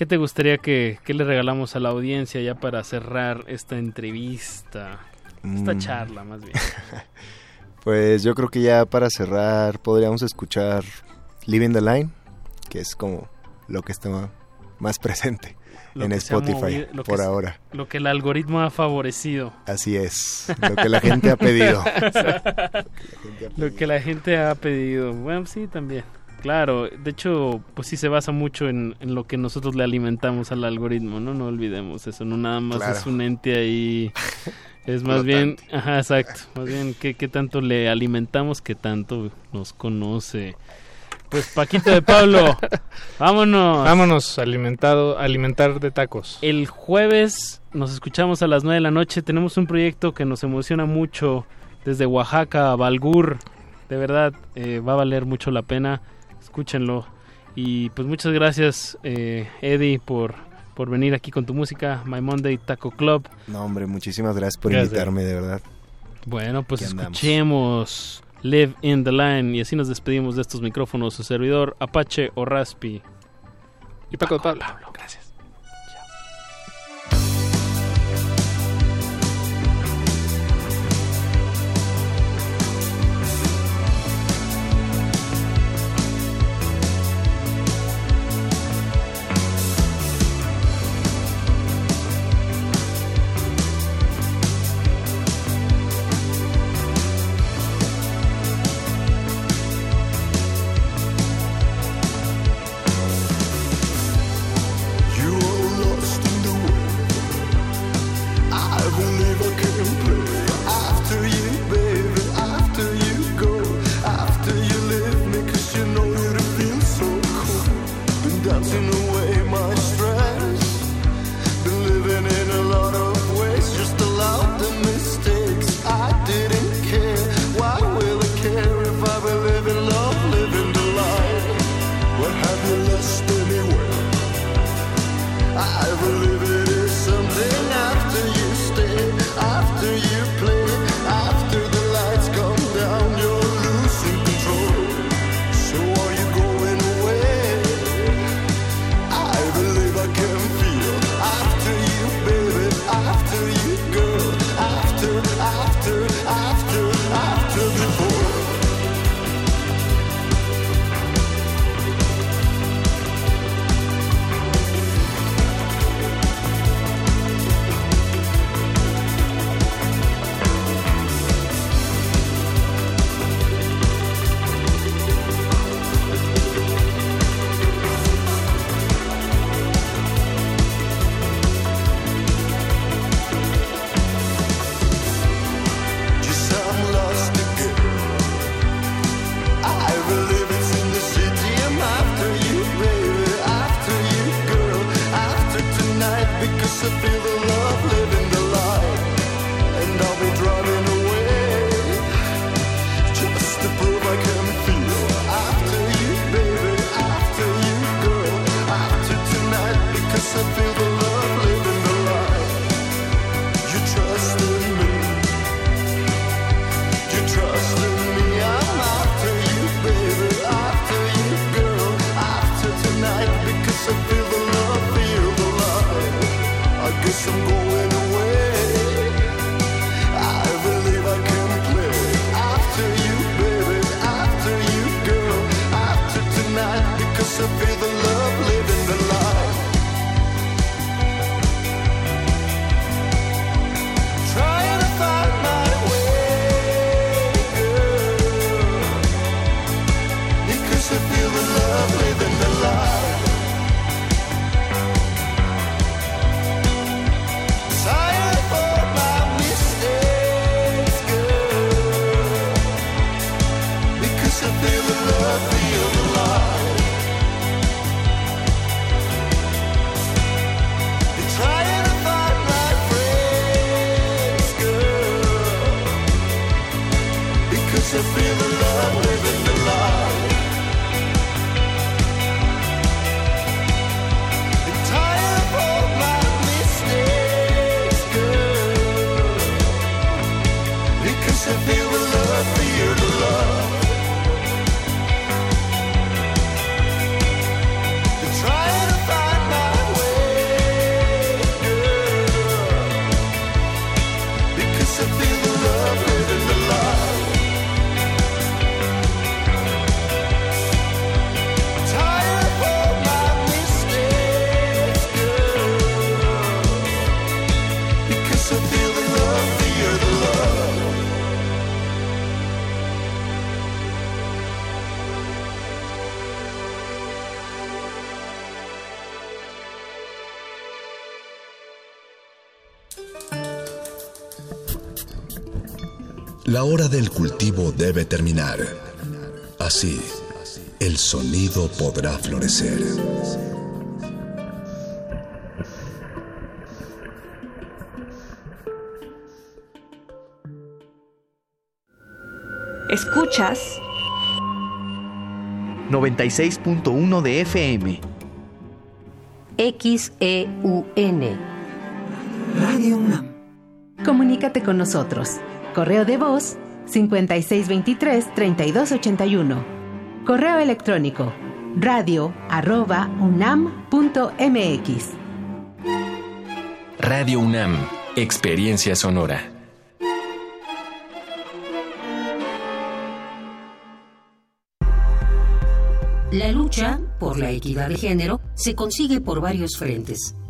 [SPEAKER 16] ¿Qué te gustaría que, que le regalamos a la audiencia ya para cerrar esta entrevista? Esta
[SPEAKER 10] Mm.
[SPEAKER 16] charla, más bien.
[SPEAKER 10] Pues yo creo que ya para cerrar podríamos escuchar Living the Line, que es como lo que está más presente
[SPEAKER 16] Lo
[SPEAKER 10] en Spotify
[SPEAKER 16] movido- lo que
[SPEAKER 10] por ahora.
[SPEAKER 16] Lo que el algoritmo ha favorecido.
[SPEAKER 10] Así es, lo que la gente ha pedido.
[SPEAKER 16] Lo que la gente ha pedido. Bueno, sí, también. Claro, de hecho, pues sí se basa mucho en, en lo que nosotros le alimentamos al algoritmo, ¿no? No olvidemos eso, no nada más
[SPEAKER 10] Claro.
[SPEAKER 16] es un ente ahí. Es más bien, ajá, exacto, más bien qué, qué tanto le alimentamos, qué tanto nos conoce. Pues Paquito de Pablo, vámonos.
[SPEAKER 17] Vámonos, alimentado, alimentar de tacos.
[SPEAKER 16] El jueves nos escuchamos a las 9 de la noche. Tenemos un proyecto que nos emociona mucho desde Oaxaca a Balgur. De verdad, eh, va a valer mucho la pena. Escúchenlo. Y pues muchas gracias, eh, Eddie, por, por venir aquí con tu música. My Monday Taco Club.
[SPEAKER 10] No, hombre, muchísimas gracias por
[SPEAKER 16] Gracias.
[SPEAKER 10] invitarme, de verdad.
[SPEAKER 16] Bueno, pues escuchemos Live in the Line. Y así nos despedimos de estos micrófonos. Su servidor, Apache o Raspi.
[SPEAKER 17] Y Paco de Pablo.
[SPEAKER 16] Gracias.
[SPEAKER 7] La hora del cultivo debe terminar. Así, el sonido podrá florecer.
[SPEAKER 27] Escuchas 96.1 de FM.
[SPEAKER 12] XEUN.
[SPEAKER 15] Radio UNAM.
[SPEAKER 28] Comunícate con nosotros. Correo de voz 5623-3281. Correo electrónico radio arroba unam.mx.
[SPEAKER 29] Radio UNAM, Experiencia Sonora.
[SPEAKER 12] La lucha por la equidad de género se consigue por varios frentes,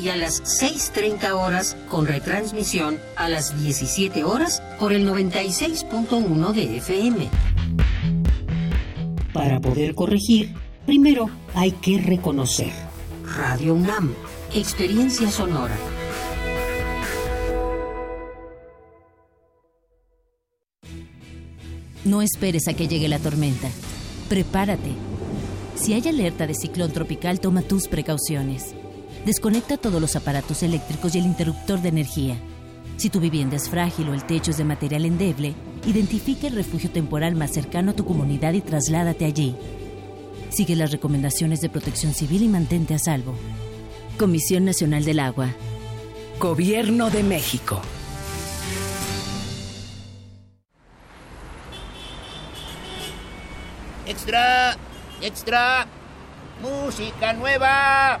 [SPEAKER 12] y a las 6.30 horas con retransmisión a las 17 horas por el 96.1 de FM. Para poder corregir, primero hay que reconocer. Radio UNAM, experiencia sonora.
[SPEAKER 19] No esperes a que llegue la tormenta. Prepárate. Si hay alerta de ciclón tropical, toma tus precauciones. Desconecta todos los aparatos eléctricos y el interruptor de energía. Si tu vivienda es frágil o el techo es de material endeble, identifica el refugio temporal más cercano a tu comunidad y trasládate allí. Sigue las recomendaciones de protección civil y mantente a salvo. Comisión Nacional del Agua.
[SPEAKER 30] Gobierno de México.
[SPEAKER 31] Extra, extra, música nueva,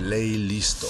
[SPEAKER 7] Play listo.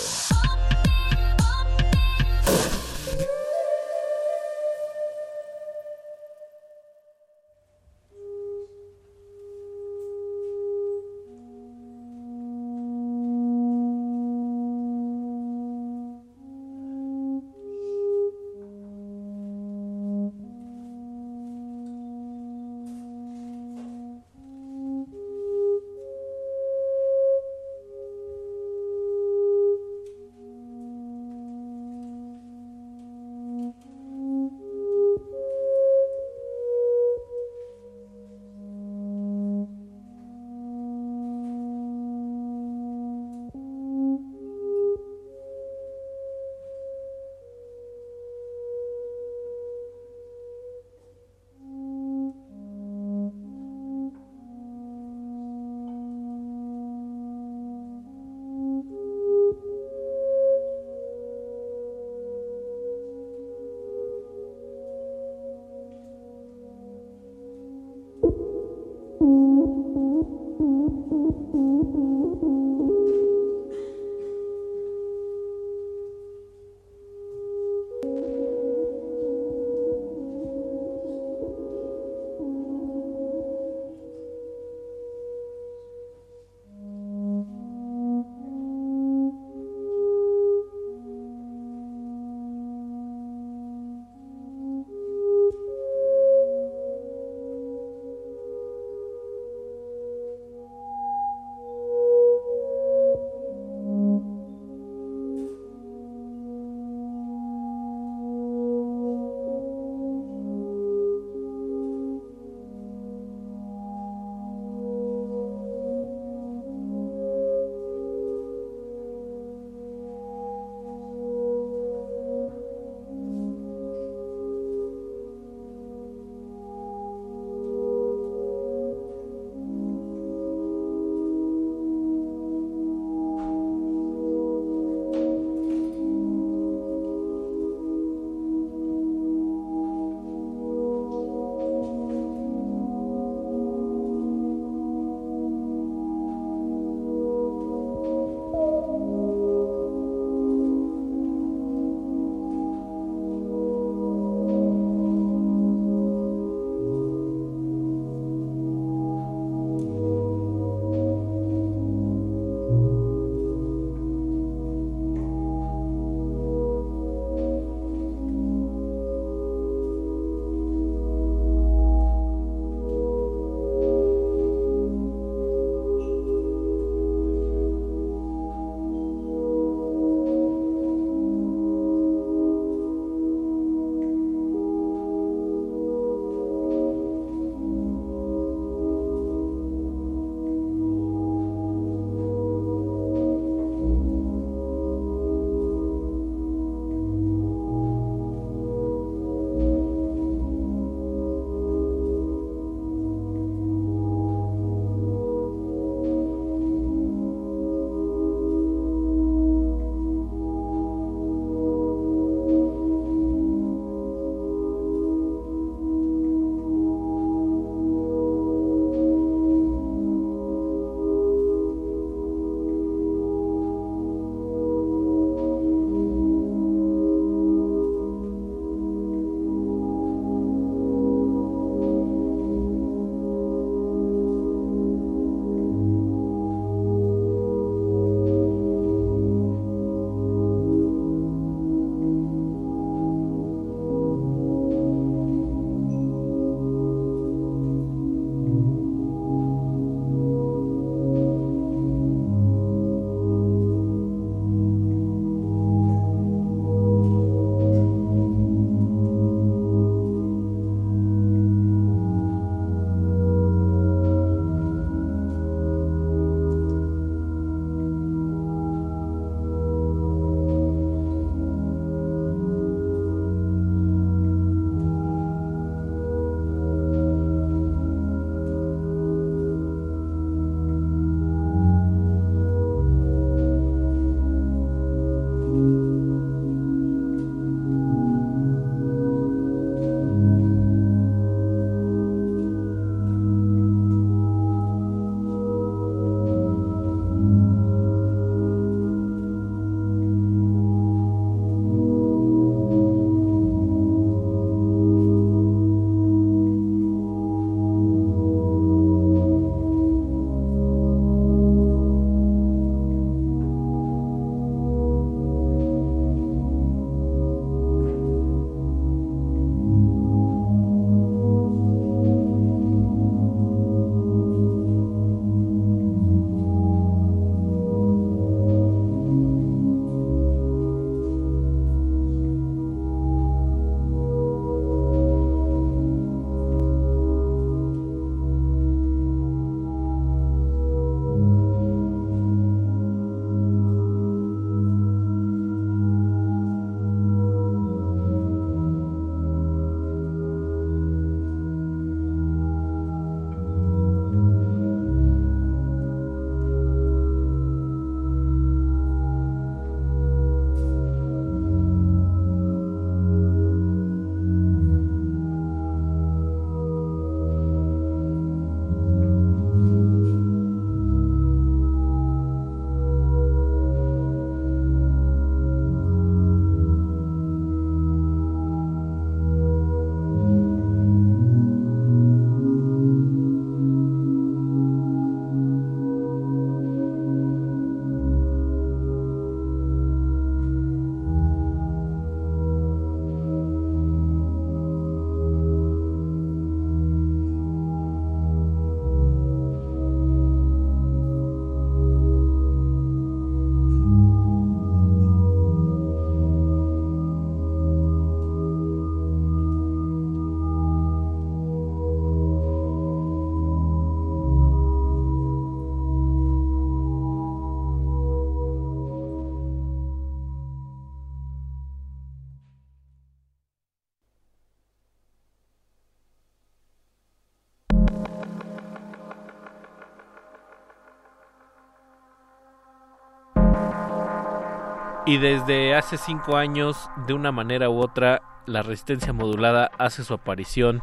[SPEAKER 32] Y desde hace cinco años, de una manera u otra, la resistencia modulada hace su aparición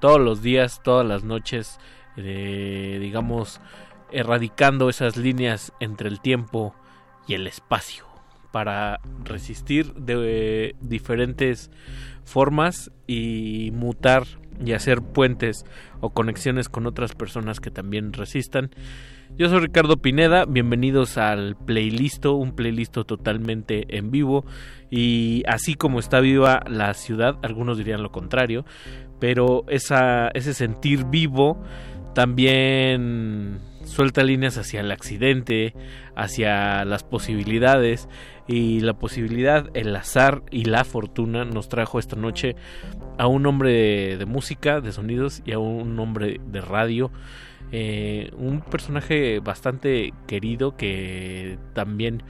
[SPEAKER 32] todos los días, todas las noches, eh, digamos, erradicando esas líneas entre el tiempo y el espacio para resistir de diferentes formas y mutar y hacer puentes o conexiones con otras personas que también resistan. Yo soy Ricardo Pineda, bienvenidos al playlist, un playlist totalmente en vivo y así como está viva la ciudad, algunos dirían lo contrario, pero esa, ese sentir vivo también suelta líneas hacia el accidente, hacia las posibilidades y la posibilidad, el azar y la fortuna nos trajo esta noche a un hombre de, música, de sonidos y a un hombre de radio. Eh, un personaje bastante querido que también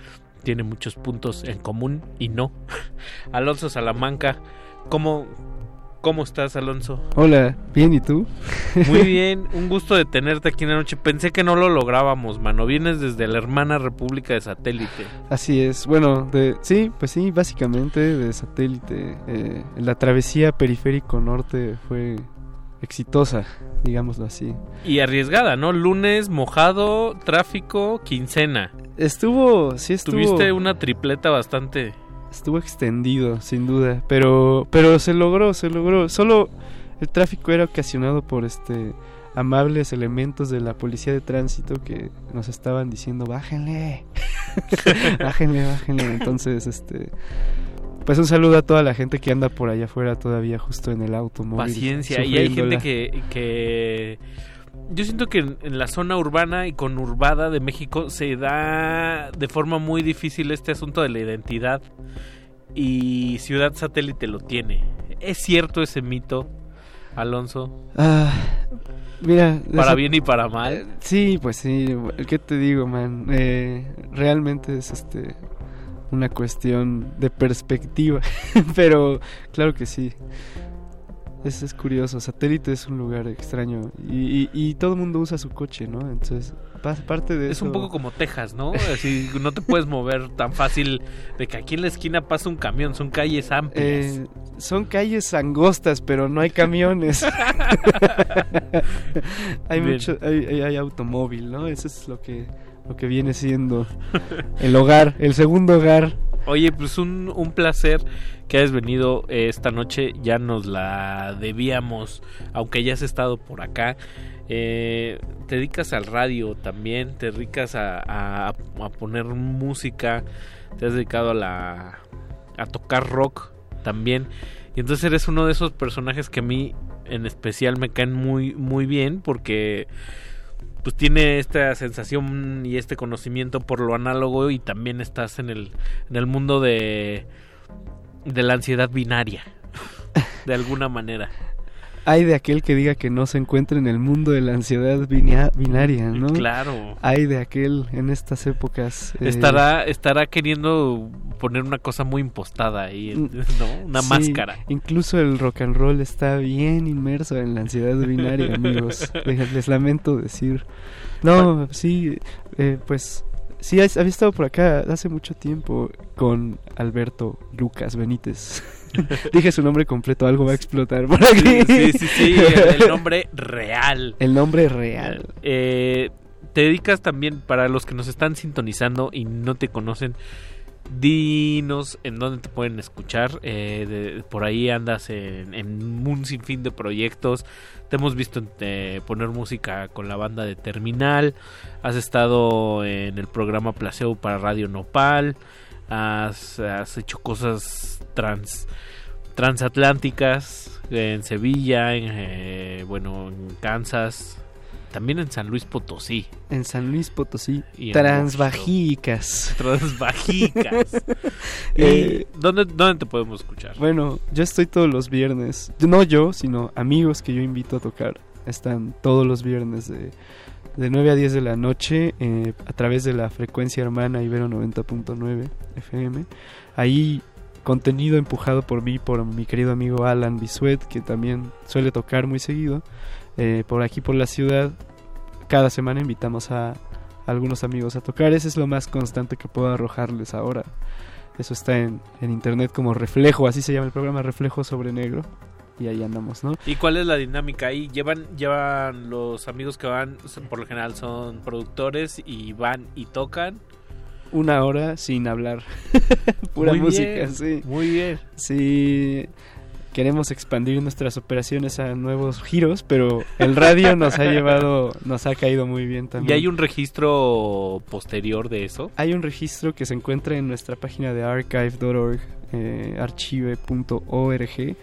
[SPEAKER 32] tiene muchos puntos en común y no. Alonso Salamanca, ¿cómo, ¿Cómo estás, Alonso?
[SPEAKER 33] Hola, bien, ¿y tú?
[SPEAKER 32] Muy bien, un gusto de tenerte aquí en la noche. Pensé que no lo lográbamos, mano. Vienes desde la hermana República de Satélite.
[SPEAKER 33] Así es, bueno, de, sí, pues sí, básicamente de Satélite. Eh, la travesía periférico norte fue exitosa, digámoslo así.
[SPEAKER 32] Y arriesgada, ¿no? Lunes, mojado, tráfico, quincena.
[SPEAKER 33] Estuvo, sí estuvo.
[SPEAKER 32] Tuviste una tripleta bastante
[SPEAKER 33] estuvo extendido, sin duda, pero pero se logró, se logró. Solo el tráfico era ocasionado por este amables elementos de la policía de tránsito que nos estaban diciendo, "Bájenle." bájenle, bájenle. Entonces, este pues un saludo a toda la gente que anda por allá afuera todavía justo en el automóvil.
[SPEAKER 32] Paciencia, y hay gente que, que yo siento que en, la zona urbana y conurbada de México se da de forma muy difícil este asunto de la identidad y Ciudad Satélite lo tiene. ¿Es cierto ese mito, Alonso?
[SPEAKER 33] Ah, mira,
[SPEAKER 32] para bien y para mal. Eh,
[SPEAKER 33] sí, pues sí. ¿Qué te digo, man? Eh, realmente es este una cuestión de perspectiva, pero claro que sí. Es, es curioso, satélite es un lugar extraño y, y, todo el mundo usa su coche, ¿no? Entonces, parte de
[SPEAKER 32] es un poco como Texas, ¿no? Así no te puedes mover tan fácil de que aquí en la esquina pasa un camión, son calles amplias.
[SPEAKER 33] Eh, son calles angostas, pero no hay camiones. hay mucho, hay, hay, automóvil, ¿no? Eso es lo que lo que viene siendo el hogar, el segundo hogar.
[SPEAKER 32] Oye, pues un, un placer que hayas venido esta noche. Ya nos la debíamos, aunque ya has estado por acá. Eh, te dedicas al radio también, te dedicas a, a, poner música, te has dedicado a, la, a tocar rock también. Y entonces eres uno de esos personajes que a mí en especial me caen muy, muy bien porque pues tiene esta sensación y este conocimiento por lo análogo y también estás en el, en el mundo de, de la ansiedad binaria, de alguna manera
[SPEAKER 33] hay de aquel que diga que no se encuentra en el mundo de la ansiedad binaria, ¿no?
[SPEAKER 32] Claro.
[SPEAKER 33] Hay de aquel en estas épocas.
[SPEAKER 32] Eh, estará, estará queriendo poner una cosa muy impostada ahí, mm, ¿no? Una máscara.
[SPEAKER 33] Incluso el rock and roll está bien inmerso en la ansiedad binaria, amigos. Les, lamento decir. No, sí, eh, pues sí, había estado por acá hace mucho tiempo con Alberto Lucas Benítez. Dije su nombre completo, algo va a explotar por aquí.
[SPEAKER 32] Sí, sí, sí, el nombre real.
[SPEAKER 33] El nombre real.
[SPEAKER 32] Eh, te dedicas también, para los que nos están sintonizando y no te conocen, dinos en dónde te pueden escuchar. Eh, por ahí andas en, un sinfín de proyectos. Te hemos visto eh, poner música con la banda de Terminal. Has estado en el programa Placebo para Radio Nopal has, hecho cosas trans transatlánticas en Sevilla, en, eh, bueno, en Kansas, también en San Luis Potosí.
[SPEAKER 33] En San Luis Potosí. Transbajicas.
[SPEAKER 32] Transbajicas. Eh, ¿dónde, ¿Dónde te podemos escuchar?
[SPEAKER 33] Bueno, yo estoy todos los viernes. No yo, sino amigos que yo invito a tocar. Están todos los viernes de de 9 a 10 de la noche eh, a través de la frecuencia hermana Ibero 90.9 FM. Ahí contenido empujado por mí, por mi querido amigo Alan Bisuet, que también suele tocar muy seguido. Eh, por aquí por la ciudad, cada semana invitamos a algunos amigos a tocar. Ese es lo más constante que puedo arrojarles ahora. Eso está en, en internet como Reflejo, así se llama el programa Reflejo sobre Negro. Y ahí andamos, ¿no?
[SPEAKER 32] ¿Y cuál es la dinámica ahí? ¿Llevan, llevan los amigos que van, por lo general son productores y van y tocan?
[SPEAKER 33] Una hora sin hablar. Pura
[SPEAKER 32] Muy
[SPEAKER 33] música,
[SPEAKER 32] bien,
[SPEAKER 33] sí.
[SPEAKER 32] Muy bien.
[SPEAKER 33] Sí, queremos expandir nuestras operaciones a nuevos giros, pero el radio nos ha llevado, nos ha caído muy bien
[SPEAKER 32] ¿Y
[SPEAKER 33] también.
[SPEAKER 32] hay un registro posterior de eso?
[SPEAKER 33] Hay un registro que se encuentra en nuestra página de archive.org, eh, archive.org,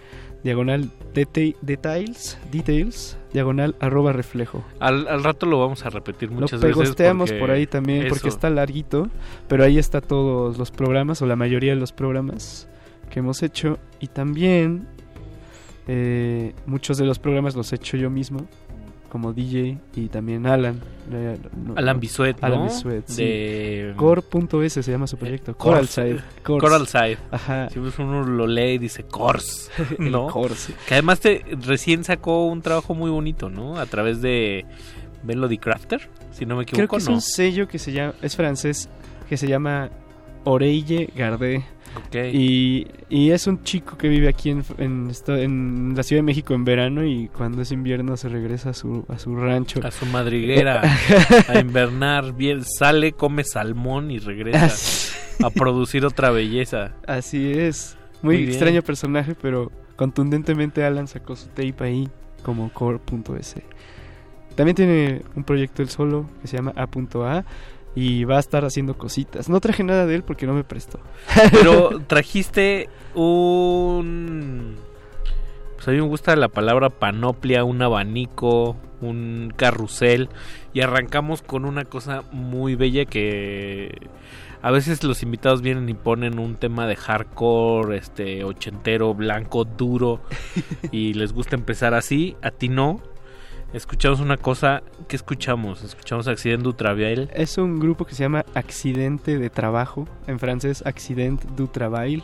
[SPEAKER 33] diagonal deta- details, details, diagonal arroba reflejo.
[SPEAKER 32] Al, al rato lo vamos a repetir
[SPEAKER 33] Lo
[SPEAKER 32] muchas veces.
[SPEAKER 33] pegosteamos
[SPEAKER 32] porque
[SPEAKER 33] por ahí también
[SPEAKER 32] eso.
[SPEAKER 33] porque está larguito, pero ahí está todos los programas o la mayoría de los programas que hemos hecho y también eh, muchos de los programas los he hecho yo mismo como DJ y también Alan. eh, no-
[SPEAKER 32] Alan Bisuet, ¿no?
[SPEAKER 33] Alan Bisuet, sí.
[SPEAKER 32] De-
[SPEAKER 33] Core.es se llama su proyecto.
[SPEAKER 32] Cors-
[SPEAKER 33] Coralside.
[SPEAKER 32] Coralside.
[SPEAKER 33] Ajá.
[SPEAKER 32] Si uno lo lee y dice Cors, ¿no? Que además te, recién sacó un trabajo muy bonito, ¿no? A través de Melody Crafter, si no me
[SPEAKER 33] Creo
[SPEAKER 32] equivoco,
[SPEAKER 33] que es
[SPEAKER 32] ¿no?
[SPEAKER 33] un sello que se llama, es francés, que se llama Oreille Gardé.
[SPEAKER 32] Ok.
[SPEAKER 33] Y, y es un chico que vive aquí en, en, esta- en la Ciudad de México en verano y cuando es invierno se regresa a su, a su rancho.
[SPEAKER 32] A su madriguera, a invernar, bien, sale, come salmón y regresa a producir otra belleza.
[SPEAKER 33] Así es. Muy,
[SPEAKER 32] Muy
[SPEAKER 33] extraño personaje, pero contundentemente Alan sacó su tape ahí como core.es. También tiene un proyecto él solo que se llama A.A y va a estar haciendo cositas. No traje nada de él porque no me prestó.
[SPEAKER 32] Pero trajiste un... Pues a mí me gusta la palabra panoplia, un abanico, un carrusel. Y arrancamos con una cosa muy bella que... A veces los invitados vienen y ponen un tema de hardcore, este, ochentero, blanco, duro. y les gusta empezar así. A ti no. Escuchamos una cosa. ¿Qué escuchamos? Escuchamos Accident du Travail.
[SPEAKER 33] Es un grupo que se llama Accidente de Trabajo, en francés Accident du Travail.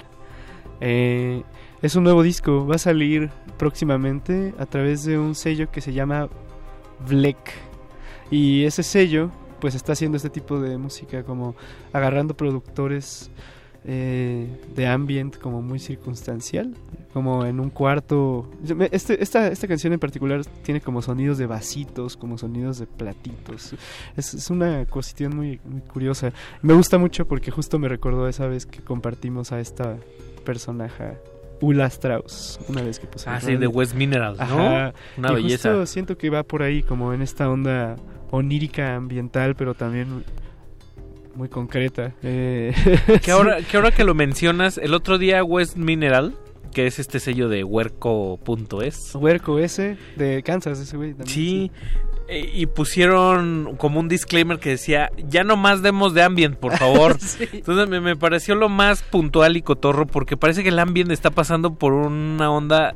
[SPEAKER 33] Eh, es un nuevo disco, va a salir próximamente a través de un sello que se llama Vlek. Y ese sello pues está haciendo este tipo de música como agarrando productores eh, de ambient como muy circunstancial, como en un cuarto. Este, esta, esta canción en particular tiene como sonidos de vasitos, como sonidos de platitos. Es, es una cuestión muy, muy curiosa. Me gusta mucho porque justo me recordó esa vez que compartimos a esta personaje. Ula Strauss, una vez que pusimos.
[SPEAKER 32] Ah, sí, de West Mineral, ¿no?
[SPEAKER 33] Ajá.
[SPEAKER 32] Una
[SPEAKER 33] y
[SPEAKER 32] belleza.
[SPEAKER 33] Justo siento que va por ahí, como en esta onda onírica ambiental, pero también muy concreta. Eh,
[SPEAKER 32] Que ahora, que ahora que lo mencionas, el otro día West Mineral, que es este sello de huerco.es.
[SPEAKER 33] Huerco ese de Kansas, ese güey. también,
[SPEAKER 32] Sí, eh, y pusieron como un disclaimer que decía, ya no más demos de ambient, por favor.
[SPEAKER 33] Sí.
[SPEAKER 32] Entonces me, me pareció lo más puntual y cotorro porque parece que el ambient está pasando por una onda...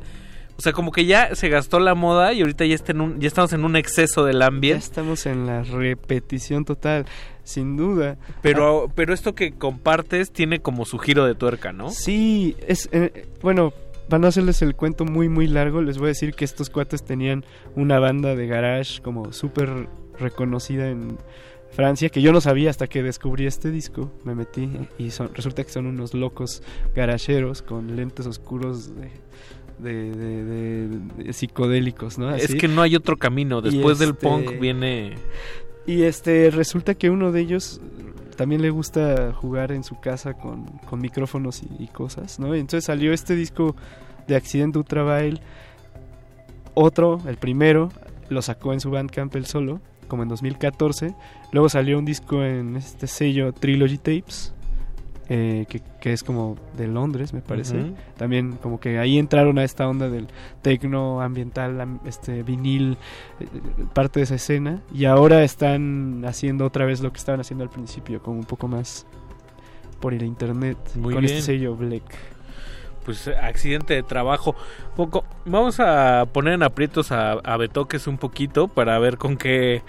[SPEAKER 32] O sea, como que ya se gastó la moda y ahorita ya, está en un, ya estamos en un exceso del
[SPEAKER 33] Ya
[SPEAKER 32] ambient.
[SPEAKER 33] estamos en la repetición total, sin duda.
[SPEAKER 32] Pero, pero esto que compartes tiene como su giro de tuerca, ¿no?
[SPEAKER 33] Sí, es eh, bueno, para no hacerles el cuento muy muy largo, les voy a decir que estos cuates tenían una banda de garage como súper reconocida en Francia, que yo no sabía hasta que descubrí este disco, me metí y son, resulta que son unos locos garajeros con lentes oscuros de, de, de- de- psicodélicos, ¿no?
[SPEAKER 32] Es que no hay otro camino. Después del
[SPEAKER 33] este-
[SPEAKER 32] punk viene...
[SPEAKER 33] Y este resulta que uno de ellos también le gusta jugar en su casa con, con micrófonos y, y cosas, ¿no? Y entonces salió este disco de Accident du Travail. Otro, el primero, lo sacó en su Bandcamp él solo, como en 2014. Luego salió un disco en este sello Trilogy Tapes, eh, que, que es como de Londres, me parece. También como que ahí entraron a esta onda del tecno ambiental, am- este vinil, eh, parte de esa escena. Y ahora están haciendo otra vez lo que estaban haciendo al principio, como un poco más por el internet,
[SPEAKER 32] Muy
[SPEAKER 33] con
[SPEAKER 32] bien.
[SPEAKER 33] este sello Black.
[SPEAKER 32] pues accidente de trabajo. Poco, vamos a poner en aprietos a, a Betoques un poquito para ver con qué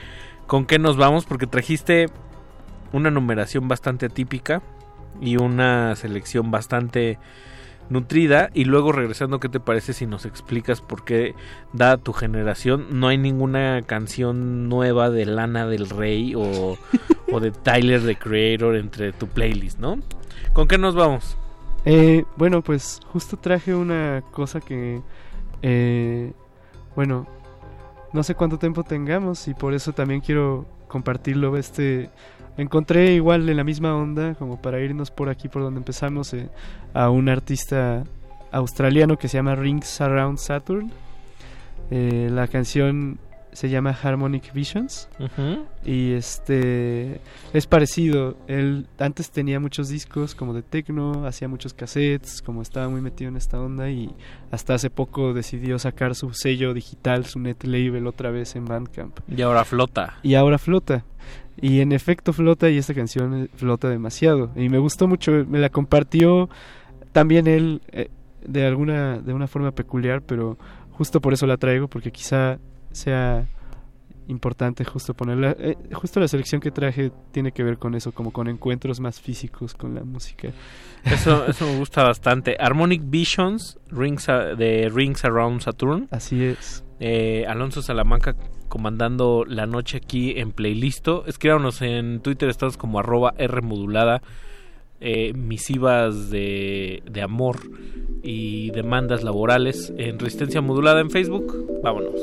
[SPEAKER 32] con qué nos vamos porque trajiste una numeración bastante típica y una selección bastante nutrida. Y luego regresando, ¿qué te parece si nos explicas por qué, dada tu generación, no hay ninguna canción nueva de Lana del Rey o, o de Tyler the Creator entre tu playlist, ¿no? ¿Con qué nos vamos?
[SPEAKER 33] Eh, bueno, pues justo traje una cosa que, eh, bueno, no sé cuánto tiempo tengamos y por eso también quiero compartirlo. Este, encontré igual en la misma onda, como para irnos por aquí por donde empezamos, eh, a un artista australiano que se llama Rings Around Saturn. Eh, la canción se llama Harmonic Visions y este es parecido. Él antes tenía muchos discos como de techno, hacía muchos cassettes, como estaba muy metido en esta onda y hasta hace poco decidió sacar su sello digital, su net label otra vez en Bandcamp.
[SPEAKER 32] Y ahora flota.
[SPEAKER 33] Y ahora flota. Y en efecto flota y esta canción eh, flota demasiado. Y me gustó mucho, me la compartió también él eh, de alguna de una forma peculiar, pero justo por eso la traigo porque quizá sea importante justo ponerla eh, justo la selección que traje tiene que ver con eso como con encuentros más físicos con la música
[SPEAKER 32] Eso, eso me gusta bastante. Harmonic Visions Rings a- de Rings Around Saturn.
[SPEAKER 33] Así es.
[SPEAKER 32] Eh, Alonso Salamanca comandando la noche aquí en Playlisto. Escríbanos en Twitter, estamos como arroba R modulada. eh, misivas de, de amor y demandas laborales en Resistencia Modulada en Facebook. Vámonos.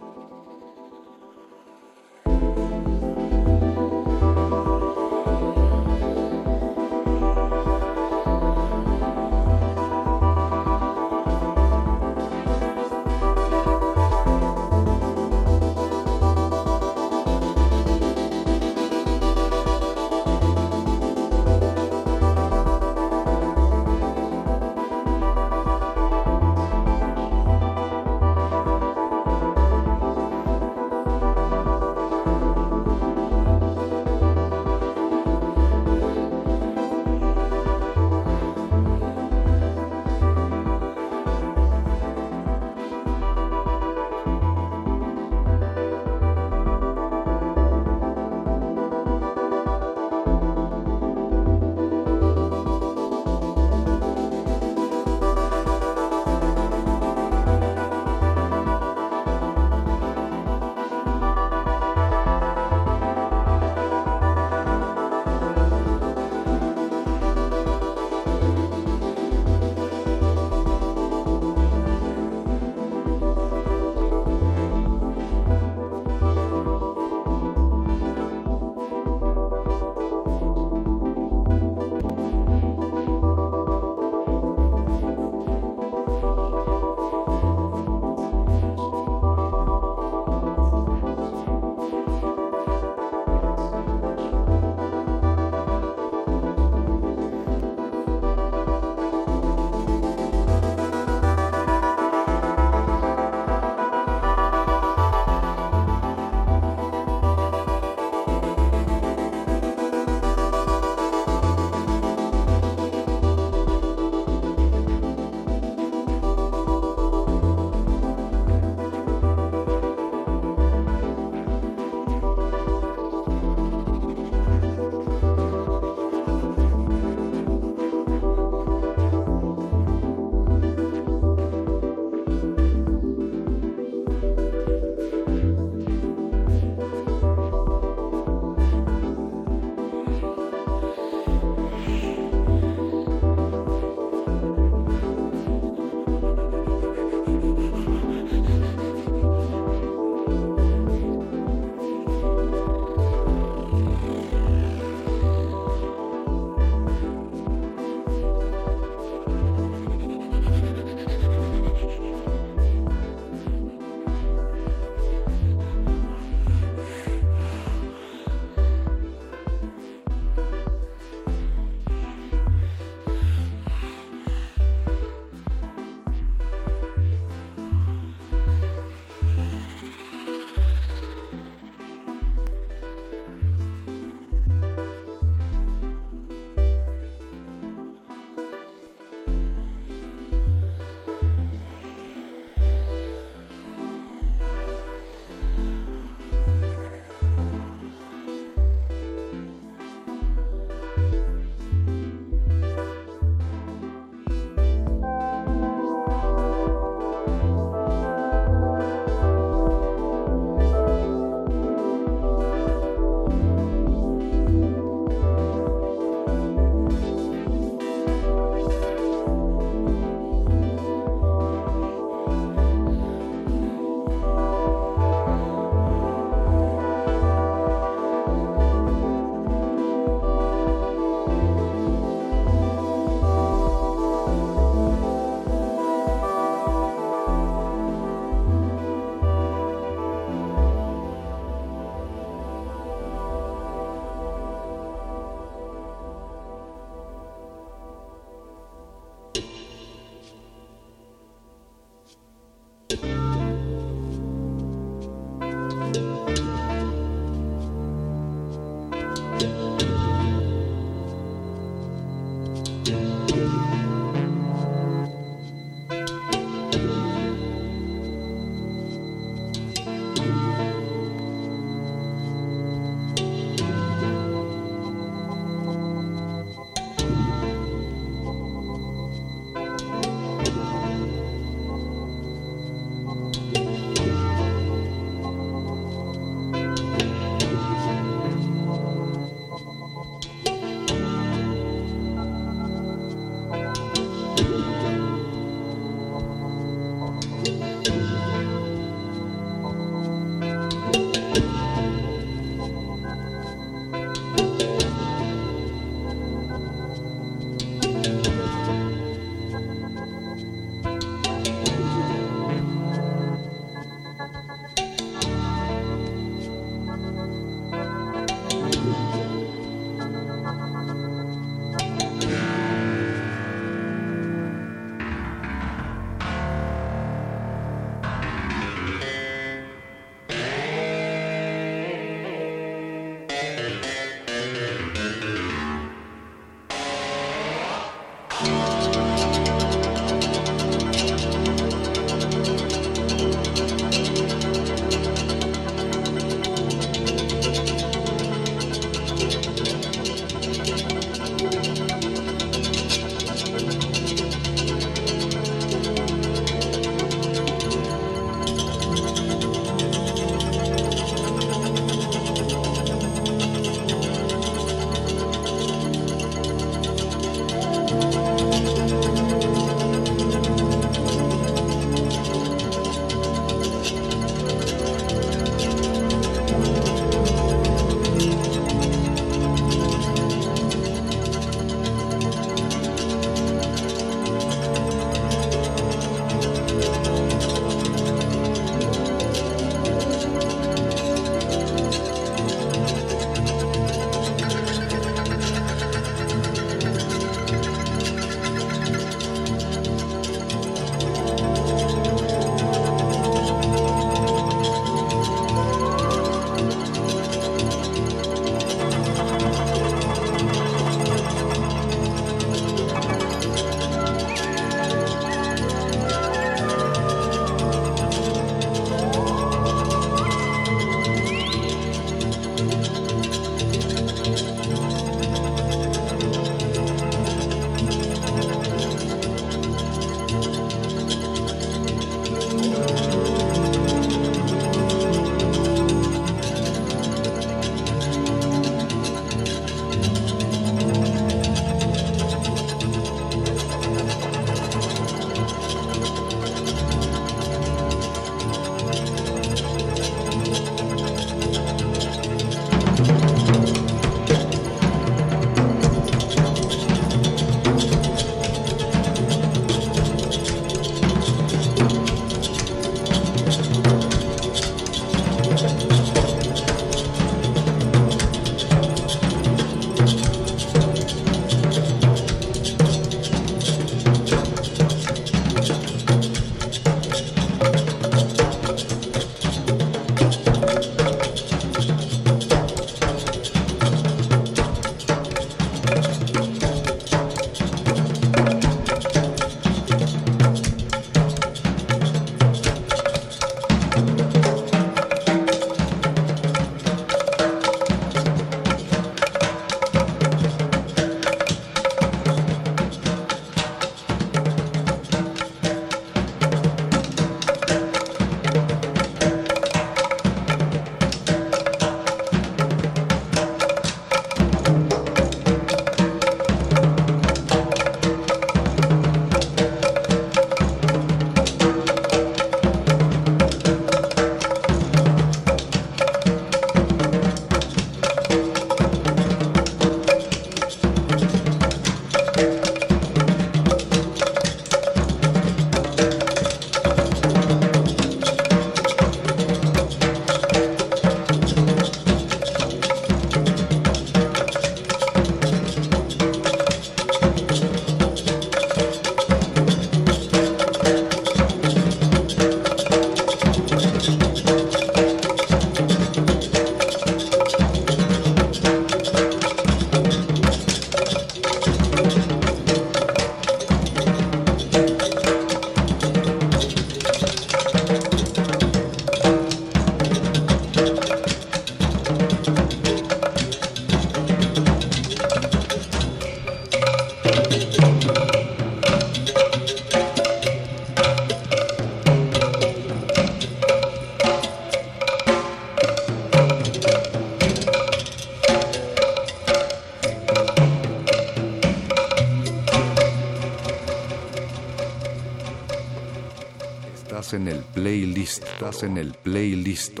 [SPEAKER 25] Estás en el playlist.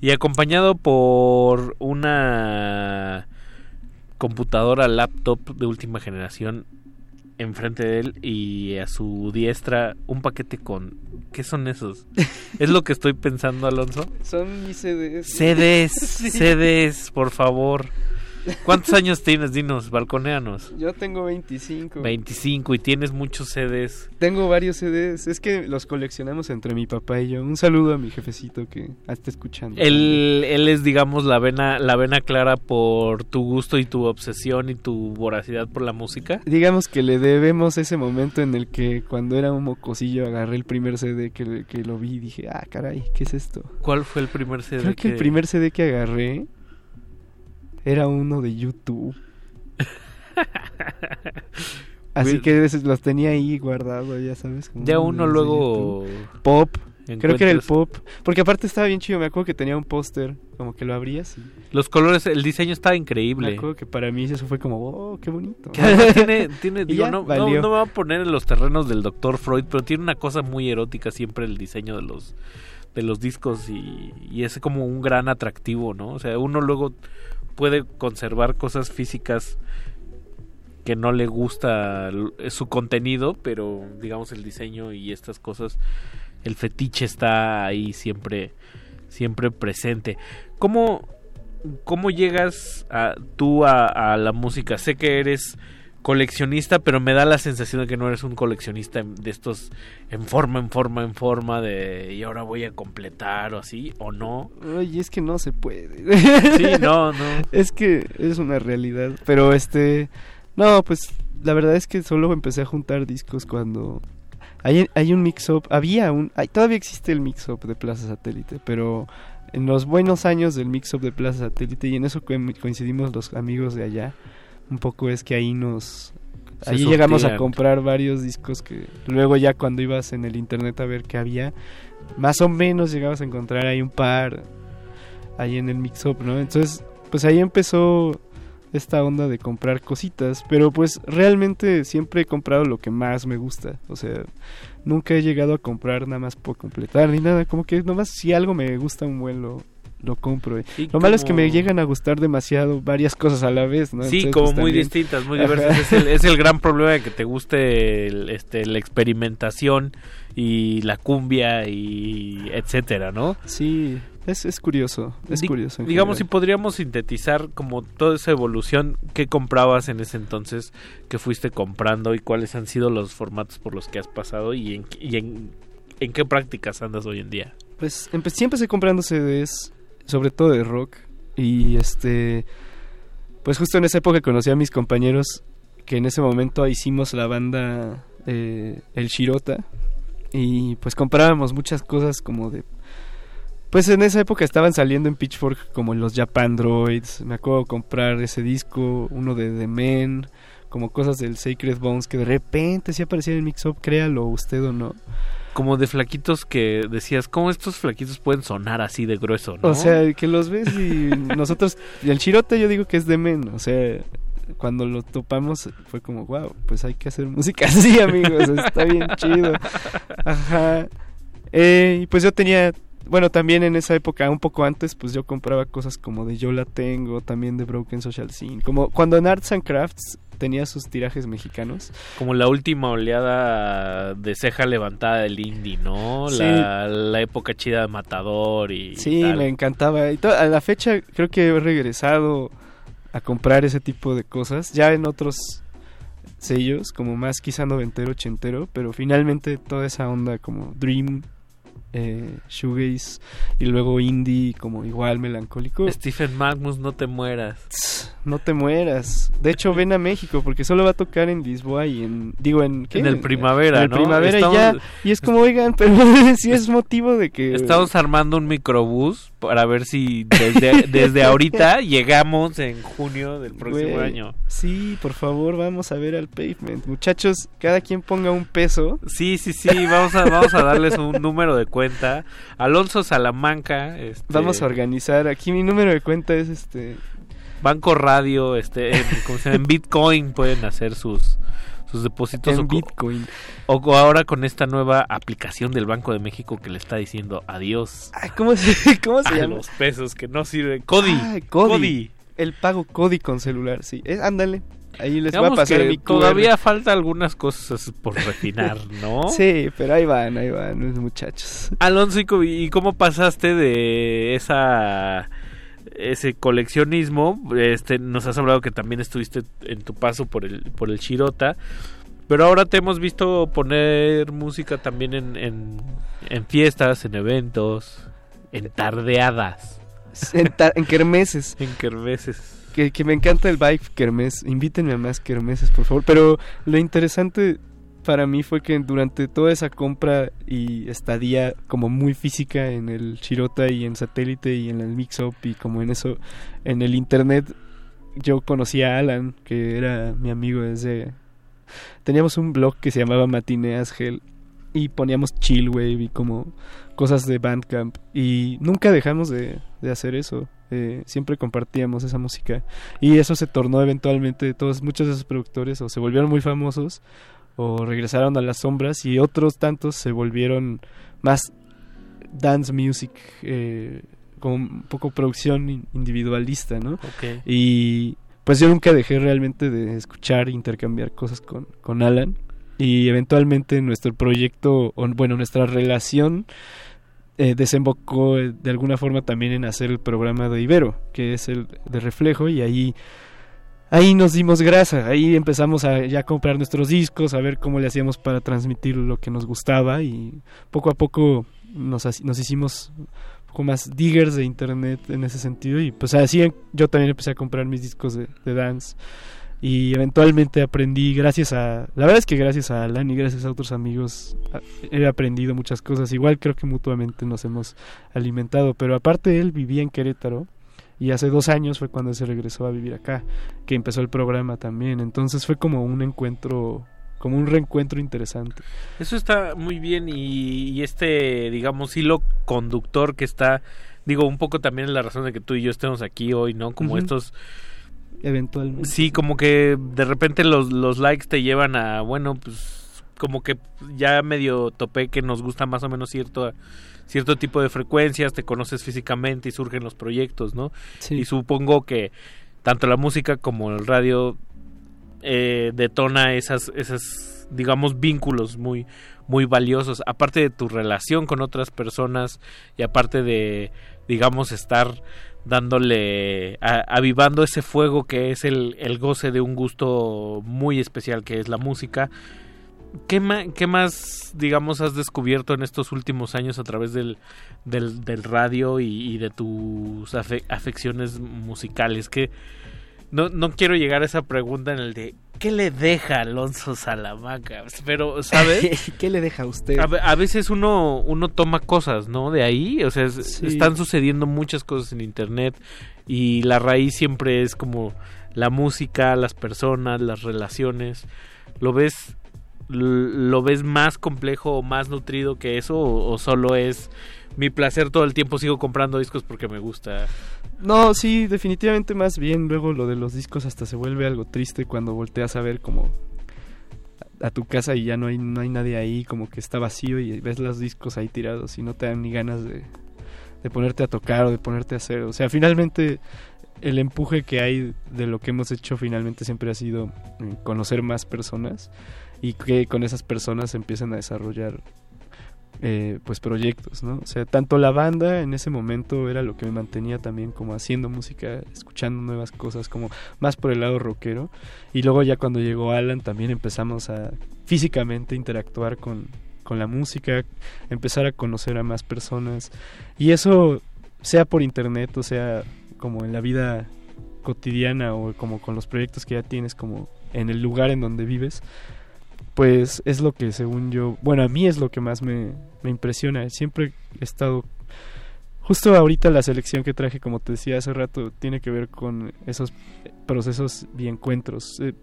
[SPEAKER 32] Y acompañado por una computadora laptop de última generación enfrente de él y a su diestra un paquete con... ¿Qué son esos? ¿Es lo que estoy pensando, Alonso?
[SPEAKER 33] Son mis CDs.
[SPEAKER 32] CDs,
[SPEAKER 33] Sí.
[SPEAKER 32] CDs, por favor. ¿Cuántos años tienes? Dinos, balconeanos.
[SPEAKER 33] Yo tengo 25.
[SPEAKER 32] 25 y tienes muchos CDs.
[SPEAKER 33] Tengo varios CDs. Es que los coleccionamos entre mi papá y yo. Un saludo a mi jefecito que está escuchando.
[SPEAKER 32] Él, él es, digamos, la vena, la vena clara por tu gusto y tu obsesión y tu voracidad por la música.
[SPEAKER 33] Digamos que le debemos ese momento en el que cuando era un mocosillo agarré el primer CD que, que lo vi y dije, ah, caray, ¿qué es esto?
[SPEAKER 32] ¿Cuál fue el primer CD?
[SPEAKER 33] Creo que el primer CD que agarré era uno de YouTube. Así que esos los tenía ahí guardados, ya sabes. como
[SPEAKER 32] Ya uno luego
[SPEAKER 33] YouTube. Pop. Creo que era el pop. Porque aparte estaba bien chido. Me acuerdo que tenía un póster. Como que lo abrías. Y
[SPEAKER 32] Los colores, el diseño estaba
[SPEAKER 33] me
[SPEAKER 32] increíble.
[SPEAKER 33] acuerdo que para mí eso fue como, oh, qué bonito.
[SPEAKER 32] Que tiene, tiene digo, no, no, no me voy a poner en los terrenos del Dr. Freud, pero tiene una cosa muy erótica siempre el diseño de los de los discos y, y es como un gran atractivo, ¿no? O sea, uno luego puede conservar cosas físicas que no le gusta l- su contenido, pero digamos el diseño y estas cosas, el fetiche está ahí siempre, siempre presente. ¿Cómo, cómo llegas a, tú a la música? Sé que eres coleccionista, pero me da la sensación de que no eres un coleccionista de estos en forma, en forma, en forma de y ahora voy a completar o así, o no.
[SPEAKER 33] Oye, es que no se puede.
[SPEAKER 32] Sí, no, no.
[SPEAKER 33] Es que es una realidad. Pero este. No, pues la verdad es que solo empecé a juntar discos cuando. Hay, hay un mix-up. Había un. hay- todavía existe el mix-up de Plaza Satélite, pero en los buenos años del mix-up de Plaza Satélite, y en eso co- coincidimos los amigos de allá, un poco es que ahí nos.
[SPEAKER 32] Se
[SPEAKER 33] Ahí llegamos a comprar varios discos que luego ya cuando ibas en el internet a ver qué había, más o menos llegabas a encontrar ahí un par ahí en el mix-up, ¿no? Entonces, pues ahí empezó esta onda de comprar cositas, pero pues realmente siempre he comprado lo que más me gusta, o sea, nunca he llegado a comprar nada más por completar ni nada, como que nomás si algo me gusta un buen lo, lo compro. eh. Lo malo es que me llegan a gustar demasiado varias cosas a la vez, ¿no?
[SPEAKER 32] Sí,
[SPEAKER 33] Entonces,
[SPEAKER 32] como
[SPEAKER 33] pues,
[SPEAKER 32] muy
[SPEAKER 33] también-
[SPEAKER 32] distintas, muy diversas. Es el, es el gran problema de que te guste el- este, la experimentación y la cumbia y etcétera, ¿no?
[SPEAKER 33] Sí, es, es curioso, es
[SPEAKER 32] Di-
[SPEAKER 33] curioso.
[SPEAKER 32] Digamos, si podríamos sintetizar como toda esa evolución, ¿qué comprabas en ese entonces? ¿Qué fuiste comprando y cuáles han sido los formatos por los que has pasado y en, y en, en qué prácticas andas hoy en día?
[SPEAKER 33] Pues empe- sí empecé comprando CDs, sobre todo de rock. Y este. Pues justo en esa época conocí a mis compañeros que en ese momento hicimos la banda eh, El Shirota. Y pues comprábamos muchas cosas como de. Pues en esa época estaban saliendo en Pitchfork como los Japan Droids. Me acuerdo comprar ese disco, uno de The Men, como cosas del Sacred Bones que de repente sí aparecían en Mix Up, créalo usted o no.
[SPEAKER 32] Como de flaquitos que decías, ¿cómo estos flaquitos pueden sonar así de grueso, no?
[SPEAKER 33] O sea, que los ves y nosotros, y el chirote yo digo que es de men, o sea, cuando lo topamos fue como, wow, pues hay que hacer música así, amigos, está bien chido. Ajá. Eh, y pues yo tenía, bueno, también en esa época, un poco antes, pues yo compraba cosas como de Yo la tengo, también de Broken Social Scene, como cuando en Arts and Crafts tenía sus tirajes mexicanos.
[SPEAKER 32] Como la última oleada de ceja levantada del indie, ¿no?
[SPEAKER 33] Sí.
[SPEAKER 32] La, la época chida de Matador y
[SPEAKER 33] Sí,
[SPEAKER 32] tal.
[SPEAKER 33] me encantaba. Y to- a la fecha creo que he regresado a comprar ese tipo de cosas, ya en otros sellos, como más quizá noventero, ochentero, pero finalmente toda esa onda como Dream, eh, Shoegaze y luego indie como igual melancólico.
[SPEAKER 32] Stephen Magnus, no te mueras.
[SPEAKER 33] No te mueras. De hecho, ven a México porque solo va a tocar en Lisboa y en digo en ¿qué?
[SPEAKER 32] En el Primavera,
[SPEAKER 33] En el
[SPEAKER 32] ¿no?
[SPEAKER 33] Primavera
[SPEAKER 32] Estamos-
[SPEAKER 33] y ya y es como, oigan, pero sí es motivo de que
[SPEAKER 32] Estamos armando un microbús para ver si desde, desde ahorita llegamos en junio del próximo año.
[SPEAKER 33] Sí, por favor, vamos a ver al pavement. Muchachos, cada quien ponga un peso.
[SPEAKER 32] Sí, sí, sí, vamos a, vamos a darles un número de cuenta. Alonso Salamanca. Este,
[SPEAKER 33] Vamos a organizar. Aquí mi número de cuenta es este.
[SPEAKER 32] Banco Radio, este, en, ¿cómo se llama? en Bitcoin pueden hacer sus sus depósitos
[SPEAKER 33] En
[SPEAKER 32] o co-
[SPEAKER 33] Bitcoin.
[SPEAKER 32] o ahora con esta nueva aplicación del Banco de México que le está diciendo adiós
[SPEAKER 33] ¿Cómo se, cómo se
[SPEAKER 32] a
[SPEAKER 33] llama?
[SPEAKER 32] los pesos que no sirven. Cody.
[SPEAKER 33] Ah, Cody.
[SPEAKER 32] Cody.
[SPEAKER 33] El pago Cody con celular, sí. Eh, ándale. Ahí les voy a
[SPEAKER 32] Digamos
[SPEAKER 33] pasar
[SPEAKER 32] que
[SPEAKER 33] mi
[SPEAKER 32] todavía falta algunas cosas por refinar, ¿no?
[SPEAKER 33] Sí, pero ahí van, ahí van, muchachos.
[SPEAKER 32] Alonso, ¿y co- ¿y cómo pasaste de esa ese coleccionismo? Este, nos has hablado que también estuviste en tu paso por el por el Shirota, pero ahora te hemos visto poner música también en, en, en fiestas, en eventos, en tardeadas,
[SPEAKER 33] En, ta- en kermeses.
[SPEAKER 32] en kermeses.
[SPEAKER 33] Que, que me encanta el vibe kermés. Invítenme a más kermeses, por favor. Pero lo interesante para mí fue que durante toda esa compra y estadía como muy física en el Shirota y en satélite y en el Mix Up y como en eso, en el internet, yo conocí a Alan, que era mi amigo desde... Teníamos un blog que se llamaba Matineas Hell y poníamos chill wave y como cosas de Bandcamp y nunca dejamos de, de hacer eso. Eh, siempre compartíamos esa música y eso se tornó eventualmente todos muchos de esos productores o se volvieron muy famosos o regresaron a las sombras y otros tantos se volvieron más dance music eh, como un poco producción in- individualista no
[SPEAKER 32] Ok.
[SPEAKER 33] y pues yo nunca dejé realmente de escuchar e intercambiar cosas con, con Alan y eventualmente nuestro proyecto o bueno nuestra relación eh, desembocó eh, de alguna forma también en hacer el programa de Ibero, que es el de reflejo, y ahí, ahí nos dimos grasa, ahí empezamos a ya comprar nuestros discos, a ver cómo le hacíamos para transmitir lo que nos gustaba, y poco a poco nos, nos hicimos un poco más diggers de internet en ese sentido, y pues así en- yo también empecé a comprar mis discos de, de dance. Y eventualmente aprendí, gracias a. La verdad es que gracias a Alan y gracias a otros amigos, he aprendido muchas cosas. Igual creo que mutuamente nos hemos alimentado. Pero aparte, él vivía en Querétaro. Y hace dos años fue cuando se regresó a vivir acá, que empezó el programa también. Entonces fue como un encuentro, como un reencuentro interesante.
[SPEAKER 32] Eso está muy bien y, y este, digamos, hilo conductor que está, digo, un poco también es la razón de que tú y yo estemos aquí hoy, ¿no? Como estos,
[SPEAKER 33] Eventualmente.
[SPEAKER 32] sí, como que de repente los, los likes te llevan a, bueno, pues como que ya medio topé que nos gusta más o menos cierto cierto tipo de frecuencias, te conoces físicamente y surgen los proyectos, ¿no?
[SPEAKER 33] Sí.
[SPEAKER 32] Y supongo que tanto la música como el radio eh, detona esas, esas, digamos, vínculos muy, muy valiosos. Aparte de tu relación con otras personas y aparte de, digamos, estar dándole, a- avivando ese fuego que es el, el goce de un gusto muy especial que es la música. ¿Qué, ma- ¿Qué más, digamos, has descubierto en estos últimos años a través del, del, del radio y, y de tus afe- afecciones musicales? Que no, no quiero llegar a esa pregunta en el de ¿qué le deja Alonso Salamanca? Pero, ¿sabes?
[SPEAKER 33] ¿Qué le deja a usted?
[SPEAKER 32] A, ve- a veces uno, uno toma cosas, ¿no? De ahí, o sea,
[SPEAKER 33] Sí.
[SPEAKER 32] están sucediendo muchas cosas en internet y la raíz siempre es como la música, las personas, las relaciones. ¿Lo ves, lo ves más complejo o más nutrido que eso o, solo es mi placer todo el tiempo sigo comprando discos porque me gusta?
[SPEAKER 33] No, sí, definitivamente más bien. Luego lo de los discos hasta se vuelve algo triste cuando volteas a ver como a, tu casa y ya no hay, no hay nadie ahí, como que está vacío y ves los discos ahí tirados y no te dan ni ganas de, de ponerte a tocar o de ponerte a hacer. O sea, finalmente el empuje que hay de lo que hemos hecho finalmente siempre ha sido eh, conocer más personas y que con esas personas empiezan a desarrollar eh, pues proyectos, ¿no? O sea, tanto la banda en ese momento era lo que me mantenía también como haciendo música, escuchando nuevas cosas, como más por el lado rockero. Y luego ya cuando llegó Alan también empezamos a físicamente interactuar con, con la música, empezar a conocer a más personas. Y eso, sea por internet o sea como en la vida cotidiana o como con los proyectos que ya tienes como en el lugar en donde vives, pues es lo que según yo, bueno, a mí es lo que más me, me impresiona. Siempre he estado Justo ahorita la selección que traje, como te decía hace rato, tiene que ver con esos procesos y encuentros. Eh,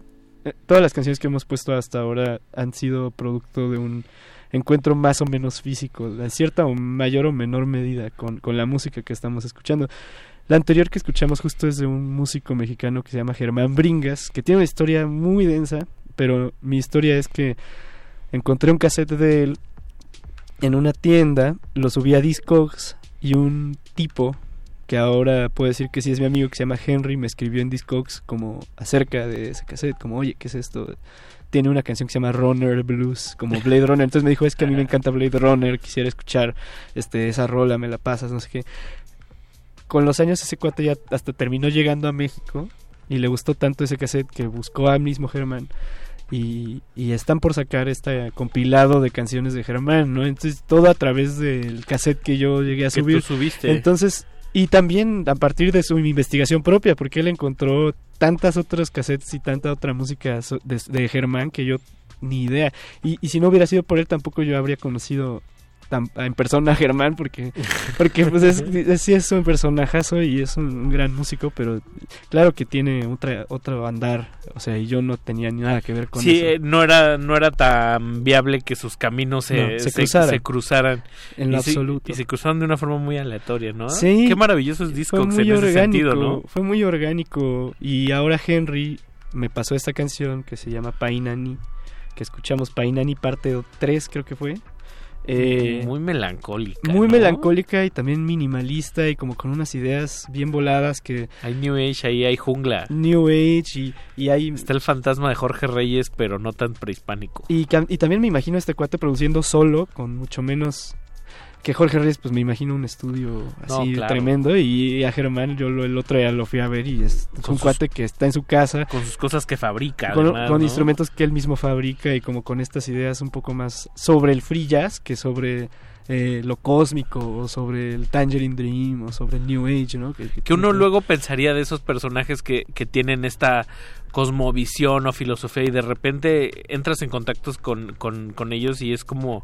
[SPEAKER 33] eh, todas las canciones que hemos puesto hasta ahora han sido producto de un encuentro más o menos físico, en cierta o mayor o menor medida con, con la música que estamos escuchando. La anterior que escuchamos justo es de un músico mexicano que se llama Germán Bringas, que tiene una historia muy densa, pero mi historia es que encontré un cassette de él en una tienda, lo subí a Discogs y un tipo que ahora puedo decir que sí es mi amigo que se llama Henry me escribió en Discogs como acerca de ese cassette, como oye, ¿qué es esto? Tiene una canción que se llama Runner Blues, como Blade Runner. Entonces me dijo, es que a mí me encanta Blade Runner, quisiera escuchar este esa rola, me la pasas, no sé qué. Con los años ese cuate ya hasta terminó llegando a México y le gustó tanto ese cassette que buscó a mismo Germán y, y están por sacar este compilado de canciones de Germán, ¿no? Entonces todo a través del cassette que yo llegué a
[SPEAKER 32] Que tú
[SPEAKER 33] subir.
[SPEAKER 32] subiste.
[SPEAKER 33] Entonces, y también a partir de su investigación propia, porque él encontró tantas otras cassettes y tanta otra música de, de Germán que yo ni idea. Y, y si no hubiera sido por él, tampoco yo habría conocido tan- en persona Germán, porque, porque pues es, es- sí es un personajazo y es un, un gran músico, pero claro que tiene otra, otro andar. O sea, y yo no tenía ni nada que ver con
[SPEAKER 32] Sí,
[SPEAKER 33] eso.
[SPEAKER 32] eh, no era no era tan viable que sus caminos se,
[SPEAKER 33] No, se
[SPEAKER 32] se-
[SPEAKER 33] cruzaran.
[SPEAKER 32] se cruzaran.
[SPEAKER 33] En lo
[SPEAKER 32] y sí-
[SPEAKER 33] absoluto.
[SPEAKER 32] y se cruzaron de una forma muy aleatoria, ¿no?
[SPEAKER 33] Sí.
[SPEAKER 32] Qué maravillosos
[SPEAKER 33] Fue
[SPEAKER 32] discos
[SPEAKER 33] muy
[SPEAKER 32] en ese
[SPEAKER 33] orgánico,
[SPEAKER 32] sentido, ¿no?
[SPEAKER 33] Fue muy orgánico. Y ahora Henry me pasó esta canción que se llama Painani, que escuchamos Painani parte 3 creo que fue. Eh,
[SPEAKER 32] muy melancólica.
[SPEAKER 33] muy
[SPEAKER 32] ¿no?
[SPEAKER 33] melancólica y también minimalista y como con unas ideas bien voladas que...
[SPEAKER 32] Hay New Age, ahí hay jungla.
[SPEAKER 33] New Age y, y hay...
[SPEAKER 32] Está el fantasma de Jorge Reyes, pero no tan prehispánico.
[SPEAKER 33] Y, y también me imagino a este cuate produciendo solo, con mucho menos que Jorge Reyes, pues me imagino un estudio
[SPEAKER 32] No,
[SPEAKER 33] así
[SPEAKER 32] claro.
[SPEAKER 33] tremendo. Y a Germán, yo lo- el otro día lo fui a ver y es, un
[SPEAKER 32] sus-
[SPEAKER 33] cuate que está en su casa.
[SPEAKER 32] Con sus cosas que fabrica,
[SPEAKER 33] Con,
[SPEAKER 32] además,
[SPEAKER 33] con
[SPEAKER 32] ¿no?
[SPEAKER 33] instrumentos que él mismo fabrica y como con estas ideas un poco más sobre el free jazz que sobre eh, lo cósmico o sobre el Tangerine Dream o sobre el New Age, ¿no? Que,
[SPEAKER 32] Que uno luego pensaría de esos personajes que, que tienen esta cosmovisión o filosofía y de repente entras en contactos con, con, con ellos y es como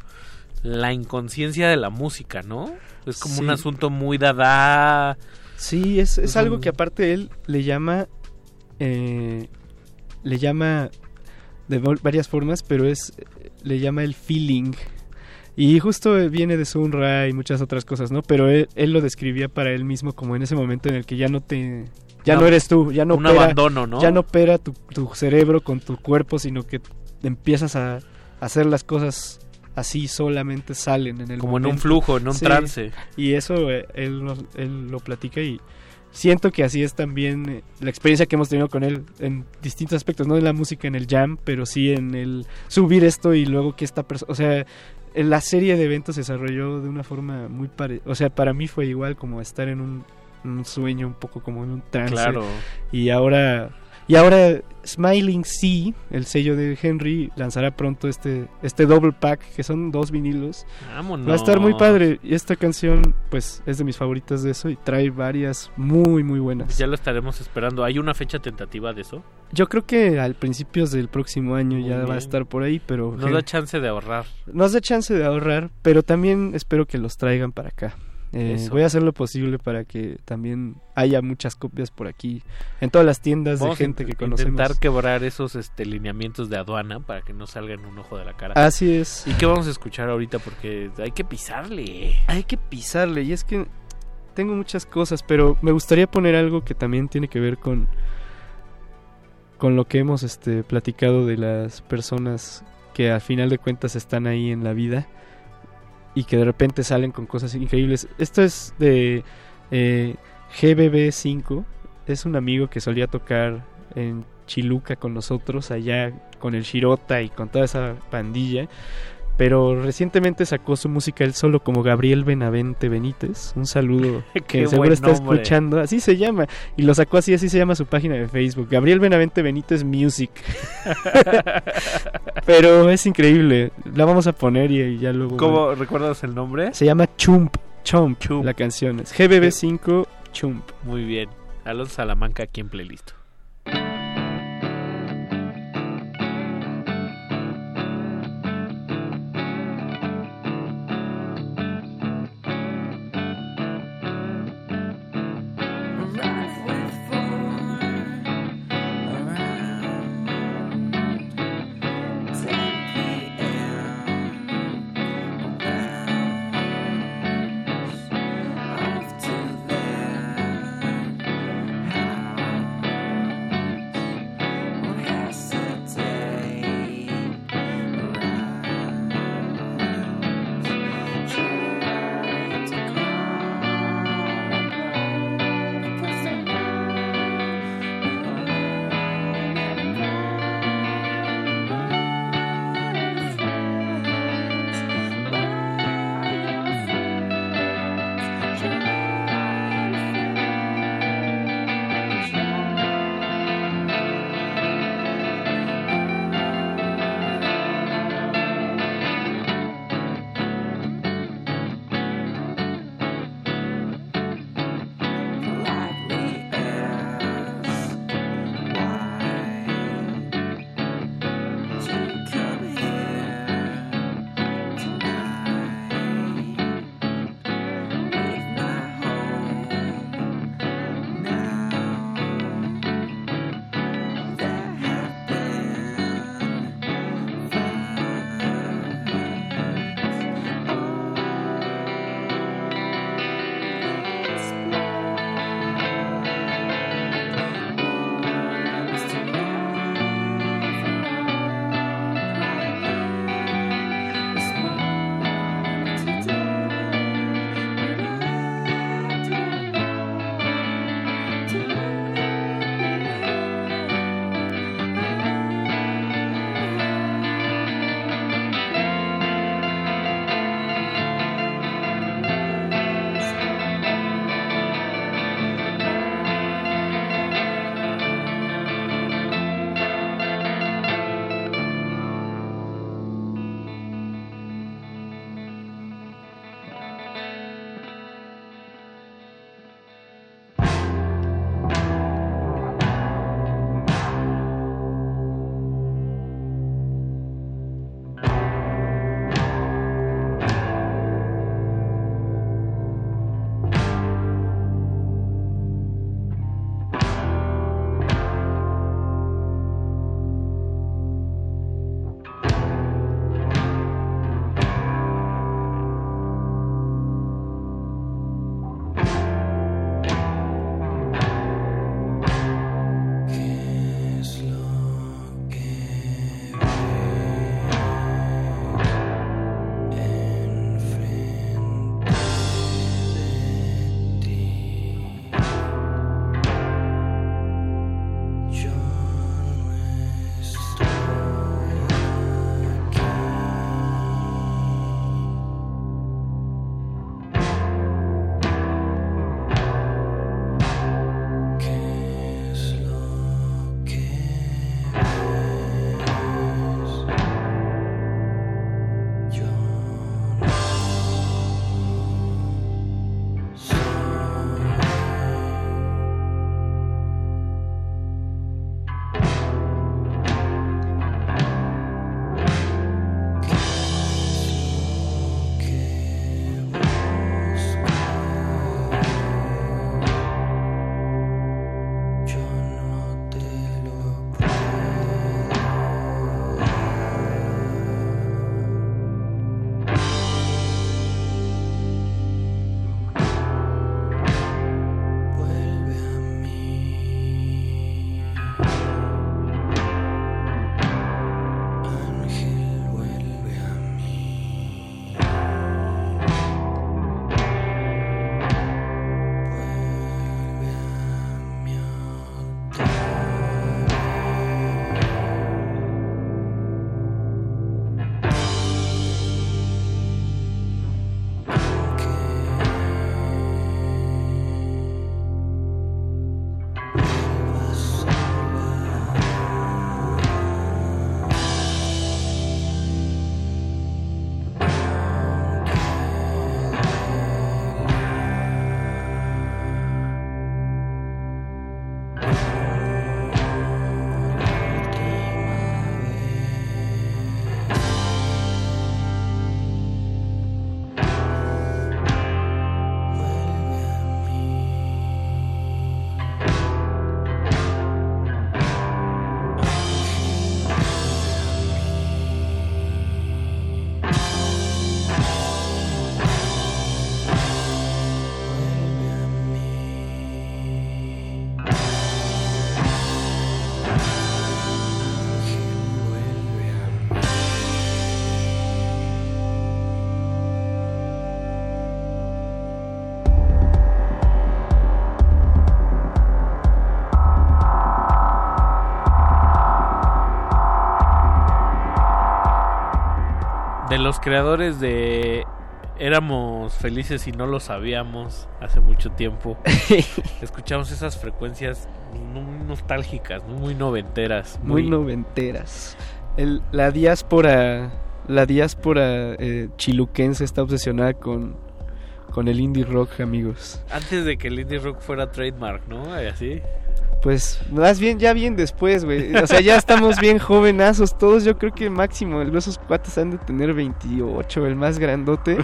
[SPEAKER 32] la inconsciencia de la música, ¿no? Es como un asunto muy dada.
[SPEAKER 33] Sí, es, es algo que aparte él le llama, eh, le llama de varias formas, pero es, le llama el feeling. Y justo viene de Sun Ra y muchas otras cosas, ¿no? Pero él, él lo describía para él mismo como en ese momento en el que ya no te... Ya no eres tú, ya no
[SPEAKER 32] un
[SPEAKER 33] opera,
[SPEAKER 32] abandono, ¿no?
[SPEAKER 33] Ya no opera tu, tu cerebro con tu cuerpo, sino que empiezas a hacer las cosas así solamente salen en el
[SPEAKER 32] Como en un flujo, en un trance.
[SPEAKER 33] Y eso eh, él, nos- él lo platica y siento que así es también eh, la experiencia que hemos tenido con él en distintos aspectos, no en la música, en el jam, pero sí en el subir esto y luego que esta persona, o sea, en la serie de eventos se desarrolló de una forma muy pare o sea, para mí fue igual como estar en un, un sueño, un poco como en un trance.
[SPEAKER 32] Claro.
[SPEAKER 33] Y ahora y ahora Smiling Sea, el sello de Henry, lanzará pronto este este double pack que son dos vinilos.
[SPEAKER 32] Vámonos.
[SPEAKER 33] Va a estar muy padre y esta canción pues es de mis favoritas de eso y trae varias muy muy buenas.
[SPEAKER 32] Ya lo estaremos esperando. ¿Hay una fecha tentativa de eso?
[SPEAKER 33] Yo creo que al principios del próximo año ya va a estar por ahí, pero
[SPEAKER 32] Nos da chance de ahorrar.
[SPEAKER 33] nos da chance de ahorrar, pero también espero que los traigan para acá. Eh, voy a hacer lo posible para que también haya muchas copias por aquí en todas las tiendas
[SPEAKER 32] Vamos
[SPEAKER 33] de gente que conocemos.
[SPEAKER 32] intentar quebrar esos este, lineamientos de aduana para que no salga en un ojo de la cara.
[SPEAKER 33] Así es.
[SPEAKER 32] ¿Y qué vamos a escuchar ahorita? Porque hay que pisarle.
[SPEAKER 33] Hay que pisarle y es que tengo muchas cosas, pero me gustaría poner algo que también tiene que ver con con lo que hemos este platicado de las personas que al final de cuentas están ahí en la vida y que de repente salen con cosas increíbles. Esto es de eh, GBB5, es un amigo que solía tocar en Chiluca con nosotros allá con el Shirota y con toda esa pandilla. Pero recientemente sacó su música él solo como Gabriel Benavente Benítez. Un saludo que seguro está
[SPEAKER 32] nombre.
[SPEAKER 33] escuchando. Así se llama. Y lo sacó así, así se llama su página de Facebook. Gabriel Benavente Benítez Music. Pero es increíble. La vamos a poner y, y ya luego.
[SPEAKER 32] ¿Cómo recuerdas el nombre?
[SPEAKER 33] Se llama Chump. Chump. La canción es GBB5 Chump.
[SPEAKER 32] Muy bien. Alonso Salamanca aquí en playlist. De los creadores de Éramos felices y no lo sabíamos hace mucho tiempo. Escuchamos esas frecuencias muy nostálgicas, ¿no? muy noventeras.
[SPEAKER 33] Muy, noventeras. El- la diáspora, la diáspora eh, chiluquense está obsesionada con, con el indie rock, amigos.
[SPEAKER 32] Antes de que el indie rock fuera trademark, ¿no? Así.
[SPEAKER 33] Pues más bien, ya bien después, güey. O sea, ya estamos bien jovenazos todos. Yo creo que máximo esos cuates han de tener 28, el más grandote.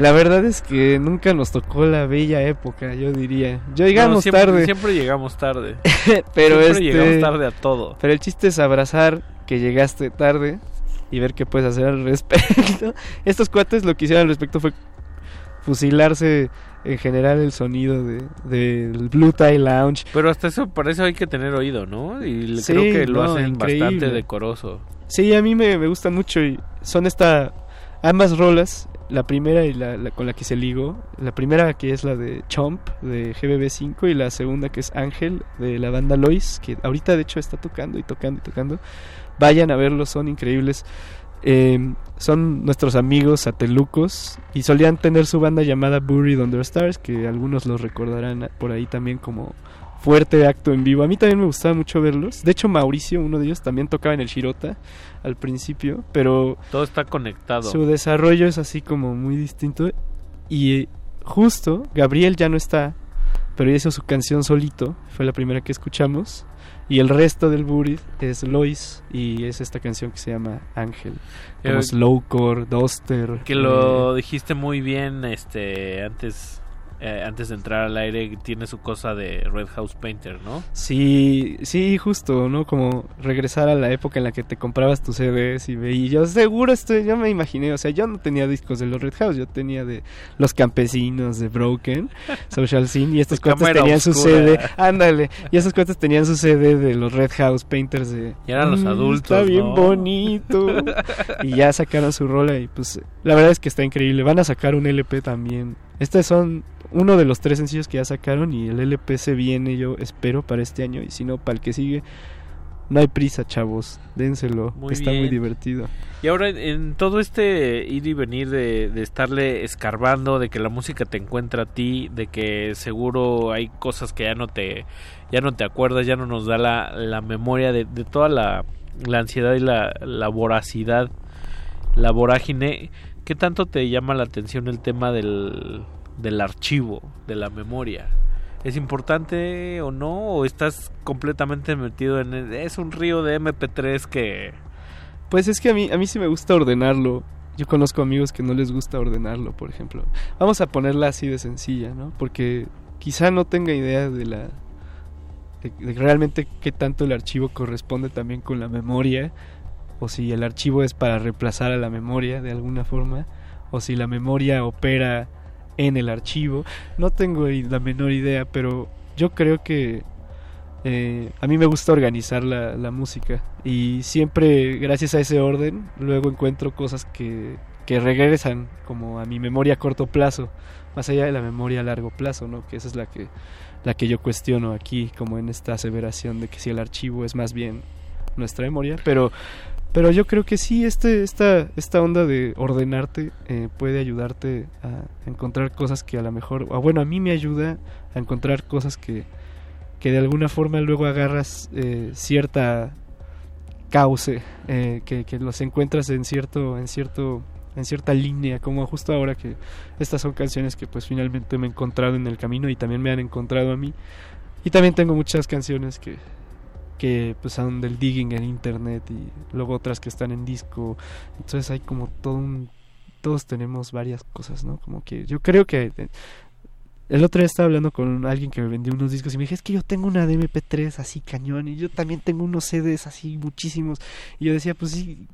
[SPEAKER 33] La verdad es que nunca nos tocó la bella época, yo diría. Yo llegamos
[SPEAKER 32] No, siempre,
[SPEAKER 33] tarde.
[SPEAKER 32] Siempre llegamos tarde.
[SPEAKER 33] pero
[SPEAKER 32] siempre
[SPEAKER 33] este,
[SPEAKER 32] llegamos tarde a todo.
[SPEAKER 33] Pero el chiste es abrazar que llegaste tarde y ver qué puedes hacer al respecto. Estos cuates lo que hicieron al respecto fue fusilarse en general el sonido de del Blue Tie Lounge.
[SPEAKER 32] Pero hasta eso, para eso hay que tener oído, ¿no? Y
[SPEAKER 33] Sí,
[SPEAKER 32] creo que lo
[SPEAKER 33] no,
[SPEAKER 32] hacen
[SPEAKER 33] increíble.
[SPEAKER 32] bastante decoroso.
[SPEAKER 33] Sí, a mí me, me gustan mucho y son esta ambas rolas, la primera y la, la con la que se ligó, la primera que es la de Chomp de GBB5 y la segunda que es Ángel de la banda Lois, que ahorita de hecho está tocando y tocando y tocando. Vayan a verlos, son increíbles. Eh, son nuestros amigos satelucos y solían tener su banda llamada Buried Under Stars, que algunos los recordarán por ahí también como fuerte acto en vivo. A mí también me gustaba mucho verlos. De hecho, Mauricio, uno de ellos, también tocaba en el Shirota al principio, pero
[SPEAKER 32] Todo está conectado.
[SPEAKER 33] su desarrollo es así como muy distinto. Y eh, justo, Gabriel ya no está, pero hizo su canción solito, fue la primera que escuchamos. Y el resto del Buried es Lois y es esta canción que se llama Ángel. Como
[SPEAKER 32] Eh,
[SPEAKER 33] slowcore, duster.
[SPEAKER 32] Que lo dijiste muy bien este antes eh, antes de entrar al aire tiene su cosa de Red House Painter, ¿no?
[SPEAKER 33] Sí, sí, justo, ¿no? Como regresar a la época en la que te comprabas tus CDs y veías. Yo seguro estoy, yo me imaginé, o sea, yo no tenía discos de los Red House, yo tenía de Los Campesinos, de Broken, Social Scene, y estos
[SPEAKER 32] Cámara
[SPEAKER 33] tenían su
[SPEAKER 32] Oscura.
[SPEAKER 33] CD, ándale, y estos cuates tenían su CD de los Red House Painters de...
[SPEAKER 32] Y eran los
[SPEAKER 33] "Mm,
[SPEAKER 32] adultos,
[SPEAKER 33] Está bien
[SPEAKER 32] ¿no?"
[SPEAKER 33] bonito. y ya sacaron su rola y pues la verdad es que está increíble. Van a sacar un LP también. Estos son uno de los tres sencillos que ya sacaron y el LP se viene, yo espero, para este año. Y si no, para el que sigue, no hay prisa, chavos. Dénselo,
[SPEAKER 32] Muy
[SPEAKER 33] está muy divertido.
[SPEAKER 32] Y ahora en, en todo este ir y venir de, de estarle escarbando, de que la música te encuentra a ti, de que seguro hay cosas que ya no te ya no te acuerdas, ya no nos da la, la memoria de, de toda la, la ansiedad y la, la voracidad, la vorágine. ¿Qué tanto te llama la atención el tema del, del archivo, de la memoria? ¿Es importante o no? ¿O estás completamente metido en... el- es un río de MP3 que...
[SPEAKER 33] Pues es que a mí, a mí sí me gusta ordenarlo. Yo conozco amigos que no les gusta ordenarlo, por ejemplo. Vamos a ponerla así de sencilla, ¿no? Porque quizá no tenga idea de la... De, realmente qué tanto el archivo corresponde también con la memoria. O si el archivo es para reemplazar a la memoria de alguna forma. O si la memoria opera en el archivo. No tengo la menor idea, pero yo creo que eh, a mí me gusta organizar la, la música y siempre gracias a ese orden luego encuentro cosas que, que regresan como a mi memoria a corto plazo, más allá de la memoria a largo plazo, ¿no? Que esa es la que, la que yo cuestiono aquí, como en esta aseveración de que si el archivo es más bien nuestra memoria, pero pero yo creo que sí, este, esta, esta onda de ordenarte eh, puede ayudarte a encontrar cosas que a lo mejor, o bueno, a mí me ayuda a encontrar cosas que, que de alguna forma luego agarras eh, cierta cauce, eh, que, que los encuentras en cierto, en cierto, en cierta línea, como justo ahora que estas son canciones que pues finalmente me he encontrado en el camino y también me han encontrado a mí. Y también tengo muchas canciones que, que pues son del digging en internet y luego otras que están en disco. Entonces hay como todo un todos tenemos varias cosas, ¿no? Como que yo creo que eh, el otro día estaba hablando con alguien que me vendió unos discos y me dije, es que yo tengo una de MP3 así cañón y yo también tengo unos CDs así muchísimos. Y yo decía, pues sí,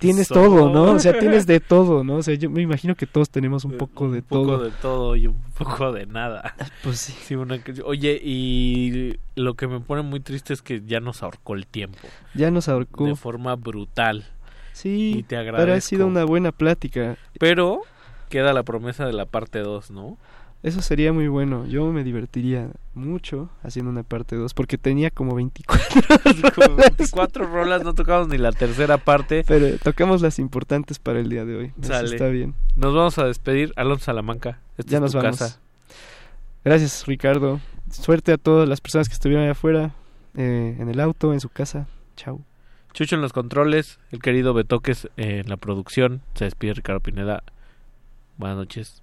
[SPEAKER 33] tienes
[SPEAKER 32] So-
[SPEAKER 33] todo, ¿no? O sea, tienes de todo, ¿no? O sea, yo me imagino que todos tenemos un poco de
[SPEAKER 32] un poco
[SPEAKER 33] todo.
[SPEAKER 32] de todo y un poco de nada.
[SPEAKER 33] Pues sí.
[SPEAKER 32] una oye, y lo que me pone muy triste es que ya nos ahorcó el tiempo.
[SPEAKER 33] Ya nos ahorcó.
[SPEAKER 32] De forma brutal.
[SPEAKER 33] Sí,
[SPEAKER 32] y te
[SPEAKER 33] pero
[SPEAKER 32] agradezco.
[SPEAKER 33] ha sido una buena plática.
[SPEAKER 32] Pero queda la promesa de la parte 2, ¿no?
[SPEAKER 33] Eso sería muy bueno. Yo me divertiría mucho haciendo una parte 2 porque tenía como 24
[SPEAKER 32] Como 24 rolas, no tocamos ni la tercera parte.
[SPEAKER 33] Pero tocamos las importantes para el día de hoy. Eso
[SPEAKER 32] Sale.
[SPEAKER 33] está bien.
[SPEAKER 32] Nos vamos a despedir. Alonso Salamanca. esta
[SPEAKER 33] Ya
[SPEAKER 32] es
[SPEAKER 33] nos
[SPEAKER 32] tu
[SPEAKER 33] vamos.
[SPEAKER 32] casa.
[SPEAKER 33] Gracias, Ricardo. Suerte a todas las personas que estuvieron allá afuera, eh, en el auto, en su casa. Chao.
[SPEAKER 32] Chucho en los controles, el querido Betoques en la producción. Se despide Ricardo Pineda. Buenas noches.